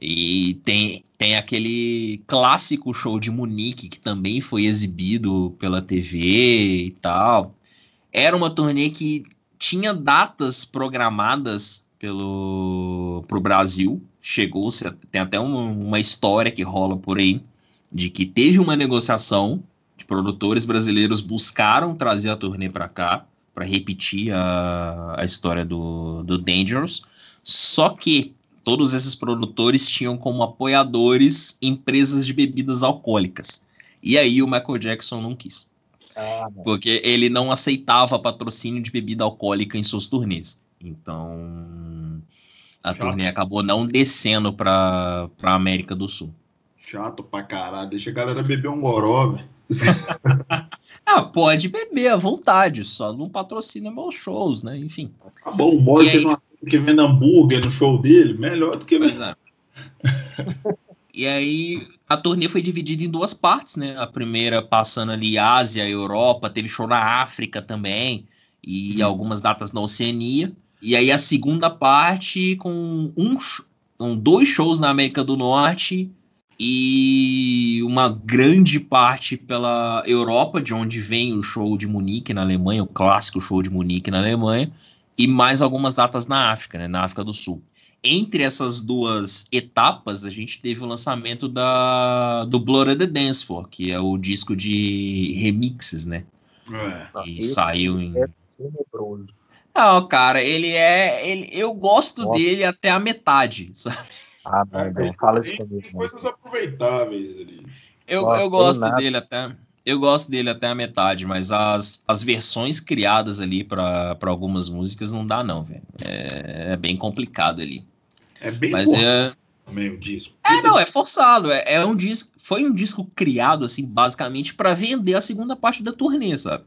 E tem, tem aquele clássico show de Munique que também foi exibido pela TV e tal. Era uma turnê que tinha datas programadas pelo pro Brasil. Chegou, tem até uma, uma história que rola por aí de que teve uma negociação de produtores brasileiros buscaram trazer a turnê para cá para repetir a, a história do, do Dangerous. Só que todos esses produtores tinham como apoiadores empresas de bebidas alcoólicas. E aí o Michael Jackson não quis. Ah, porque ele não aceitava patrocínio de bebida alcoólica em suas turnês. Então a Chato. turnê acabou não descendo para a América do Sul. Chato pra caralho. Deixa a galera beber um goró, velho. ah, pode beber à vontade, só não patrocina meus shows, né? Enfim. Tá bom, o Moise não que vende hambúrguer no show dele, melhor do que. Pois é. e aí a turnê foi dividida em duas partes, né? A primeira passando ali Ásia, Europa, teve show na África também, e hum. algumas datas na Oceania. E aí a segunda parte com um, com dois shows na América do Norte e uma grande parte pela Europa, de onde vem o show de Munique na Alemanha, o clássico show de Munique na Alemanha, e mais algumas datas na África, né, na África do Sul. Entre essas duas etapas, a gente teve o lançamento da, do Blood of the Dance Floor, que é o disco de remixes, né? É. E saiu em. É Não, cara, ele é. Ele, eu gosto Nossa. dele até a metade, sabe? Ah, não, não fala isso comigo. Coisas aproveitáveis ali. Eu, eu gosto dele até. Eu gosto dele até a metade, mas as, as versões criadas ali para algumas músicas não dá, não, velho. É, é, bem complicado ali. É bem mas é meio disco. É, não, é forçado. É, é um disco. Foi um disco criado, assim, basicamente, para vender a segunda parte da turnê, sabe?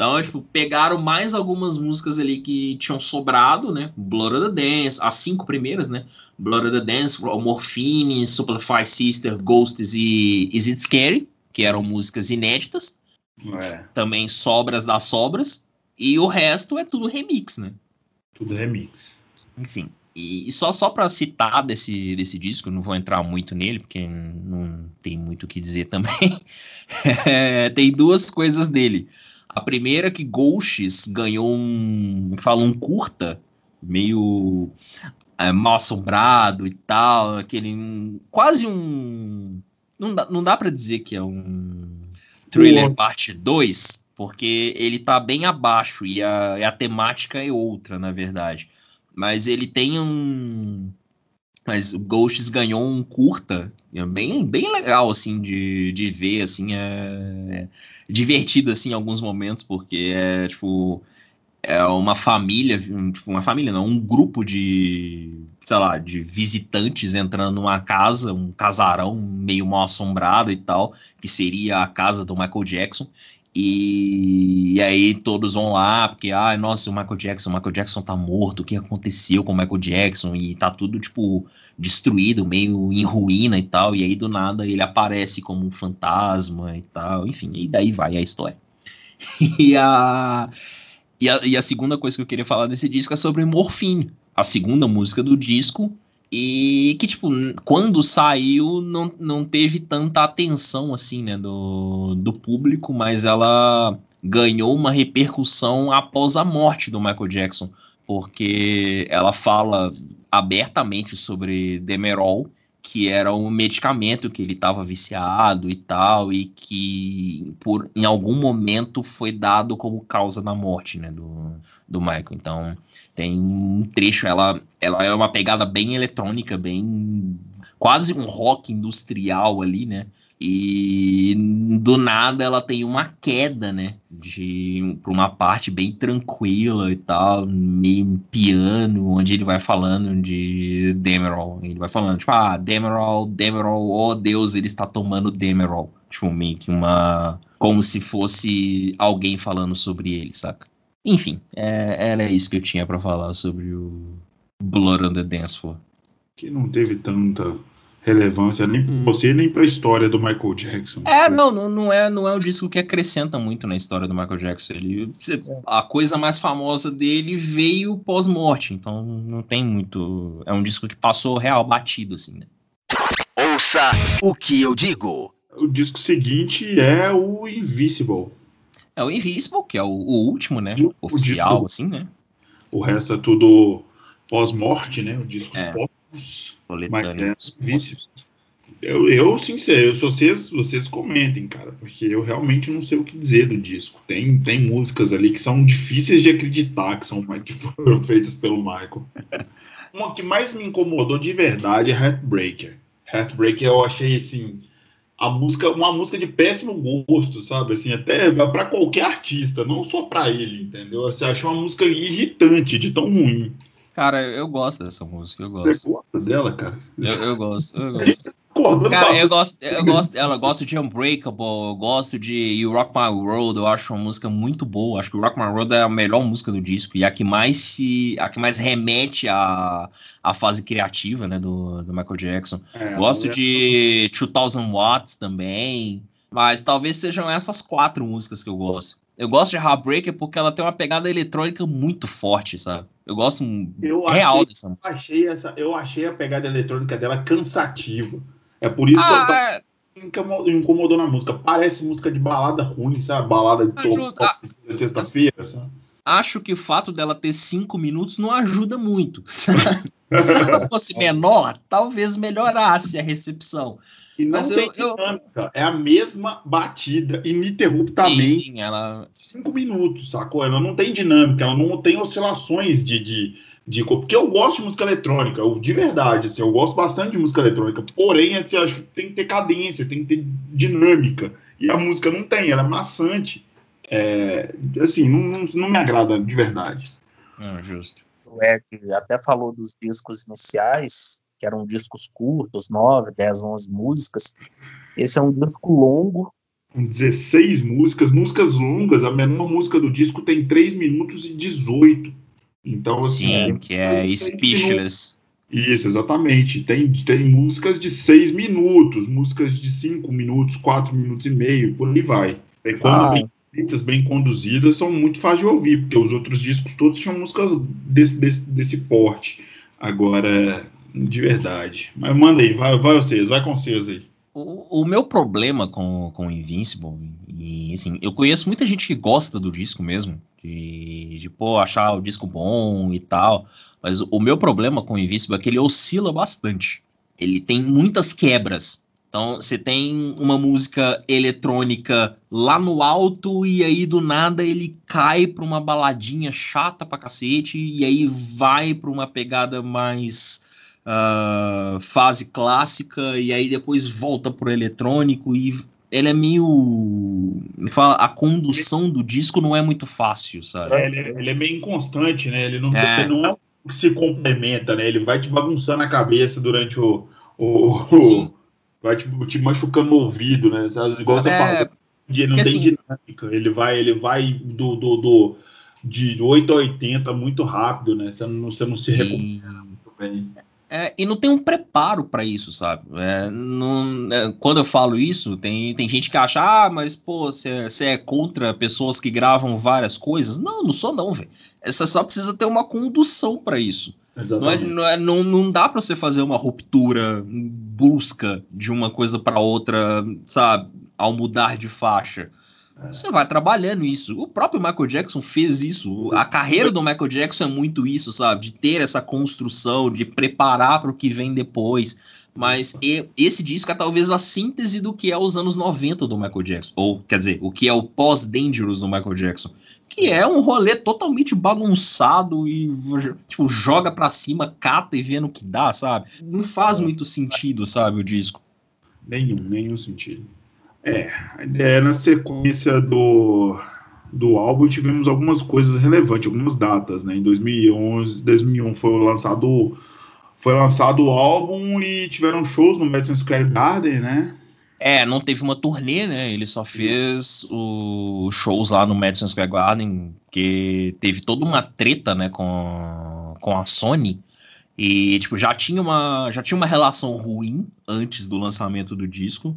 Então, tipo, pegaram mais algumas músicas ali que tinham sobrado, né? Blood of the Dance, as cinco primeiras, né? Blood of the Dance, Morphine, Superfly Sister, Ghosts e Is It Scary? que eram músicas inéditas, é. também sobras das sobras, e o resto é tudo remix, né? Tudo remix. Enfim. E, só, só para citar desse, desse disco, não vou entrar muito nele, porque não tem muito o que dizer também. é, tem duas coisas dele. A primeira é que Ghosts ganhou um, fala, um curta, meio é, mal assombrado e tal, aquele um, quase um não dá, não dá para dizer que é um thriller parte 2, porque ele tá bem abaixo e a, e a temática é outra, na verdade. Mas ele tem um. Mas o Ghosts ganhou um curta, é bem, bem legal, assim, de, de ver, assim, é, é divertido, assim, em alguns momentos, porque é, tipo, é uma família, tipo, uma família não, um grupo de, sei lá, de visitantes entrando numa casa, um casarão meio mal assombrado e tal, que seria a casa do Michael Jackson. E, e aí todos vão lá, porque, ah, nossa, o Michael Jackson, o Michael Jackson tá morto, o que aconteceu com o Michael Jackson? E tá tudo, tipo, destruído, meio em ruína e tal. E aí do nada ele aparece como um fantasma e tal, enfim, e daí vai a história. e a e a, e a segunda coisa que eu queria falar desse disco é sobre Morfine, a segunda música do disco, e que, tipo, quando saiu, não, não teve tanta atenção, assim, né, do, do público, mas ela ganhou uma repercussão após a morte do Michael Jackson, porque ela fala abertamente sobre Demerol, que era um medicamento que ele estava viciado e tal, e que por em algum momento foi dado como causa da morte, né, do, do Michael. Então, tem um trecho, ela, ela é uma pegada bem eletrônica, bem quase um rock industrial ali, né? E do nada ela tem uma queda, né? De para uma parte bem tranquila e tal, meio piano, onde ele vai falando de Demerol. Ele vai falando, tipo, ah, Demerol, Demerol, oh Deus, ele está tomando Demerol. Tipo, meio que uma. Como se fosse alguém falando sobre ele, saca? Enfim, é, era isso que eu tinha para falar sobre o Blood on the Dance Floor. Que não teve tanta relevância nem para hum. você nem para a história do Michael Jackson. É, não, não, não é, não é um disco que acrescenta muito na história do Michael Jackson. Ele, a coisa mais famosa dele veio pós-morte, então não tem muito. É um disco que passou real batido assim. Né? Ouça o que eu digo. O disco seguinte é o Invisible. É o Invisible, que é o, o último, né? O oficial, assim, né? O resto é tudo pós-morte, né? O disco é. pós mas é, eu, eu, sincero, vocês, vocês comentem, cara, porque eu realmente não sei o que dizer do disco. Tem, tem músicas ali que são difíceis de acreditar que são que foram feitas pelo Michael. Uma que mais me incomodou de verdade é Heartbreaker. Heartbreaker eu achei assim a música, uma música de péssimo gosto, sabe? Assim, até para qualquer artista, não só para ele, entendeu? Você achou uma música irritante, de tão ruim. Cara, eu gosto dessa música, eu gosto. Você gosta dela, cara? Eu, eu gosto, eu gosto. Cara, eu gosto, eu gosto dela, gosto de Unbreakable, eu gosto de You Rock My World, eu acho uma música muito boa. Acho que Rock My World é a melhor música do disco e a que mais se, a que mais remete à, à fase criativa, né, do, do Michael Jackson. É, gosto é... de 2000 Watts também, mas talvez sejam essas quatro músicas que eu gosto. Eu gosto de Heartbreaker porque ela tem uma pegada eletrônica muito forte, sabe? Eu gosto eu real achei, dessa música. Eu achei, essa, eu achei a pegada eletrônica dela cansativa. É por isso ah, que eu tô, me incomodou na música. Parece música de balada ruim, sabe? Balada de ah, terça-feira, sabe? Acho que o fato dela ter cinco minutos não ajuda muito. Se ela fosse menor, talvez melhorasse a recepção. E não Mas tem eu, dinâmica. Eu... É a mesma batida, ininterruptamente. Sim, sim, ela. Cinco minutos, sacou? Ela não tem dinâmica, ela não tem oscilações de, de, de. Porque eu gosto de música eletrônica, eu, de verdade, assim, eu gosto bastante de música eletrônica. Porém, assim, eu acho que tem que ter cadência, tem que ter dinâmica. E a música não tem, ela é maçante. É, assim, não, não, não me agrada de verdade. Não, justo. O Ed até falou dos discos iniciais que eram discos curtos, 9, 10, 11 músicas. Esse é um disco longo. Com 16 músicas, músicas longas, a menor música do disco tem 3 minutos e 18. Então, assim. Sim, que é Speechless. Isso, exatamente. Tem, tem músicas de 6 minutos, músicas de 5 minutos, 4 minutos e meio, por aí vai. E quando ah. bem feitas, bem conduzidas, são muito fáceis de ouvir, porque os outros discos todos tinham músicas desse, desse, desse porte. Agora, de verdade. Mas manda aí, vai, vai vocês, vai com vocês aí. O, o meu problema com, com Invincible, e assim, eu conheço muita gente que gosta do disco mesmo, de, de pô, achar o disco bom e tal, mas o, meu problema com Invincible é que ele oscila bastante. Ele tem muitas quebras. Então, você tem uma música eletrônica lá no alto e aí do nada ele cai para uma baladinha chata pra cacete e aí vai para uma pegada mais uh, fase clássica e aí depois volta pro eletrônico e ele é meio. Me fala, a condução do disco não é muito fácil, sabe? É, ele, ele, é meio inconstante, né? Ele não é, não é que se complementa, né? Ele vai te bagunçando a cabeça durante o. o, o vai te, te, machucando no ouvido, né? Igual você é, falou, ele não tem assim, dinâmica. Ele vai, ele vai do, do, do, de 8 a 80 muito rápido, né? Você não, você não se recupera muito bem. É, e não tem um preparo para isso, sabe? É, não, é, quando eu falo isso, tem, tem gente que acha, ah, mas pô, você é contra pessoas que gravam várias coisas. Não, não sou não, velho. Você só precisa ter uma condução para isso. Não, é, não, é, não, não dá para você fazer uma ruptura brusca de uma coisa para outra, sabe? Ao mudar de faixa. Você vai trabalhando isso. O próprio Michael Jackson fez isso. A carreira do Michael Jackson é muito isso, sabe? De ter essa construção, de preparar para o que vem depois. Mas esse disco é talvez a síntese do que é os anos 90 do Michael Jackson. Ou, quer dizer, o que é o pós-Dangerous do Michael Jackson. Que é um rolê totalmente bagunçado e tipo, joga pra cima, cata e vê no que dá, sabe? Não faz muito sentido, sabe, o disco. Nenhum, nenhum sentido. É, é, na sequência do, do álbum tivemos algumas coisas relevantes, algumas datas, né? Em 2011, 2001 foi lançado foi lançado o álbum e tiveram shows no Madison Square Garden, né? É, não teve uma turnê, né? Ele só fez os shows lá no Madison Square Garden, que teve toda uma treta, né, com, com a Sony. E, tipo, já tinha, uma, já tinha uma relação ruim antes do lançamento do disco.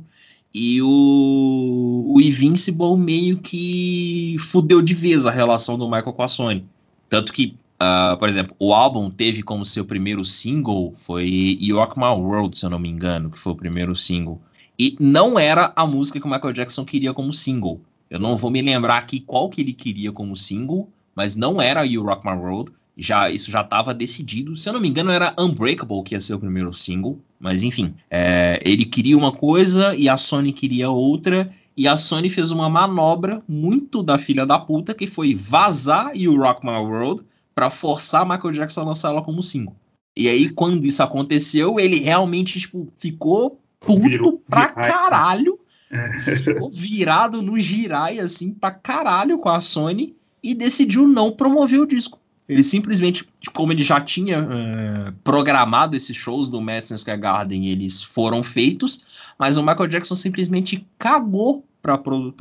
E o, o Invincible meio que fudeu de vez a relação do Michael com a Sony. Tanto que, uh, por exemplo, o álbum teve como seu primeiro single foi York My World, se eu não me engano, que foi o primeiro single. E não era a música que o Michael Jackson queria como single. Eu não vou me lembrar aqui qual que ele queria como single, mas não era You Rock My World. Já, isso já estava decidido. Se eu não me engano, era Unbreakable que ia ser o primeiro single. Mas enfim, é, ele queria uma coisa e a Sony queria outra. E a Sony fez uma manobra muito da filha da puta que foi vazar You Rock My World para forçar Michael Jackson a lançar ela como single. E aí, quando isso aconteceu, ele realmente tipo, ficou puto pra caralho. Ficou virado no girai, assim, pra caralho com a Sony e decidiu não promover o disco. Ele simplesmente, como ele já tinha uh, programado esses shows do Madison Square Garden, eles foram feitos, mas o Michael Jackson simplesmente cagou pra, pro,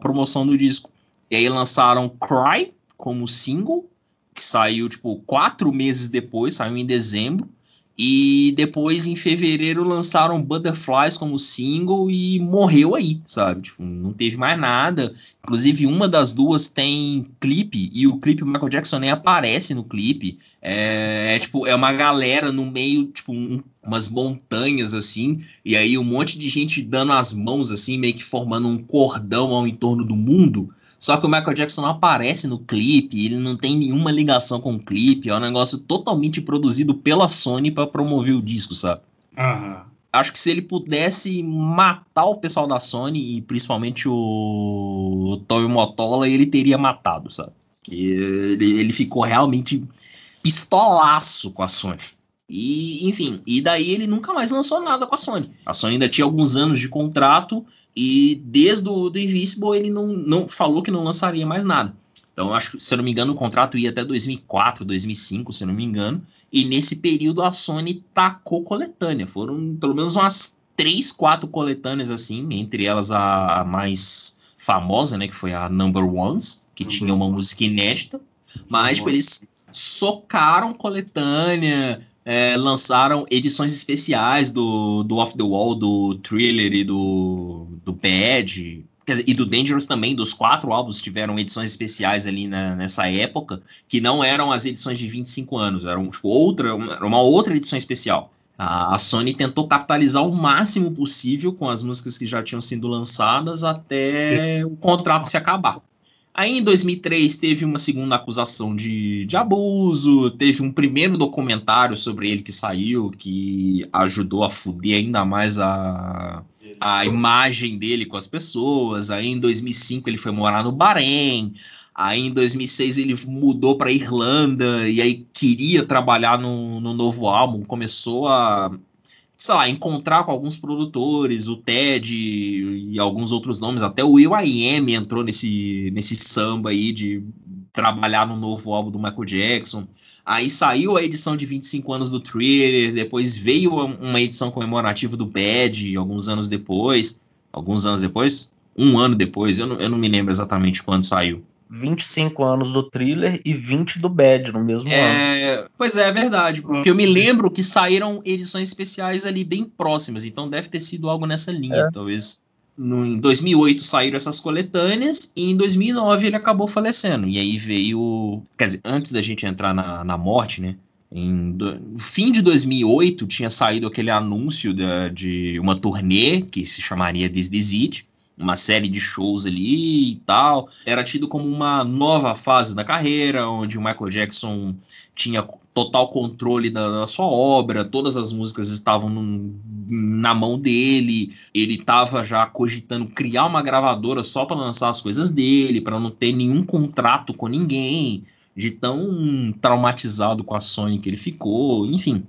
promoção do disco. E aí lançaram Cry como single, que saiu, tipo, quatro meses depois, saiu em dezembro. E depois, em fevereiro, lançaram Butterflies como single e morreu aí, sabe? Tipo, não teve mais nada. Inclusive, uma das duas tem clipe, e o clipe Michael Jackson nem aparece no clipe. É, é tipo, é uma galera no meio, tipo, um, umas montanhas assim, e aí um monte de gente dando as mãos assim, meio que formando um cordão ao entorno do mundo. Só que o Michael Jackson não aparece no clipe, ele não tem nenhuma ligação com o clipe, é um negócio totalmente produzido pela Sony para promover o disco, sabe? Uhum. Acho que se ele pudesse matar o pessoal da Sony, e principalmente o, Tommy Motola, ele teria matado, sabe? Que ele, ele ficou realmente pistolaço com a Sony. E, enfim, e daí ele nunca mais lançou nada com a Sony. A Sony ainda tinha alguns anos de contrato e desde o do Invincible ele não, não falou que não lançaria mais nada. Então, acho que, se eu não me engano, o contrato ia até 2004, 2005, se eu não me engano. E nesse período a Sony tacou coletânea. Foram pelo menos umas três, quatro coletâneas assim, entre elas a, a mais famosa, né, que foi a Number Ones, que tinha uma música inédita. Mas tipo, eles socaram coletânea, é, lançaram edições especiais do, do Off the Wall, do Thriller e do, do Bad, dizer, e do Dangerous também, dos quatro álbuns tiveram edições especiais ali na, nessa época, que não eram as edições de 25 anos, eram tipo, outra, uma, outra edição especial. A, a Sony tentou capitalizar o máximo possível com as músicas que já tinham sido lançadas até o contrato se acabar. Aí em 2003 teve uma segunda acusação de, de abuso, teve um primeiro documentário sobre ele que saiu, que ajudou a fuder ainda mais a, a imagem dele com as pessoas. Aí em 2005 ele foi morar no Bahrein. Aí em 2006 ele mudou para Irlanda e aí queria trabalhar no, no novo álbum, começou a sei lá, encontrar com alguns produtores, o Ted e, alguns outros nomes, até o Will I.Am entrou nesse, nesse samba aí de trabalhar no novo álbum do Michael Jackson. Aí saiu a edição de 25 anos do Thriller, depois veio uma edição comemorativa do Bad, alguns anos depois. Alguns anos depois? Um ano depois, eu não, eu não me lembro exatamente quando saiu. 25 anos do thriller e 20 do Bad no mesmo é, ano. Pois é, é verdade. Porque eu me lembro que saíram edições especiais ali bem próximas, então deve ter sido algo nessa linha, é. talvez. No, em 2008 saíram essas coletâneas e em 2009 ele acabou falecendo. E aí veio. Quer dizer, antes da gente entrar na, na morte, né? Em do, no fim de 2008 tinha saído aquele anúncio da, de uma turnê que se chamaria This It, uma série de shows ali e tal. Era tido como uma nova fase da carreira, onde o Michael Jackson tinha total controle da, da sua obra, todas as músicas estavam no, na mão dele, ele estava já cogitando criar uma gravadora só para lançar as coisas dele, para não ter nenhum contrato com ninguém, de tão traumatizado com a Sony que ele ficou, enfim.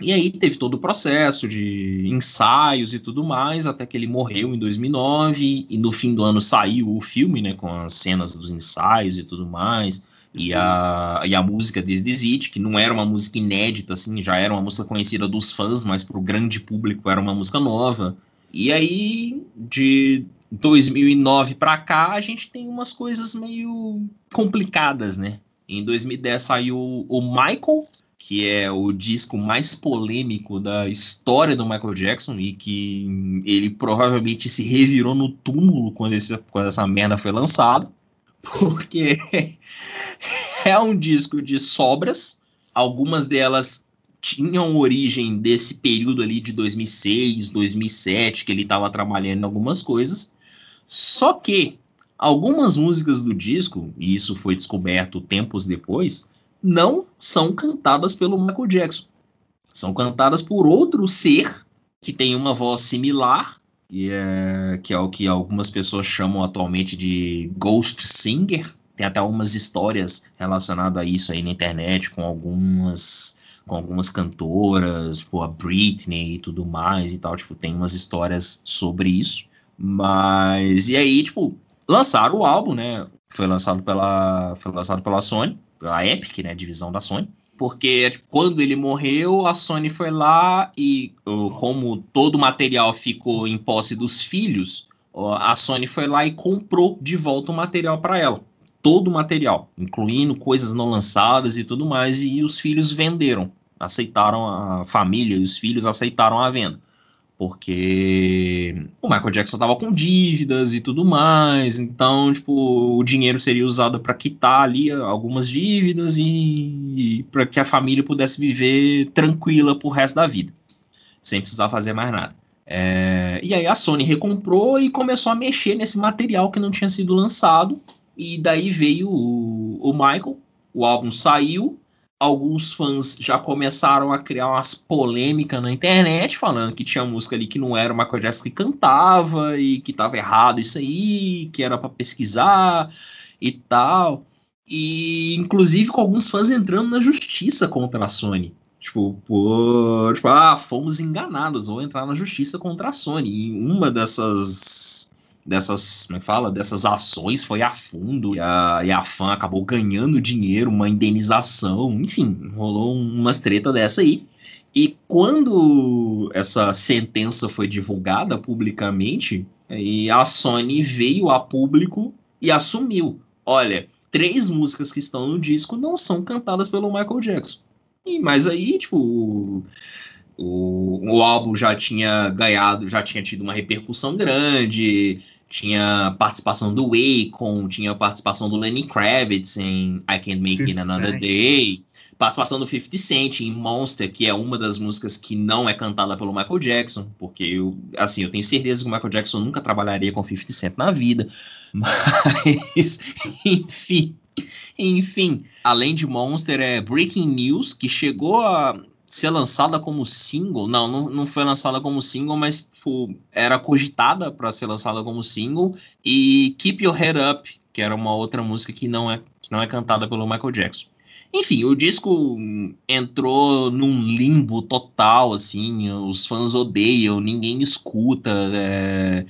E aí teve todo o processo de ensaios e tudo mais, até que ele morreu em 2009, e no fim do ano saiu o filme, né, com as cenas dos ensaios e tudo mais, e a, e a música This Is It, que não era uma música inédita, assim, já era uma música conhecida dos fãs, mas para o grande público era uma música nova. E aí, de 2009 para cá, a gente tem umas coisas meio complicadas, né? Em 2010 saiu o Michael, que é o disco mais polêmico da história do Michael Jackson e que ele provavelmente se revirou no túmulo quando, esse, quando essa merda foi lançada, porque é um disco de sobras, algumas delas tinham origem desse período ali de 2006, 2007, que ele estava trabalhando em algumas coisas, só que algumas músicas do disco, e isso foi descoberto tempos depois, não são cantadas pelo Michael Jackson. São cantadas por outro ser que tem uma voz similar, e é, que é o que algumas pessoas chamam atualmente de Ghost Singer. Tem até algumas histórias relacionadas a isso aí na internet, com algumas com algumas cantoras, tipo a Britney e tudo mais e tal, tipo, tem umas histórias sobre isso. Mas e aí, tipo, lançaram o álbum, né? Foi lançado pela foi lançado pela Sony a Epic, né, divisão da Sony, porque tipo, quando ele morreu, a Sony foi lá e como todo o material ficou em posse dos filhos, a Sony foi lá e comprou de volta o material para ela. Todo o material, incluindo coisas não lançadas e tudo mais, e os filhos venderam, aceitaram a família e os filhos aceitaram a venda porque o Michael Jackson estava com dívidas e tudo mais, então, tipo, o dinheiro seria usado para quitar ali algumas dívidas e, e para que a família pudesse viver tranquila pro resto da vida, sem precisar fazer mais nada. É, e aí a Sony recomprou e começou a mexer nesse material que não tinha sido lançado, e daí veio o, o Michael, o álbum saiu, alguns fãs já começaram a criar umas polêmicas na internet, falando que tinha música ali que não era o Michael Jackson que cantava e que tava errado isso aí, que era para pesquisar e tal. E inclusive com alguns fãs entrando na justiça contra a Sony. Tipo, pô, tipo, ah, fomos enganados, vou entrar na justiça contra a Sony. E uma dessas dessas, como é que fala? Dessas ações foi a fundo e a, e a fã acabou ganhando dinheiro, uma indenização, enfim, rolou umas treta dessa aí. E quando essa sentença foi divulgada publicamente, aí a Sony veio a público e assumiu: olha, três músicas que estão no disco não são cantadas pelo Michael Jackson. E mas aí, tipo, o, o álbum já tinha ganhado, já tinha tido uma repercussão grande, tinha participação do Akon, tinha participação do Lenny Kravitz em I Can't Make It Another Day, participação do 50 Cent em Monster, que é uma das músicas que não é cantada pelo Michael Jackson, porque eu, assim, eu tenho certeza que o Michael Jackson nunca trabalharia com 50 Cent na vida, mas, enfim, enfim, além de Monster, é Breaking News, que chegou a ser lançada como single, não, não, não foi lançada como single, mas tipo, era cogitada para ser lançada como single, e Keep Your Head Up, que era uma outra música que não é, que não é cantada pelo Michael Jackson. Enfim, o disco entrou num limbo total, assim, os fãs odeiam, ninguém escuta, é,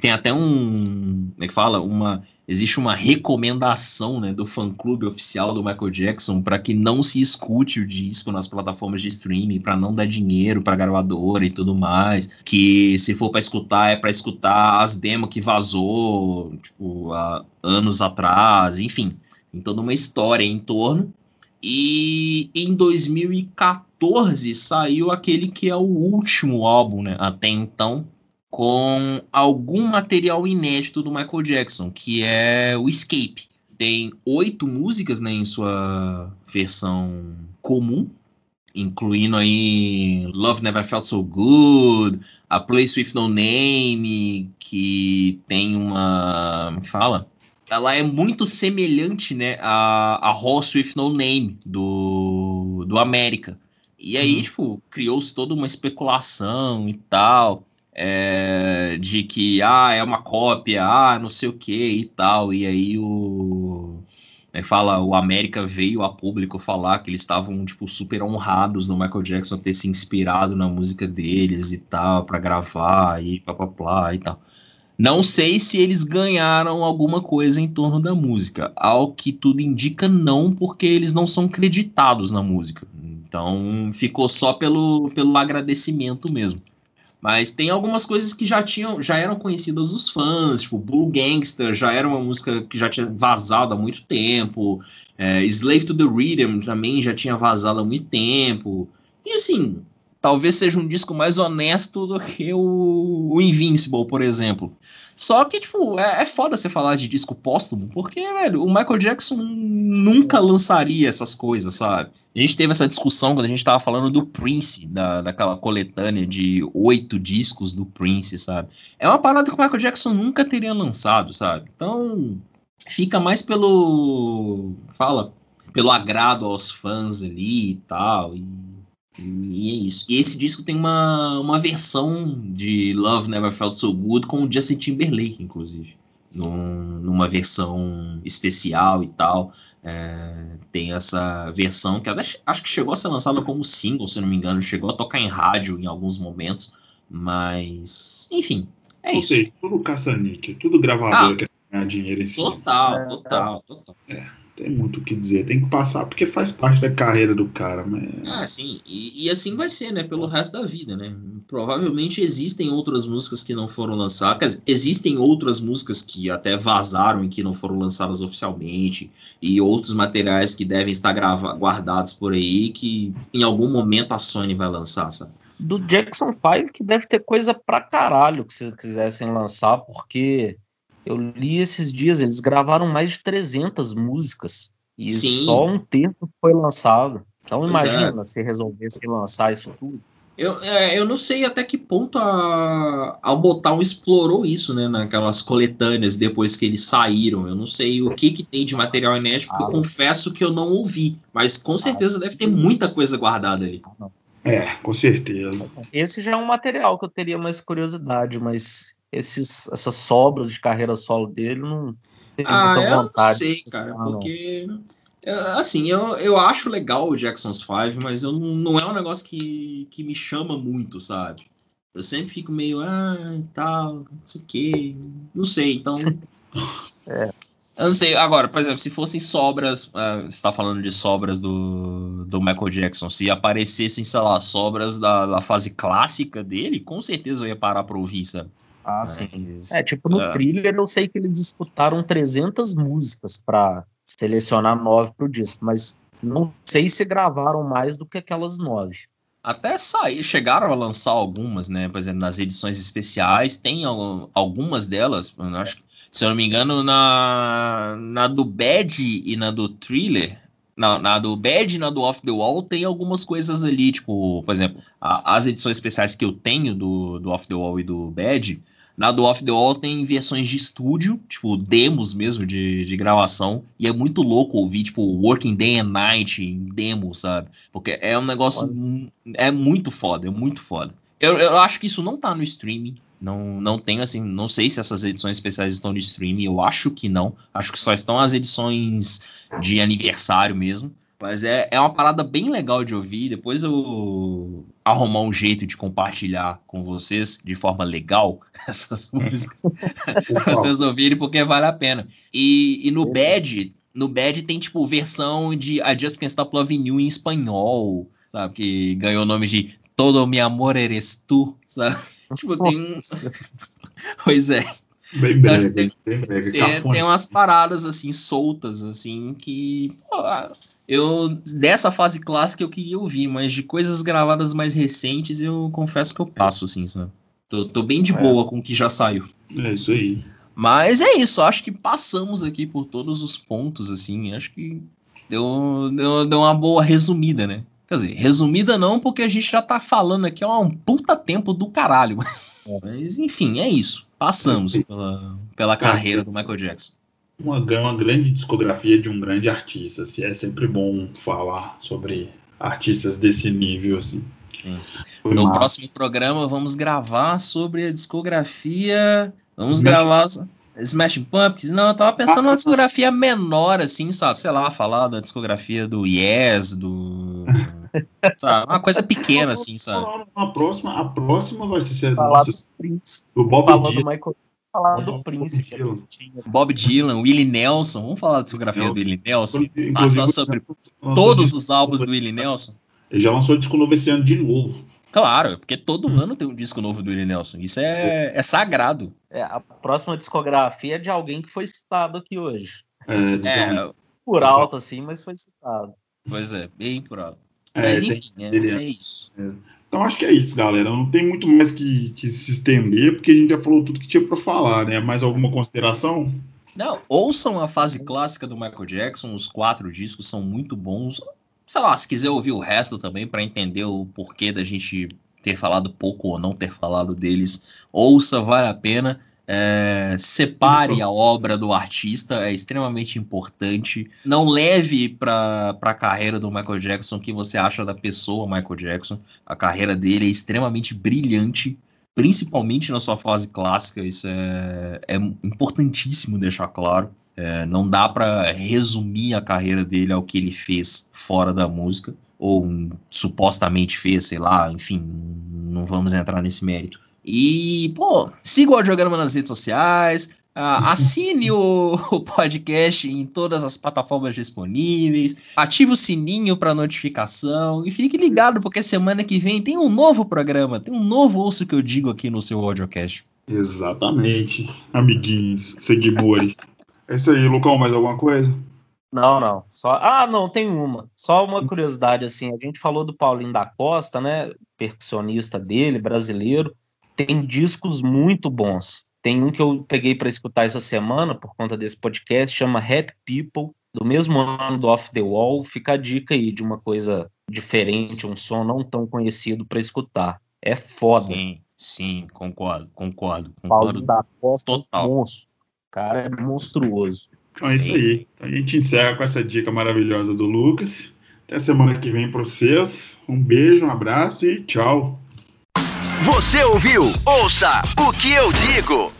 tem até um, como é que fala, uma existe uma recomendação né, do fã-clube oficial do Michael Jackson para que não se escute o disco nas plataformas de streaming, para não dar dinheiro para gravadora e tudo mais, que se for para escutar é para escutar as demos que vazou tipo, há anos atrás, enfim, tem toda uma história em torno. E em 2014 saiu aquele que é o último álbum, né, até então, com algum material inédito do Michael Jackson, que é o Escape. Tem oito músicas né, em sua versão comum, incluindo aí Love Never Felt So Good, A Place With No Name, que tem uma. Como é fala? Ela é muito semelhante né, a, a Horse With No Name do, do América. E aí, uhum. tipo, criou-se toda uma especulação e tal é, de que ah, é uma cópia, ah, não sei o que e tal. E aí o, fala, o América veio a público falar que eles estavam, tipo, super honrados no Michael Jackson ter se inspirado na música deles e tal, para gravar e papapá e tal. Não sei se eles ganharam alguma coisa em torno da música. Ao que tudo indica, não, porque eles não são creditados na música. Então ficou só pelo, pelo agradecimento mesmo. Mas tem algumas coisas que já tinham, já eram conhecidas dos fãs, tipo Blue Gangster já era uma música que já tinha vazado há muito tempo. É, Slave to the Rhythm também já tinha vazado há muito tempo. E assim, talvez seja um disco mais honesto do que o, o Invincible, por exemplo. Só que, tipo, é, é foda você falar de disco póstumo, porque, velho, o Michael Jackson nunca lançaria essas coisas, sabe? A gente teve essa discussão quando a gente tava falando do Prince, da, daquela coletânea de oito discos do Prince, sabe? É uma parada que o Michael Jackson nunca teria lançado, sabe? Então, fica mais pelo. Fala. Pelo agrado aos fãs ali e tal. E e é isso. E esse disco tem uma, uma versão de Love Never Felt So Good com o Justin Timberlake, inclusive. Num, numa versão especial e tal. É, tem essa versão que acho que chegou a ser lançada como single, se não me engano. Chegou a tocar em rádio em alguns momentos. Mas, enfim, é Ou isso. Seja, tudo caça-níquel, tudo gravador ah, que ganhar dinheiro em cima. Total, total, total. É tem muito o que dizer. Tem que passar porque faz parte da carreira do cara. Mas... Ah, sim. E, e, assim vai ser, né? Pelo resto da vida, né? Provavelmente existem outras músicas que não foram lançadas. Quer dizer, existem outras músicas que até vazaram e que não foram lançadas oficialmente. E outros materiais que devem estar grava guardados por aí que em algum momento a Sony vai lançar, sabe? Do Jackson 5 que deve ter coisa pra caralho que se quisessem lançar, porque eu li esses dias, eles gravaram mais de 300 músicas e Sim. só um tempo foi lançado. Então pois é. imagina é. se resolvesse lançar isso tudo. Eu, é, eu não sei até que ponto a, a Motown explorou isso, né, naquelas coletâneas depois que eles saíram. Eu não sei o que que tem de material inédito, ah, eu confesso que eu não ouvi, mas com certeza ah, deve ter muita coisa guardada ali. É, com certeza. Esse já é um material que eu teria mais curiosidade, mas esses, essas sobras de carreira solo dele, não tenho ah, muita vontade. Eu não sei, cara, ah, porque. Assim, eu, eu acho legal o Jackson's Five, mas eu não, não é um negócio que, que me chama muito, sabe? Eu sempre fico meio, ah, tal, não sei o quê, não sei, então. é. Eu não sei, agora, por exemplo, se fossem sobras, uh, você está falando de sobras do, do Michael Jackson, se aparecessem, sei lá, sobras da, da fase clássica dele, com certeza eu ia parar pra ouvir, sabe? Ah, sim. É, tipo, no é. thriller eu sei que eles disputaram 300 músicas para selecionar nove pro disco, mas não sei se gravaram mais do que aquelas nove. Até sair, chegaram a lançar algumas, né? Por exemplo, nas edições especiais, tem algumas delas, acho, se eu não me engano, na, na do Bad e na do Thriller, na, na, do Bad e na do Off the Wall tem algumas coisas ali, tipo, por exemplo, a, as edições especiais que eu tenho do, do Off the Wall e do Bad, na do Off the Wall tem versões de estúdio, tipo, demos mesmo de, de gravação. E é muito louco ouvir, tipo, Working Day and Night em demo, sabe? Porque é um negócio. É muito foda, é muito foda. Eu, eu acho que isso não tá no streaming. Não, não tenho, assim, não sei se essas edições especiais estão no streaming. Eu acho que não. Acho que só estão as edições de aniversário mesmo. Mas é, é uma parada bem legal de ouvir. Depois eu arrumar um jeito de compartilhar com vocês de forma legal essas músicas. pra vocês ouvirem, porque vale a pena. E, e no Bad, no Bad tem tipo versão de I Just Can't Stop Loving You em espanhol, sabe? Que ganhou o nome de Todo Mi Amor Eres Tu, sabe? Tipo, tem um. pois é. Bem breve, tem, bem breve. Tem, tem, umas paradas assim soltas assim que pô, eu dessa fase clássica eu queria ouvir, mas de coisas gravadas mais recentes eu confesso que eu passo assim, sabe? Tô, tô bem de é. boa com o que já saiu. É isso aí. Mas é isso, acho que passamos aqui por todos os pontos assim, acho que deu, deu, deu uma boa resumida, né? Quer dizer, resumida não, porque a gente já tá falando aqui há um puta tempo do caralho. Mas, é. mas enfim, é isso. Passamos pela, pela carreira do Michael Jackson. Uma, uma grande discografia de um grande artista. Assim, é sempre bom falar sobre artistas desse nível. Assim. No massa. próximo programa vamos gravar sobre a discografia. Vamos gravar. Smashing Pumpkins? Não, eu tava pensando numa discografia menor, assim, sabe? Sei lá, falar da discografia do Yes, do. sabe? Uma coisa pequena, assim, sabe? A próxima, a próxima vai ser falar do Prince. Do Bob Dylan. Do Michael... Falar do Prince. Bob Dylan, Willie Nelson. Vamos falar da discografia do Willie Nelson? Passar sobre todos os álbuns do Willie Nelson? Ele já lançou disco novo esse ano de novo. Claro, porque todo hum. ano tem um disco novo do Willie Nelson. Isso é, é sagrado. É, a próxima discografia é de alguém que foi citado aqui hoje. É, é por alto, assim, mas foi citado. Pois é, bem por alto. É, mas enfim, é, é, isso. Então acho que é isso, galera. Não tem muito mais que, que se estender, porque a gente já falou tudo que tinha para falar, né? Mais alguma consideração? Não, ouçam a fase clássica do Michael Jackson, os quatro discos são muito bons sei lá, se quiser ouvir o resto também para entender o porquê da gente ter falado pouco ou não ter falado deles, ouça, vale a pena. É, separe a obra do artista, é extremamente importante. Não leve para a carreira do Michael Jackson o que você acha da pessoa Michael Jackson. A carreira dele é extremamente brilhante, principalmente na sua fase clássica. Isso é, é importantíssimo deixar claro. É, não dá para resumir a carreira dele ao que ele fez fora da música, ou um, supostamente fez, sei lá, enfim, não vamos entrar nesse mérito. E, pô, siga o Audiograma nas redes sociais, uh, assine o, o, podcast em todas as plataformas disponíveis, ative o sininho para notificação e fique ligado, porque semana que vem tem um novo programa, tem um novo Ouço que eu digo aqui no seu audiocast. Exatamente, amiguinhos, seguidores. É isso aí, Lucão, mais alguma coisa? Não, não. Só... Ah, não, tem uma. Só uma curiosidade, assim, a gente falou do Paulinho da Costa, né? Percussionista dele, brasileiro. Tem discos muito bons. Tem um que eu peguei para escutar essa semana, por conta desse podcast, chama Happy People, do mesmo ano do Off the Wall. Fica a dica aí de uma coisa diferente, um som não tão conhecido para escutar. É foda. Sim, sim, concordo, concordo. concordo Paulinho da Costa, total. monstro cara é monstruoso. Então é isso aí. Então a gente encerra com essa dica maravilhosa do Lucas. Até semana que vem para vocês. Um beijo, um abraço e tchau. Você ouviu? Ouça o que eu digo.